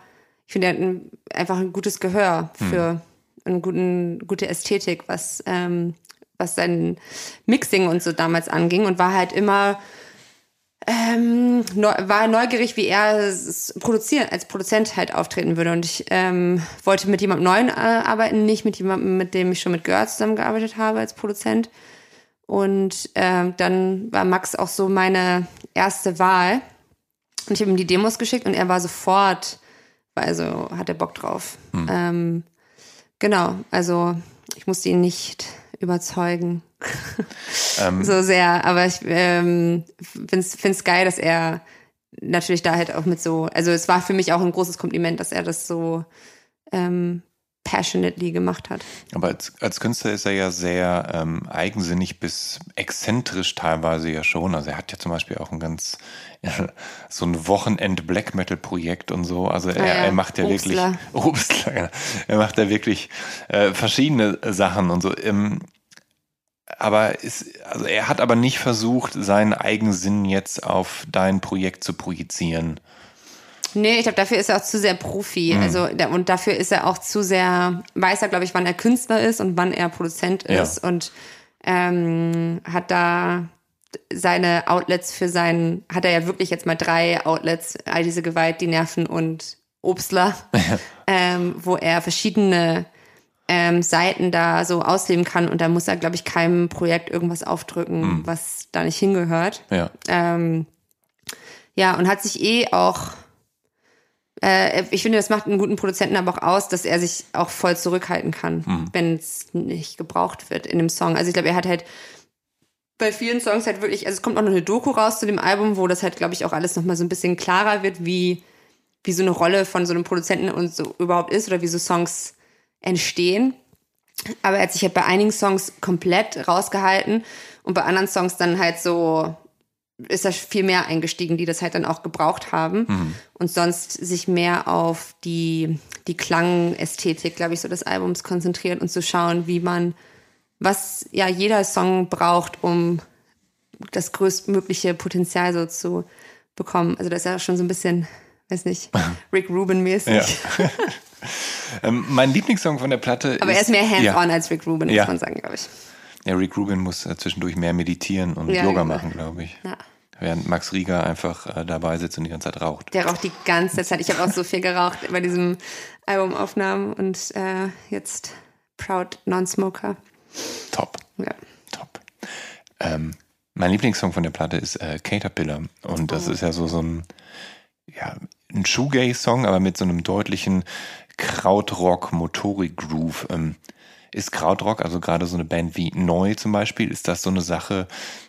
Speaker 1: ich finde, er hat ein, einfach ein gutes Gehör für mhm. eine guten, gute Ästhetik, was ähm, was sein Mixing und so damals anging und war halt immer ähm, war neugierig, wie er produzieren, als Produzent halt auftreten würde. Und ich ähm, wollte mit jemandem Neuen äh, arbeiten, nicht mit jemandem, mit dem ich schon mit Girls zusammengearbeitet habe als Produzent. Und ähm, dann war Max auch so meine erste Wahl. Und ich habe ihm die Demos geschickt und er war sofort, also hat er Bock drauf. Hm. Ähm, genau, also ich musste ihn nicht überzeugen. Ähm. so sehr. Aber ich ähm, finde es geil, dass er natürlich da halt auch mit so, also es war für mich auch ein großes Kompliment, dass er das so ähm, passionately gemacht hat.
Speaker 2: Aber als, als Künstler ist er ja sehr ähm, eigensinnig bis exzentrisch teilweise ja schon. Also er hat ja zum Beispiel auch ein ganz so ein Wochenend Black Metal Projekt und so. Also er, ah ja, er macht ja Obstler. wirklich Obstler, ja. er macht ja wirklich äh, verschiedene Sachen und so. Ähm, aber ist, also er hat aber nicht versucht, seinen Eigensinn jetzt auf dein Projekt zu projizieren.
Speaker 1: Nee, ich glaube, dafür ist er auch zu sehr Profi. Mhm. Also, und dafür ist er auch zu sehr, weiß er, glaube ich, wann er Künstler ist und wann er Produzent ist ja. und ähm, hat da seine Outlets für seinen, hat er ja wirklich jetzt mal drei Outlets, all diese Gewalt, die Nerven und Obstler, ähm, wo er verschiedene ähm, Seiten da so ausleben kann und da muss er, glaube ich, keinem Projekt irgendwas aufdrücken, mhm. was da nicht hingehört.
Speaker 2: Ja.
Speaker 1: Ähm, ja, und hat sich eh auch, äh, ich finde, das macht einen guten Produzenten aber auch aus, dass er sich auch voll zurückhalten kann, mhm. wenn es nicht gebraucht wird in dem Song. Also ich glaube, er hat halt bei vielen Songs halt wirklich, also es kommt auch noch eine Doku raus zu dem Album, wo das halt, glaube ich, auch alles nochmal so ein bisschen klarer wird, wie, wie so eine Rolle von so einem Produzenten und so überhaupt ist oder wie so Songs entstehen. Aber er hat sich halt bei einigen Songs komplett rausgehalten und bei anderen Songs dann halt so ist er viel mehr eingestiegen, die das halt dann auch gebraucht haben mhm. und sonst sich mehr auf die, die Klangästhetik, glaube ich, so des Albums konzentriert und zu schauen, wie man, was ja jeder Song braucht, um das größtmögliche Potenzial so zu bekommen. Also das ist ja schon so ein bisschen, weiß nicht, Rick Rubin-mäßig. Ja.
Speaker 2: Ähm, mein Lieblingssong von der Platte
Speaker 1: Aber
Speaker 2: ist,
Speaker 1: er ist mehr hands-on ja. als Rick Rubin, muss ja. man sagen, glaube ich.
Speaker 2: Ja, Rick Rubin muss äh, zwischendurch mehr meditieren und ja, Yoga genau. machen, glaube ich. Ja. Während Max Rieger einfach äh, dabei sitzt und die ganze Zeit raucht.
Speaker 1: Der raucht die ganze Zeit. Ich habe auch so viel geraucht bei diesem Albumaufnahmen und äh, jetzt Proud Non-Smoker.
Speaker 2: Top. Ja. Top. Ähm, mein Lieblingssong von der Platte ist äh, Caterpillar. Und das oh. ist ja so, so ein, ja, ein Shoegaze-Song, aber mit so einem deutlichen Krautrock, Motorik Groove. Ähm, ist Krautrock, also gerade so eine Band wie Neu zum Beispiel, ist das so eine Sache,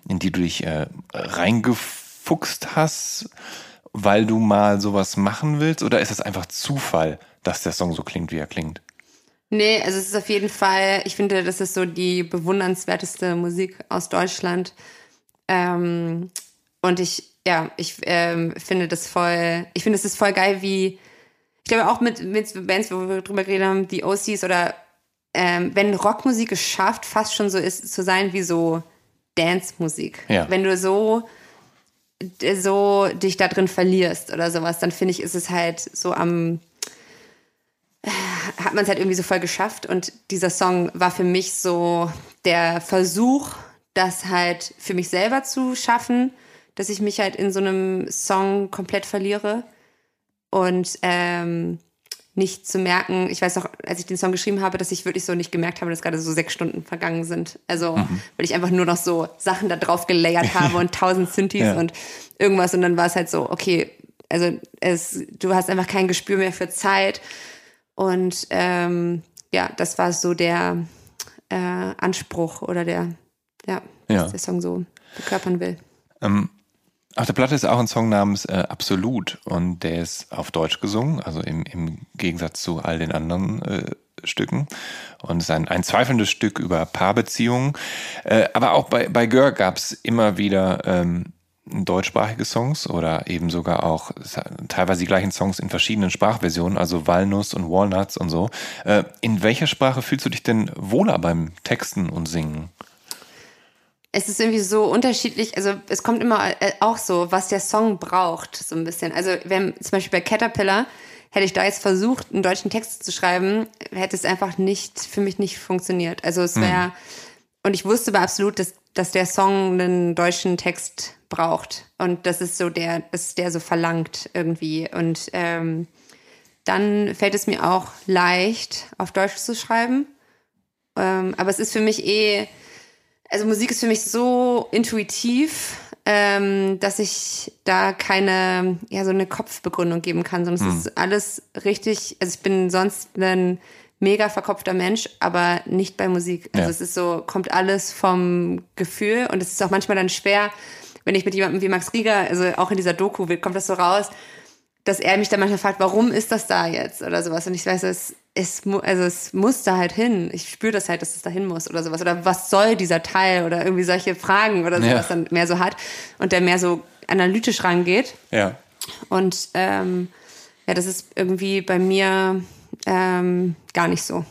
Speaker 2: in die du dich äh, reingefuchst hast, weil du mal sowas machen willst? Oder ist es einfach Zufall, dass der Song so klingt, wie er klingt?
Speaker 1: Nee, also es ist auf jeden Fall, ich finde, das ist so die bewundernswerteste Musik aus Deutschland. Ähm, und ich, ja, ich ähm, finde das voll, ich finde es ist voll geil, wie ich glaube auch mit, mit Bands, wo wir drüber geredet haben, die OCs oder ähm, wenn Rockmusik es schafft, fast schon so ist, zu sein wie so Dance-Musik. Ja. Wenn du so, so dich da drin verlierst oder sowas, dann finde ich, ist es halt so am, äh, hat man es halt irgendwie so voll geschafft und dieser Song war für mich so der Versuch, das halt für mich selber zu schaffen, dass ich mich halt in so einem Song komplett verliere und ähm, nicht zu merken, ich weiß noch, als ich den Song geschrieben habe, dass ich wirklich so nicht gemerkt habe, dass gerade so sechs Stunden vergangen sind. Also, mhm. weil ich einfach nur noch so Sachen da drauf gelayert habe und tausend Synthes ja. und irgendwas und dann war es halt so, okay, also es, du hast einfach kein Gespür mehr für Zeit und ähm, ja, das war so der äh, Anspruch oder der, ja, ja. der Song so verkörpern will.
Speaker 2: Ähm, auf der Platte ist auch ein Song namens äh, Absolut und der ist auf Deutsch gesungen, also im, im Gegensatz zu all den anderen äh, Stücken. Und es ist ein, ein zweifelndes Stück über Paarbeziehungen. Äh, aber auch bei, bei Gör gab es immer wieder ähm, deutschsprachige Songs oder eben sogar auch teilweise die gleichen Songs in verschiedenen Sprachversionen, also Walnuss und Walnuts und so. Äh, in welcher Sprache fühlst du dich denn wohler beim Texten und Singen?
Speaker 1: Es ist irgendwie so unterschiedlich, also es kommt immer äh, auch so, was der Song braucht, so ein bisschen. Also wenn zum Beispiel bei Caterpillar hätte ich da jetzt versucht, einen deutschen Text zu schreiben, hätte es einfach nicht, für mich nicht funktioniert. Also es wäre, hm. und ich wusste aber absolut, dass, dass der Song einen deutschen Text braucht. Und das ist so der, das ist der so verlangt irgendwie. Und ähm, dann fällt es mir auch leicht, auf Deutsch zu schreiben. Ähm, aber es ist für mich eh, also Musik ist für mich so intuitiv, ähm, dass ich da keine, ja, so eine Kopfbegründung geben kann, sondern hm. es ist alles richtig, also ich bin sonst ein mega verkopfter Mensch, aber nicht bei Musik. Also ja. es ist so, kommt alles vom Gefühl und es ist auch manchmal dann schwer, wenn ich mit jemandem wie Max Rieger, also auch in dieser Doku, kommt das so raus, dass er mich dann manchmal fragt, warum ist das da jetzt oder sowas. Und ich weiß, es, es, also es muss da halt hin. Ich spüre das halt, dass es da hin muss oder sowas. Oder was soll dieser Teil oder irgendwie solche Fragen oder sowas ja. dann mehr so hat. Und der mehr so analytisch rangeht.
Speaker 2: Ja.
Speaker 1: Und ähm, ja, das ist irgendwie bei mir ähm, gar nicht so.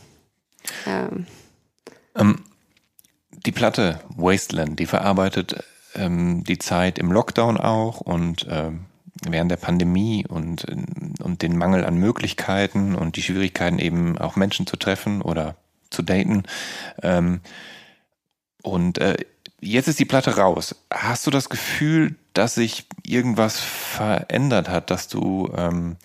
Speaker 1: Ähm.
Speaker 2: ähm die Platte Wasteland, die verarbeitet ähm, die Zeit im Lockdown auch und ähm, während der Pandemie und, und den Mangel an Möglichkeiten und die Schwierigkeiten eben auch Menschen zu treffen oder zu daten. Ähm, und äh, jetzt ist die Platte raus. Hast du das Gefühl, dass sich irgendwas verändert hat, dass du ähm,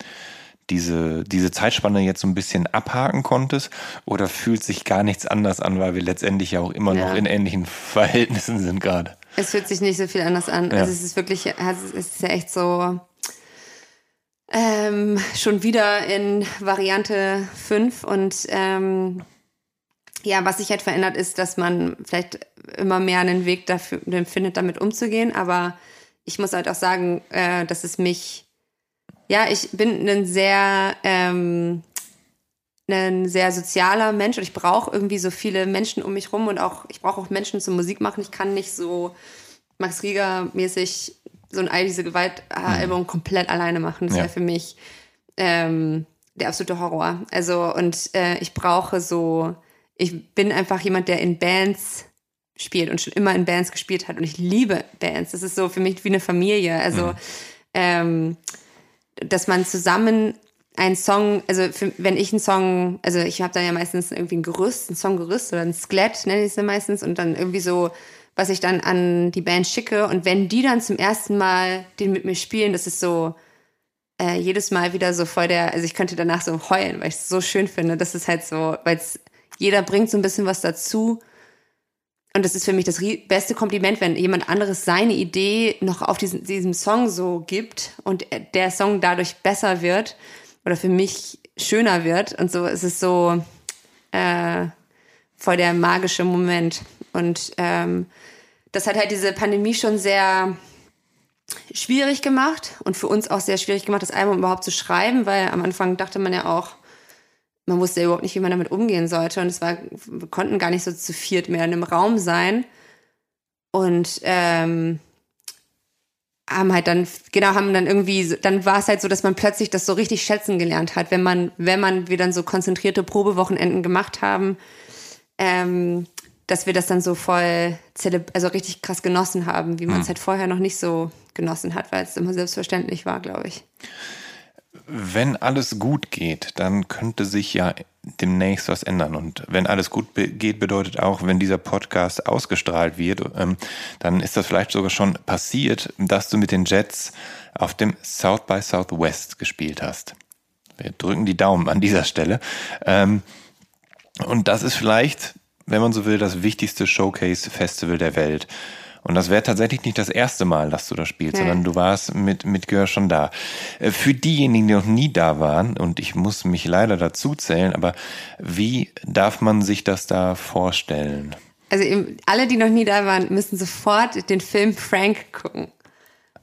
Speaker 2: diese, diese Zeitspanne jetzt so ein bisschen abhaken konntest? Oder fühlt sich gar nichts anders an, weil wir letztendlich ja auch immer ja. noch in ähnlichen Verhältnissen sind gerade?
Speaker 1: Es fühlt sich nicht so viel anders an. Ja. Also es ist wirklich, es ist ja echt so ähm, schon wieder in Variante 5 und ähm, ja, was sich halt verändert ist, dass man vielleicht immer mehr einen Weg dafür findet, damit umzugehen. Aber ich muss halt auch sagen, äh, dass es mich, ja, ich bin ein sehr, ähm, ein sehr sozialer Mensch und ich brauche irgendwie so viele Menschen um mich rum und auch, ich brauche auch Menschen zum Musik machen. Ich kann nicht so Max Rieger mäßig so ein All diese Gewalt-Album mhm. komplett alleine machen. Das ja. wäre für mich ähm, der absolute Horror. Also, und äh, ich brauche so, ich bin einfach jemand, der in Bands spielt und schon immer in Bands gespielt hat und ich liebe Bands. Das ist so für mich wie eine Familie. Also, mhm. ähm, dass man zusammen ein Song, also für, wenn ich einen Song, also ich habe dann ja meistens irgendwie ein Gerüst, ein Songgerüst oder ein Skelett, nenne ich es dann meistens, und dann irgendwie so was ich dann an die Band schicke. Und wenn die dann zum ersten Mal den mit mir spielen, das ist so äh, jedes Mal wieder so voll der, also ich könnte danach so heulen, weil ich es so schön finde. Das ist halt so, weil jeder bringt so ein bisschen was dazu. Und das ist für mich das beste Kompliment, wenn jemand anderes seine Idee noch auf diesen, diesem Song so gibt und der Song dadurch besser wird oder für mich schöner wird. Und so ist es so äh, voll der magische Moment. Und ähm, das hat halt diese Pandemie schon sehr schwierig gemacht und für uns auch sehr schwierig gemacht, das Album überhaupt zu schreiben, weil am Anfang dachte man ja auch, man wusste ja überhaupt nicht, wie man damit umgehen sollte. Und es war, wir konnten gar nicht so zu viert mehr in einem Raum sein. Und ähm, haben halt dann, genau, haben dann irgendwie, dann war es halt so, dass man plötzlich das so richtig schätzen gelernt hat, wenn man, wenn man, wir dann so konzentrierte Probewochenenden gemacht haben, ähm, dass wir das dann so voll, also richtig krass genossen haben, wie man es hm. halt vorher noch nicht so genossen hat, weil es immer selbstverständlich war, glaube ich.
Speaker 2: Wenn alles gut geht, dann könnte sich ja demnächst was ändern. Und wenn alles gut be geht, bedeutet auch, wenn dieser Podcast ausgestrahlt wird, ähm, dann ist das vielleicht sogar schon passiert, dass du mit den Jets auf dem South by Southwest gespielt hast. Wir drücken die Daumen an dieser Stelle. Ähm, und das ist vielleicht, wenn man so will, das wichtigste Showcase-Festival der Welt. Und das wäre tatsächlich nicht das erste Mal, dass du da spielst, nee. sondern du warst mit, mit Gehör schon da. Äh, für diejenigen, die noch nie da waren, und ich muss mich leider dazu zählen, aber wie darf man sich das da vorstellen?
Speaker 1: Also alle, die noch nie da waren, müssen sofort den Film Frank gucken.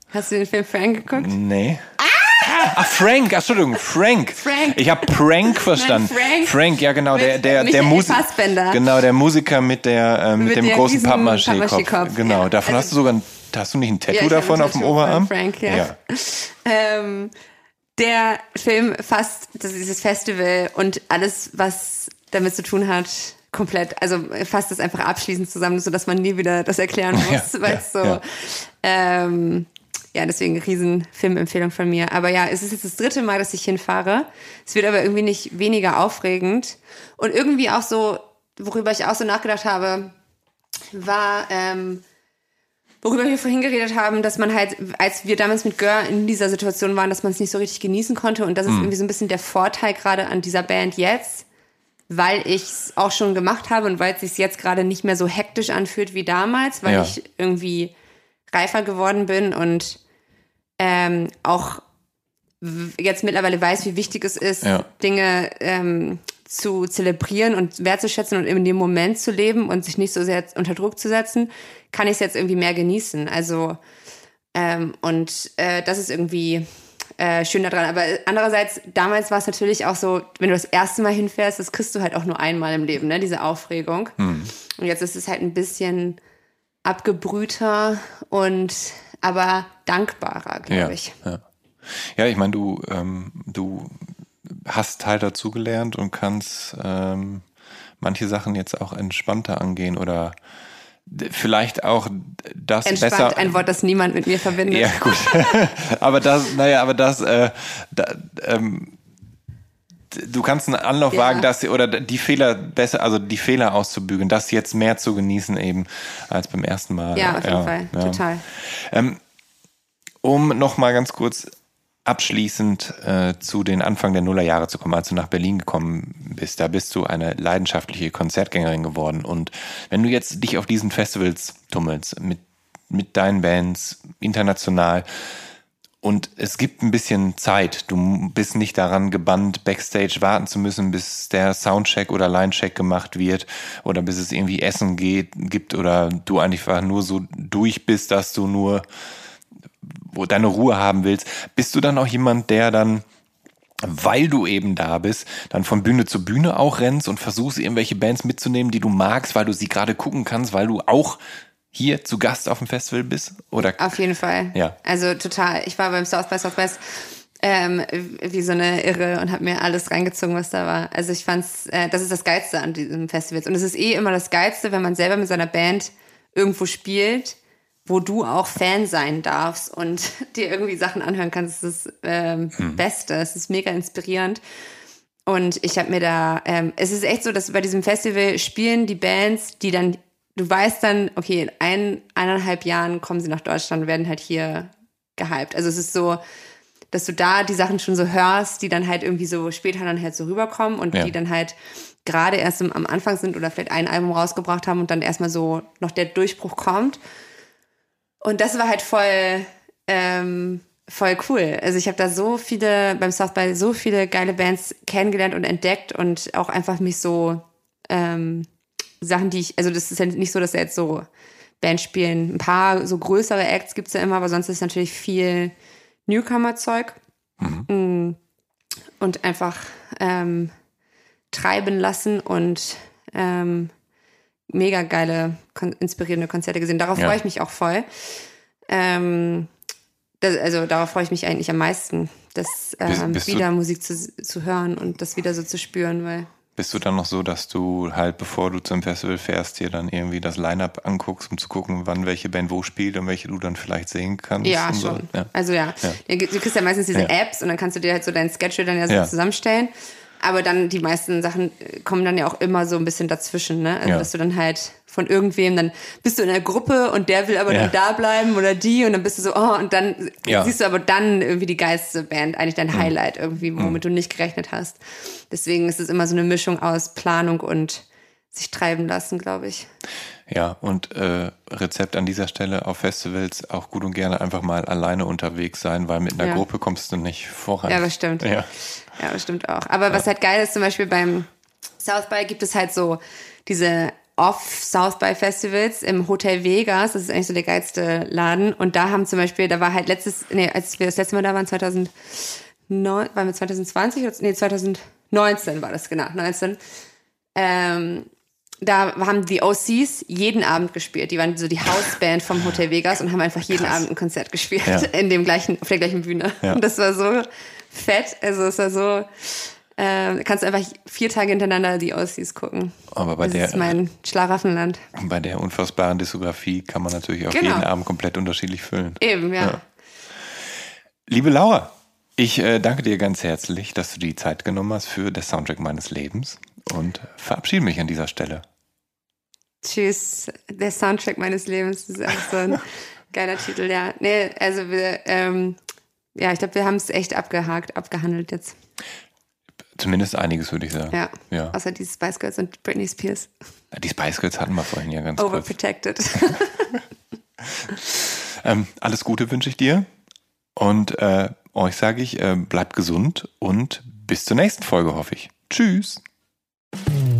Speaker 1: Hast du den Film Frank geguckt?
Speaker 2: Nee. Ah! Ach, Frank, Entschuldigung, Frank. Frank. Ich habe Prank verstanden. Nein, Frank. Frank, ja genau, der der der Musiker. Genau, der Musiker mit der äh, mit, mit dem großen Pappmaché-Kopf. Genau, ja. davon also, hast du sogar ein, hast du nicht ein Tattoo ja, davon auf dem Oberarm?
Speaker 1: Frank, ja. ja. Ähm, der Film fasst dieses Festival und alles, was damit zu tun hat, komplett, also fasst es einfach abschließend zusammen, sodass man nie wieder das erklären muss, ja, weil es so ähm, ja, deswegen riesen Filmempfehlung von mir. Aber ja, es ist jetzt das dritte Mal, dass ich hinfahre. Es wird aber irgendwie nicht weniger aufregend. Und irgendwie auch so, worüber ich auch so nachgedacht habe, war, ähm, worüber wir vorhin geredet haben, dass man halt, als wir damals mit Gör in dieser Situation waren, dass man es nicht so richtig genießen konnte. Und das ist mhm. irgendwie so ein bisschen der Vorteil gerade an dieser Band jetzt, weil ich es auch schon gemacht habe und weil es sich jetzt gerade nicht mehr so hektisch anfühlt wie damals, weil ja. ich irgendwie reifer geworden bin und ähm, auch jetzt mittlerweile weiß, wie wichtig es ist, ja. Dinge ähm, zu zelebrieren und wertzuschätzen und in dem Moment zu leben und sich nicht so sehr unter Druck zu setzen, kann ich es jetzt irgendwie mehr genießen. Also ähm, und äh, das ist irgendwie äh, schön daran. Aber andererseits, damals war es natürlich auch so, wenn du das erste Mal hinfährst, das kriegst du halt auch nur einmal im Leben, ne? diese Aufregung. Hm. Und jetzt ist es halt ein bisschen abgebrühter und aber dankbarer, glaube ja, ich.
Speaker 2: Ja. ja, ich meine, du, ähm, du hast Teil dazugelernt und kannst ähm, manche Sachen jetzt auch entspannter angehen oder vielleicht auch das
Speaker 1: Entspannt,
Speaker 2: besser.
Speaker 1: ein Wort, das niemand mit mir verbindet.
Speaker 2: Ja, gut. aber das, naja, aber das, äh, da, ähm, du kannst einen Anlauf ja. wagen, dass oder die Fehler besser, also die Fehler auszubügeln, das jetzt mehr zu genießen eben als beim ersten Mal.
Speaker 1: Ja, auf jeden ja, Fall, ja. total.
Speaker 2: Ähm, um noch mal ganz kurz abschließend äh, zu den Anfang der Nullerjahre zu kommen, als du nach Berlin gekommen bist, da bist du eine leidenschaftliche Konzertgängerin geworden. Und wenn du jetzt dich auf diesen Festivals tummelst, mit, mit deinen Bands, international, und es gibt ein bisschen Zeit. Du bist nicht daran gebannt, backstage warten zu müssen, bis der Soundcheck oder Linecheck gemacht wird oder bis es irgendwie Essen geht, gibt oder du einfach nur so durch bist, dass du nur deine Ruhe haben willst. Bist du dann auch jemand, der dann weil du eben da bist, dann von Bühne zu Bühne auch rennst und versuchst irgendwelche Bands mitzunehmen, die du magst, weil du sie gerade gucken kannst, weil du auch hier zu Gast auf dem Festival bist? Oder?
Speaker 1: Auf jeden Fall.
Speaker 2: Ja.
Speaker 1: Also total. Ich war beim South by Southwest ähm, wie so eine Irre und habe mir alles reingezogen, was da war. Also ich fand's, äh, das ist das Geilste an diesem Festival. Und es ist eh immer das Geilste, wenn man selber mit seiner Band irgendwo spielt, wo du auch Fan sein darfst und dir irgendwie Sachen anhören kannst. Das ist das ähm, hm. Beste. Es ist mega inspirierend. Und ich habe mir da, ähm, es ist echt so, dass bei diesem Festival spielen die Bands, die dann du weißt dann, okay, in ein, eineinhalb Jahren kommen sie nach Deutschland und werden halt hier gehypt. Also es ist so, dass du da die Sachen schon so hörst, die dann halt irgendwie so später dann halt so rüberkommen und ja. die dann halt gerade erst am Anfang sind oder vielleicht ein Album rausgebracht haben und dann erstmal so noch der Durchbruch kommt. Und das war halt voll, ähm, voll cool. Also ich habe da so viele, beim South by so viele geile Bands kennengelernt und entdeckt und auch einfach mich so ähm, Sachen, die ich, also das ist ja nicht so, dass er jetzt so Band spielen. Ein paar so größere Acts gibt es ja immer, aber sonst ist natürlich viel Newcomer-Zeug. Mhm. Mm. Und einfach ähm, treiben lassen und ähm, mega geile, kon inspirierende Konzerte gesehen. Darauf ja. freue ich mich auch voll. Ähm, das, also darauf freue ich mich eigentlich am meisten, das ähm, bist, bist wieder Musik zu, zu hören und das wieder so zu spüren, weil
Speaker 2: bist du dann noch so, dass du halt, bevor du zum Festival fährst, dir dann irgendwie das Line-Up anguckst, um zu gucken, wann welche Band wo spielt und welche du dann vielleicht sehen kannst?
Speaker 1: Ja, schon.
Speaker 2: So?
Speaker 1: Ja. Also ja. ja. Du kriegst ja meistens diese. Apps und dann kannst du dir halt so deinen Schedule dann ja so zusammenstellen. Aber dann die meisten Sachen äh, kommen dann ja auch immer so ein bisschen dazwischen, ne? Also
Speaker 2: Ja.
Speaker 1: dass du dann halt von irgendwem, dann bist du in einer Gruppe und der will aber
Speaker 2: Ja.
Speaker 1: dann da bleiben oder die und dann bist du so, oh, und dann
Speaker 2: Ja. Mhm.
Speaker 1: siehst du aber dann irgendwie die geilste Band, eigentlich dein Highlight irgendwie, womit du nicht gerechnet hast. Deswegen ist es immer so eine Mischung aus Planung und sich treiben lassen, glaube ich.
Speaker 2: Ja, und äh, Rezept an dieser Stelle auf Festivals auch gut und gerne einfach mal alleine unterwegs sein, weil mit einer
Speaker 1: Ja.
Speaker 2: Gruppe kommst du nicht voran.
Speaker 1: Ja, das stimmt.
Speaker 2: Ja.
Speaker 1: Ja, das stimmt auch. Aber was halt geil ist, zum Beispiel beim South by gibt es halt so diese Off-South by Festivals im Hotel Vegas. Das ist eigentlich so der geilste Laden. Und da haben zum Beispiel, da war halt letztes, nee, als wir das letzte Mal da waren, 2009, waren wir 2020? oder- Nee, 2019 war das, genau, 19. Ähm, da haben die OCs jeden Abend gespielt. Die waren so die Hausband vom Hotel Vegas und haben einfach jeden Abend ein Konzert gespielt
Speaker 2: Ja.
Speaker 1: in dem gleichen, auf der gleichen Bühne.
Speaker 2: Ja.
Speaker 1: Und das war so fett. Also es war so, äh, kannst einfach vier Tage hintereinander die OCs gucken.
Speaker 2: Aber bei
Speaker 1: das
Speaker 2: der,
Speaker 1: ist mein Schlaraffenland.
Speaker 2: bei der unfassbaren Diskografie kann man natürlich auch
Speaker 1: Genau.
Speaker 2: jeden Abend komplett unterschiedlich füllen.
Speaker 1: Eben, ja.
Speaker 2: Ja. Liebe Laura, ich äh, danke dir ganz herzlich, dass du die Zeit genommen hast für das Soundtrack meines Lebens und verabschiede mich an dieser Stelle.
Speaker 1: Tschüss, der Soundtrack meines Lebens. Das ist auch so ein geiler Titel, ja. Nee, also wir, ähm, ja, ich glaube, wir haben es echt abgehakt, abgehandelt jetzt.
Speaker 2: Zumindest einiges, würde ich sagen.
Speaker 1: Ja.
Speaker 2: ja.
Speaker 1: Außer die Spice Girls und Britney Spears.
Speaker 2: Die Spice Girls hatten wir vorhin ja ganz kurz.
Speaker 1: Overprotected.
Speaker 2: Ähm, alles Gute wünsche ich dir. Und äh, euch sage ich, äh, bleibt gesund und bis zur nächsten Folge, hoffe ich. Tschüss. Mm.